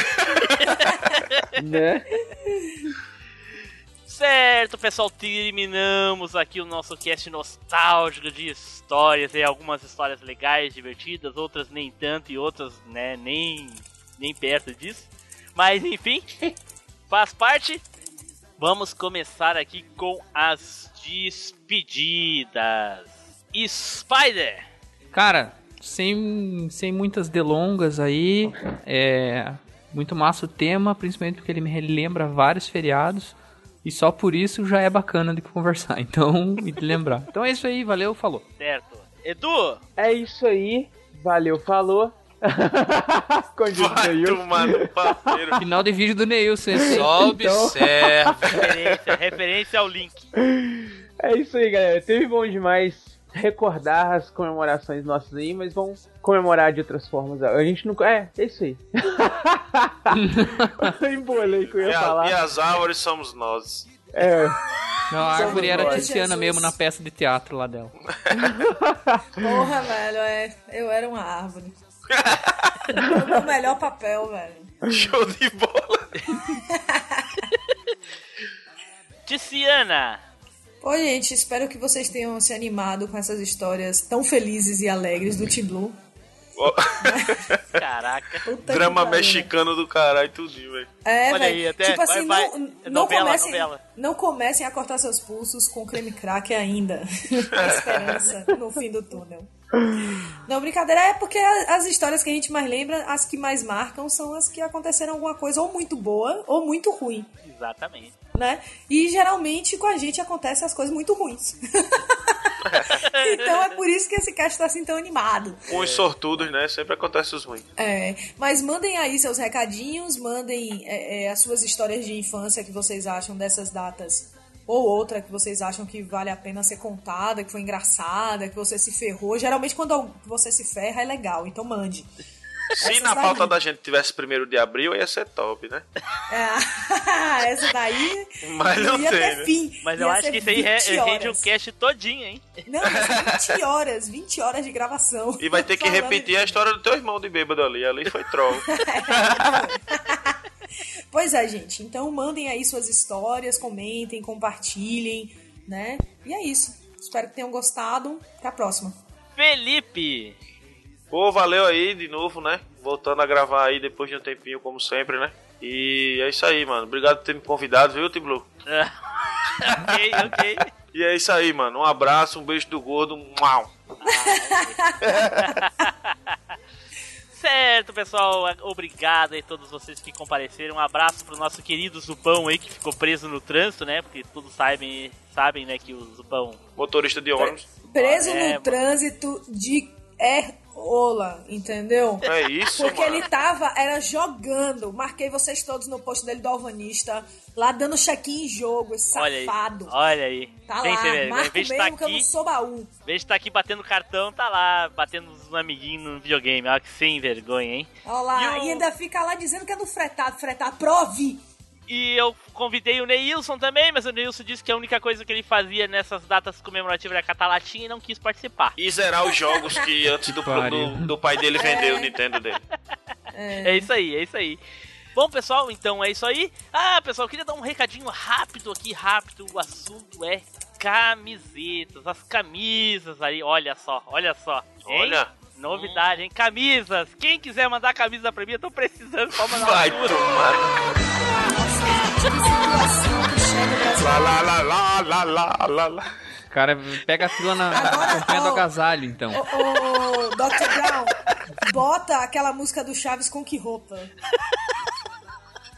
né? Certo, pessoal, terminamos aqui o nosso cast nostálgico de histórias. Tem algumas histórias legais, divertidas, outras nem tanto e outras, né, nem, nem perto disso. Mas enfim, <laughs> faz parte. Vamos começar aqui com as despedidas. Spider! Cara, sem, sem muitas delongas aí, é muito massa o tema, principalmente porque ele me relembra vários feriados. E só por isso já é bacana de conversar, <laughs> então, e de lembrar. Então é isso aí, valeu, falou. Certo. Edu! É isso aí. Valeu, falou. <laughs> Escondido Vai Neil. tomar no papeiro. Final de vídeo do Neilson, esse. Só Então- observa. Referência, referência ao link. É isso aí, galera. Teve bom demais recordar as comemorações nossas aí, mas vamos comemorar de outras formas. A gente não. É, é isso aí. <laughs> Embolei que eu E, ia a- falar. e as árvores somos nós. É, Não, a árvore era. Tiziana mesmo na peça de teatro lá dela. Porra, velho, é, eu era uma árvore. O melhor papel, velho. Show de bola. <laughs> Tiziana! Oi, gente, espero que vocês tenham se animado com essas histórias tão felizes e alegres do Team Blue. Caraca. Puta Drama mexicano do caralho, tudinho, velho. É, Olha velho. aí, até- tipo assim, vai. não, não, novela, comecem, novela. não comecem a cortar seus pulsos com creme crack ainda. a <laughs> esperança no fim do túnel. Não, brincadeira, é porque as histórias que a gente mais lembra, as que mais marcam, são as que aconteceram alguma coisa ou muito boa ou muito ruim, Exatamente. né? E geralmente com a gente acontecem as coisas muito ruins. <laughs> então é por isso que esse cast tá assim tão animado. Com os sortudos, né? Sempre acontece os ruins. É, mas mandem aí seus recadinhos, mandem é, é, as suas histórias de infância que vocês acham dessas datas. Ou outra que vocês acham que vale a pena ser contada, que foi engraçada, que você se ferrou. Geralmente quando você se ferra é legal, então mande. Se Essas na pauta daí. da gente tivesse primeiro de abril, ia ser top, né? É, <laughs> essa daí Mas não ia né? fim. Mas Ia eu acho que isso aí re- 20 rende um cast todinho, hein? Não, ia ser 20 horas, 20 horas de gravação. E vai ter que repetir a história do teu irmão de bêbado ali. Ali foi troll. <laughs> <laughs> Pois é, gente. Então mandem aí suas histórias, comentem, compartilhem, né? E é isso. Espero que tenham gostado. Até a próxima. Felipe! Pô, valeu aí de novo, né? Voltando a gravar aí depois de um tempinho, como sempre, né? E é isso aí, mano. Obrigado por ter me convidado, viu, Tiblu? <laughs> ok, ok. E é isso aí, mano. Um abraço, um beijo do gordo. Mau. <laughs> Certo, pessoal. Obrigado aí a todos vocês que compareceram. Um abraço pro nosso querido Zupão aí que ficou preso no trânsito, né? Porque todos sabem, sabem, né, que o Zupão Motorista de ônibus. Preso É, no trânsito de Errola, entendeu? É isso, Porque mano. ele tava, era jogando. Marquei vocês todos no post dele do Alvanista. Lá dando check-in em jogo, esse Olha aí. safado. Olha aí. Tá lá, marco de mesmo estar que eu não aqui, sou baú. vez estar aqui batendo cartão, tá lá batendo os amiguinhos no videogame. Olha que sem vergonha, hein? Olha lá, E o- e ainda fica lá dizendo que é do fretado, fretar, prove! E eu convidei o Neilson também, mas o Neilson disse que a única coisa que ele fazia nessas datas comemorativas era catar latinha e não quis participar. E zerar os jogos que <laughs> antes do, do, do pai dele vender o Nintendo dele. É isso aí, é isso aí. Bom, pessoal, então é isso aí. Ah, pessoal, eu queria dar um recadinho rápido aqui, rápido. O assunto é camisetas, as camisas aí, olha só, olha só. hein? Olha. Novidade, hein? Camisas. Quem quiser mandar camisa pra mim, eu tô precisando. Pode mandar Vai uma tomar. Lá, lá, lá, lá, lá, lá, lá, lá. Cara, pega a fila na, campanha do agasalho, então. Ô, ô, Dr. Brown, bota aquela música do Chaves com que roupa?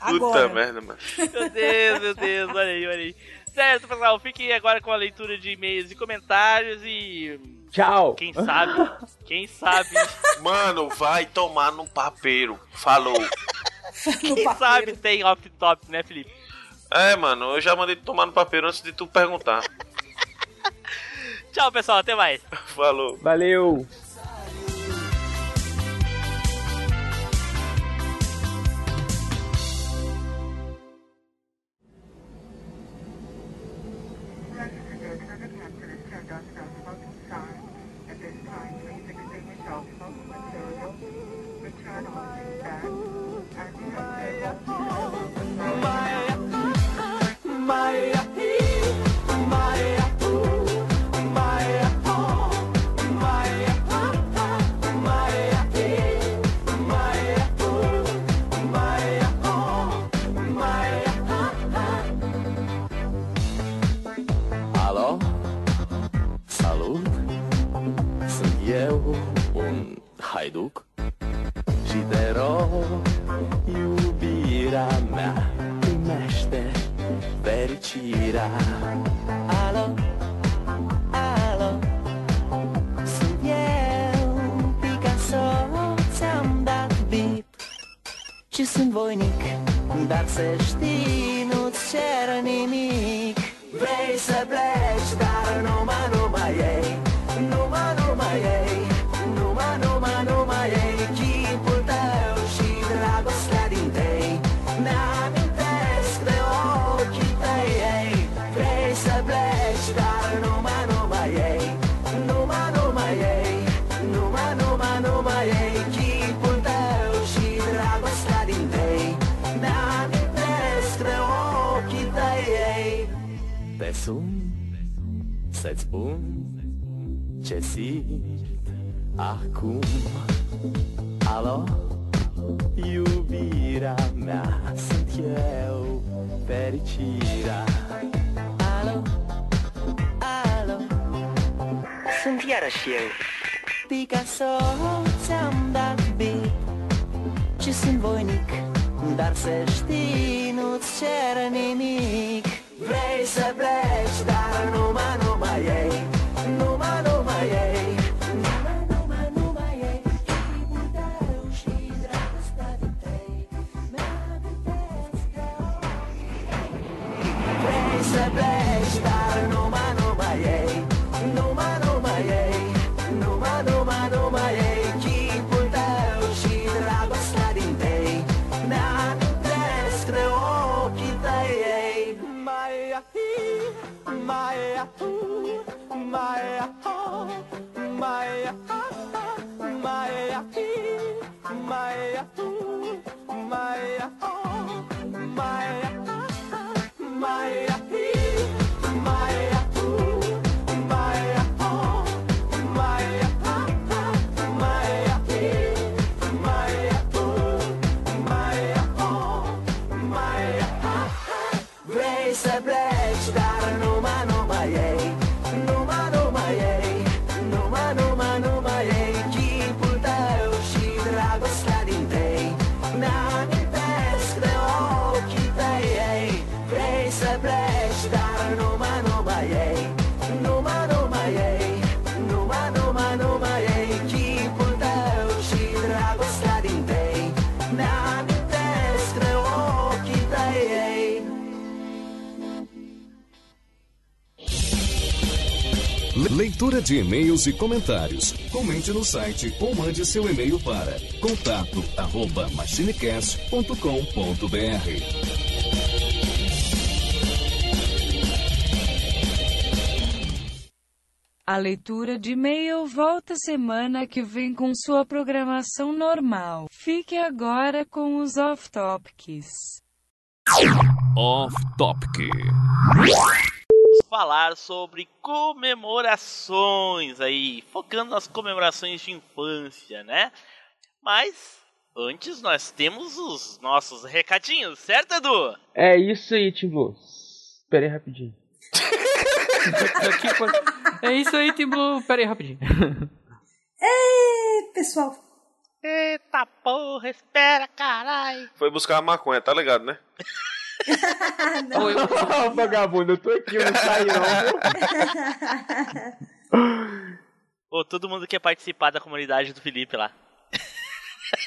Agora. Puta merda, mano. Meu Deus, meu Deus, olha aí, olha aí. Certo, pessoal, fiquem agora com a leitura de e-mails e comentários e. Tchau. Quem sabe, quem sabe, Mano, vai tomar no papeiro. Falou. No quem papeiro. sabe tem off-top, né, Felipe? É, mano, eu já mandei tu tomar no papeiro antes de tu perguntar. Tchau, pessoal, até mais. Falou. Valeu. Picasso, ți-am dat bip Și sunt voinic Dar să știi, nu-ți cer nimic de e-mails e comentários. Comente no site ou mande seu e-mail para contato arroba machinecast.com.br. A leitura de e-mail volta semana que vem com sua programação normal. Fique agora com os off-topics. Off Topic. Falar sobre comemorações aí, focando nas comemorações de infância, né? Mas antes nós temos os nossos recadinhos, certo, Edu? É isso aí, Tim Blue. Espera aí rapidinho. <laughs> É isso aí, Tim Blue. Pera aí, rapidinho. É, pessoal. Eita porra, espera, caralho. Foi buscar a maconha, tá ligado, né? <laughs> <laughs> Oi, Ô, vagabundo, eu tô aqui, eu não saí não. Ô, todo mundo quer participar da comunidade do Felipe lá.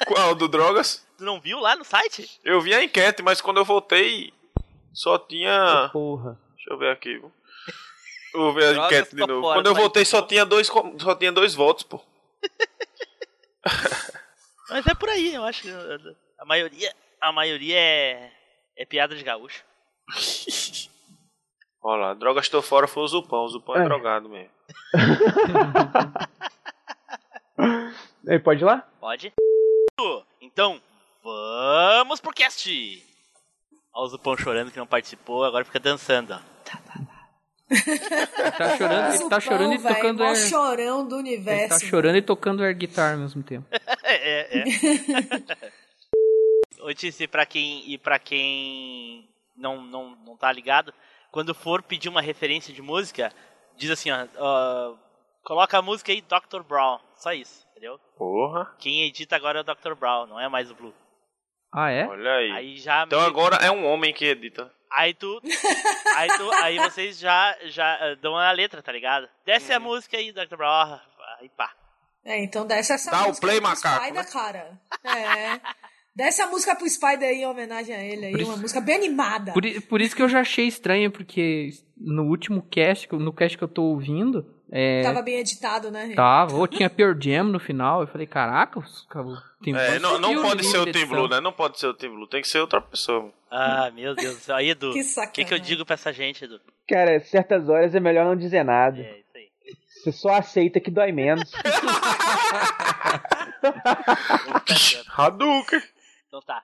Qual? Do Drogas? Tu não viu lá no site? Eu vi a enquete, mas quando eu voltei, só tinha. Porra. Deixa eu ver aqui. Eu Vou ver a Drogas enquete de novo. fora, Quando eu voltei, só tinha dois, só tinha dois votos, pô. <laughs> Mas é por aí, eu acho que a maioria, a maioria é, é piada de gaúcho. <laughs> Olha lá, drogas tô fora foi o Zupão. O Zupão é, É. drogado mesmo. <laughs> Aí, pode ir lá? Pode? Então, vamos pro cast! Olha o Zupão chorando que não participou, agora fica dançando, ó. Tá chorando, ele tá chorando e Zupão, véi, tocando mó air... chorão do Ele universo. tá chorando e tocando air guitar ao mesmo tempo. <laughs> é, é. Ô, Tice, pra quem, e pra quem não, não, não tá ligado, quando for pedir uma referência de música, diz assim, ó, ó, coloca a música aí Dr. Brown, só isso, entendeu? Porra. Quem edita agora é o Dr. Brown, não é mais o Blue. Ah, é? Olha aí. Aí já Então agora é um homem que edita. Aí tu. Aí tu. Aí vocês já, já eh, dão a letra, tá ligado? Desce a música aí, Dr. Brown. Aí pá. É, então desce essa Dá o música play, pro macaco, Spider, né? cara. É. Desce a música pro Spider aí em homenagem a ele aí, uma música bem animada. Por, por isso que eu já achei estranho, porque no último cast, que eu- no cast que eu tô ouvindo, é, Tava bem editado, né? tava, ou tinha Pearl Jam no final, eu falei, caraca, os, o Tim É, Blue não, não pode ser o Tim. Blue, né? Não pode ser o Tim Blue. Tem que ser outra pessoa. Ah, meu Deus. Aí, Edu. <laughs> Que O que, que eu sacanagem. digo pra essa gente, Edu? Cara, certas horas é melhor não dizer nada. É isso aí. Você só aceita que dói menos. <laughs> <laughs> Hadouken. Então tá.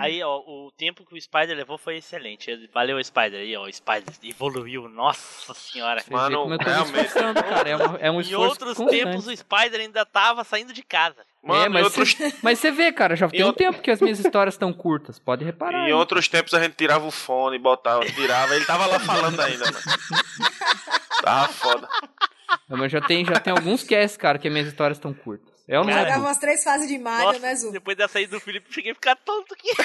Aí, ó, o tempo que o Spider levou foi excelente. Valeu, Spider. Aí, ó, o Spider evoluiu. Nossa senhora. Mano, realmente. cara, é, uma- é um Em esforço outros constante. tempos, o Spider ainda tava saindo de casa. Mano, é, mas, outros, você, mas você vê, cara, já tem um outro- tempo que as minhas histórias estão curtas. Pode reparar. em aí. outros tempos a gente tirava o fone, botava, tirava. Ele tava lá falando ainda, mano. Tava foda. Não, Mas já tem, já tem alguns casts, cara, que as minhas histórias estão curtas. É ou não é? Jogava Bu? umas três fases de Mario, Nossa, né, Zu? depois dessa aí do Felipe, eu cheguei a ficar tonto aqui. <laughs>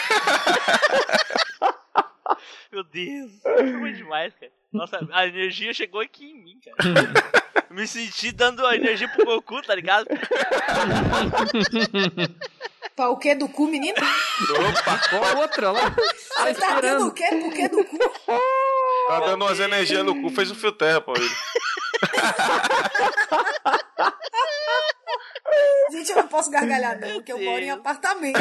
Meu Deus, foi demais, cara. Nossa, a energia chegou aqui em mim, cara. Eu me senti dando a energia pro Goku, tá ligado? Pra o quê do cu, menino? Opa, Ó, outra lá. Tá Você tá dando o quê? Por quê do cu? tá dando umas energias no cu, fez o fio terra, pô. Ele. <laughs> Gente, eu não posso gargalhar, não, porque eu moro em apartamento.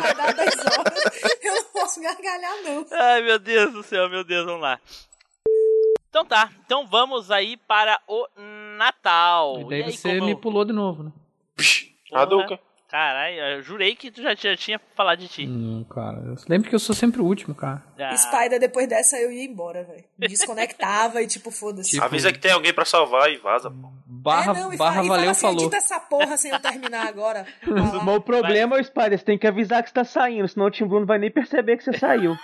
Vai dar 10 horas. Eu não posso gargalhar, não. Ai, meu Deus do céu, meu Deus, vamos lá. Então tá, então vamos aí para o Natal. E daí aí, você como me pulou de novo, né? Porra. Hadouken. Caralho, eu jurei que tu já, já tinha falado de ti. Não, cara. Eu lembro que eu sou sempre o último, cara. Ah, Spider, depois dessa, eu ia embora, velho. Desconectava e, tipo, foda-se. Tipo, Avisa que tem alguém pra salvar e vaza, pô. Barra, é, não, e barra e fala valeu, assim, falou. edita essa porra sem eu terminar agora. <laughs> O problema é o Spider, você tem que avisar que você tá saindo, senão o Tim Blue não vai nem perceber que você saiu.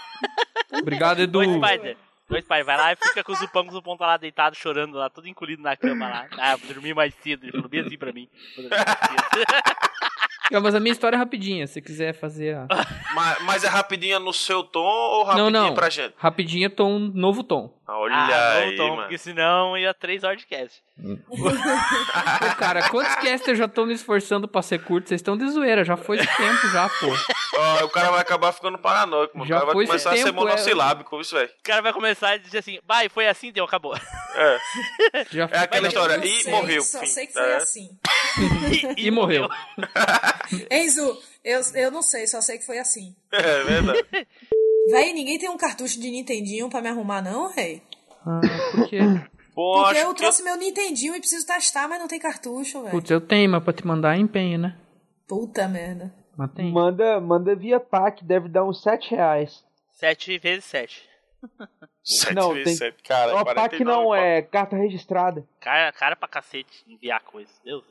<laughs> Obrigado, Edu. Oi, Spider. Oi, Spider. Vai lá e fica com o Zupão, que o Zupão tá lá deitado, chorando lá, todo encolhido na cama lá. Ah, vou dormir mais cedo. Ele falou bem assim pra mim. <laughs> Não, mas a minha história é rapidinha, se quiser fazer a... <laughs> Mas, mas é rapidinha no seu tom ou Não, rapidinha não. pra gente? Rapidinha, tom, novo tom. Olha ah, não, aí, Tom, mano. porque senão ia três hordcast. Ô, cara, quantos casts eu já tô me esforçando pra ser curto? Vocês estão de zoeira, já foi esse tempo já, pô. Ó, o cara vai acabar ficando paranoico, mano. Já o cara vai começar a ser tempo, é. monossilábico, isso, velho. O cara vai começar a dizer assim, vai, foi assim, deu, acabou. É. Já É aquela história. não E sei, morreu. Só fim, sei que foi assim. <laughs> E morreu. <laughs> Enzo, eu, eu não sei, só sei que foi assim. <laughs> É verdade. <laughs> Véi, ninguém tem um cartucho de Nintendinho pra me arrumar, não, rei? Ah, por quê? Pô, Porque eu trouxe meu Nintendinho e preciso testar, mas não tem cartucho, velho. Putz, eu tenho, mas pra te mandar é empenho, né? Puta merda. Mas tem. Manda, manda via PAC, deve dar uns 7 reais. Sete vezes sete. Sete não, vezes tem- sete, cara. Ó, PAC 49 não, é carta registrada. Cara, cara pra cacete enviar coisa. Deus.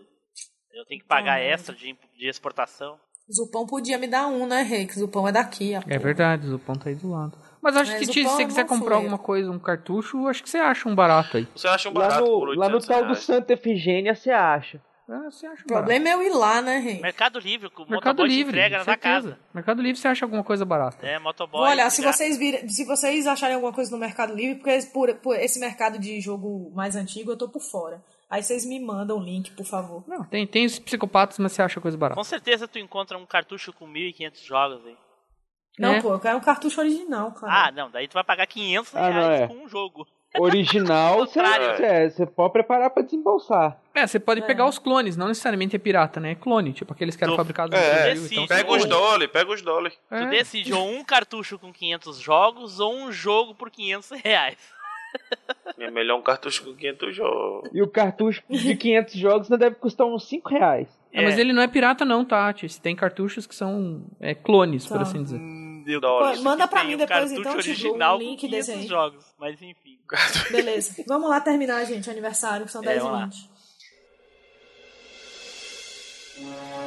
Eu tenho que pagar Ah, extra de, de exportação. Zupão podia me dar um, né, rei? Que Zupão é daqui, ó. É verdade, o Zupão tá aí do lado. Mas acho Mas que se você é quiser comprar alguma coisa, um cartucho, acho que você acha um barato aí. Você acha um Lá barato no, por lá no 800 tal do. Santa Efigênia você acha. Ah, você acha O problema é eu ir lá, né, rei? Mercado Livre, o Mercado Livre, entrega na casa. Mercado Livre você acha alguma coisa barata. É, motoboy. Olha, se vocês, virem, se vocês acharem alguma coisa no Mercado Livre, porque por, por esse mercado de jogo mais antigo eu tô por fora. Aí vocês me mandam o link, por favor. Não, tem, tem os psicopatas, mas você acha coisa barata. Com certeza tu encontra um cartucho com 1.500 jogos aí. Não, É. pô, eu quero um cartucho original, cara. Ah, não, daí tu vai pagar 500 Ah, não, reais é. com um jogo. <laughs> Original, você é, você pode preparar pra desembolsar. É, você pode pegar os clones, não necessariamente é pirata, né? É clone, tipo aqueles que eram Tu- fabricados no É, Brasil. Então, Pega os dólares, pega os dólares. É. Tu decide ou um cartucho com 500 jogos ou um jogo por 500 reais. <laughs> É melhor um cartucho com 500 jogos. E o cartucho de 500 <laughs> jogos ainda deve custar uns 5 reais. É, mas ele não é pirata não, tá? Tati? Tem cartuchos que são é, clones, por Tá. assim dizer. Dólares. Pô, manda pra mim um depois, cartucho então, original um link com 500 desse aí. jogos. Mas enfim. <laughs> Beleza. Vamos lá terminar, gente, o aniversário, que são É, 10 vamos e lá.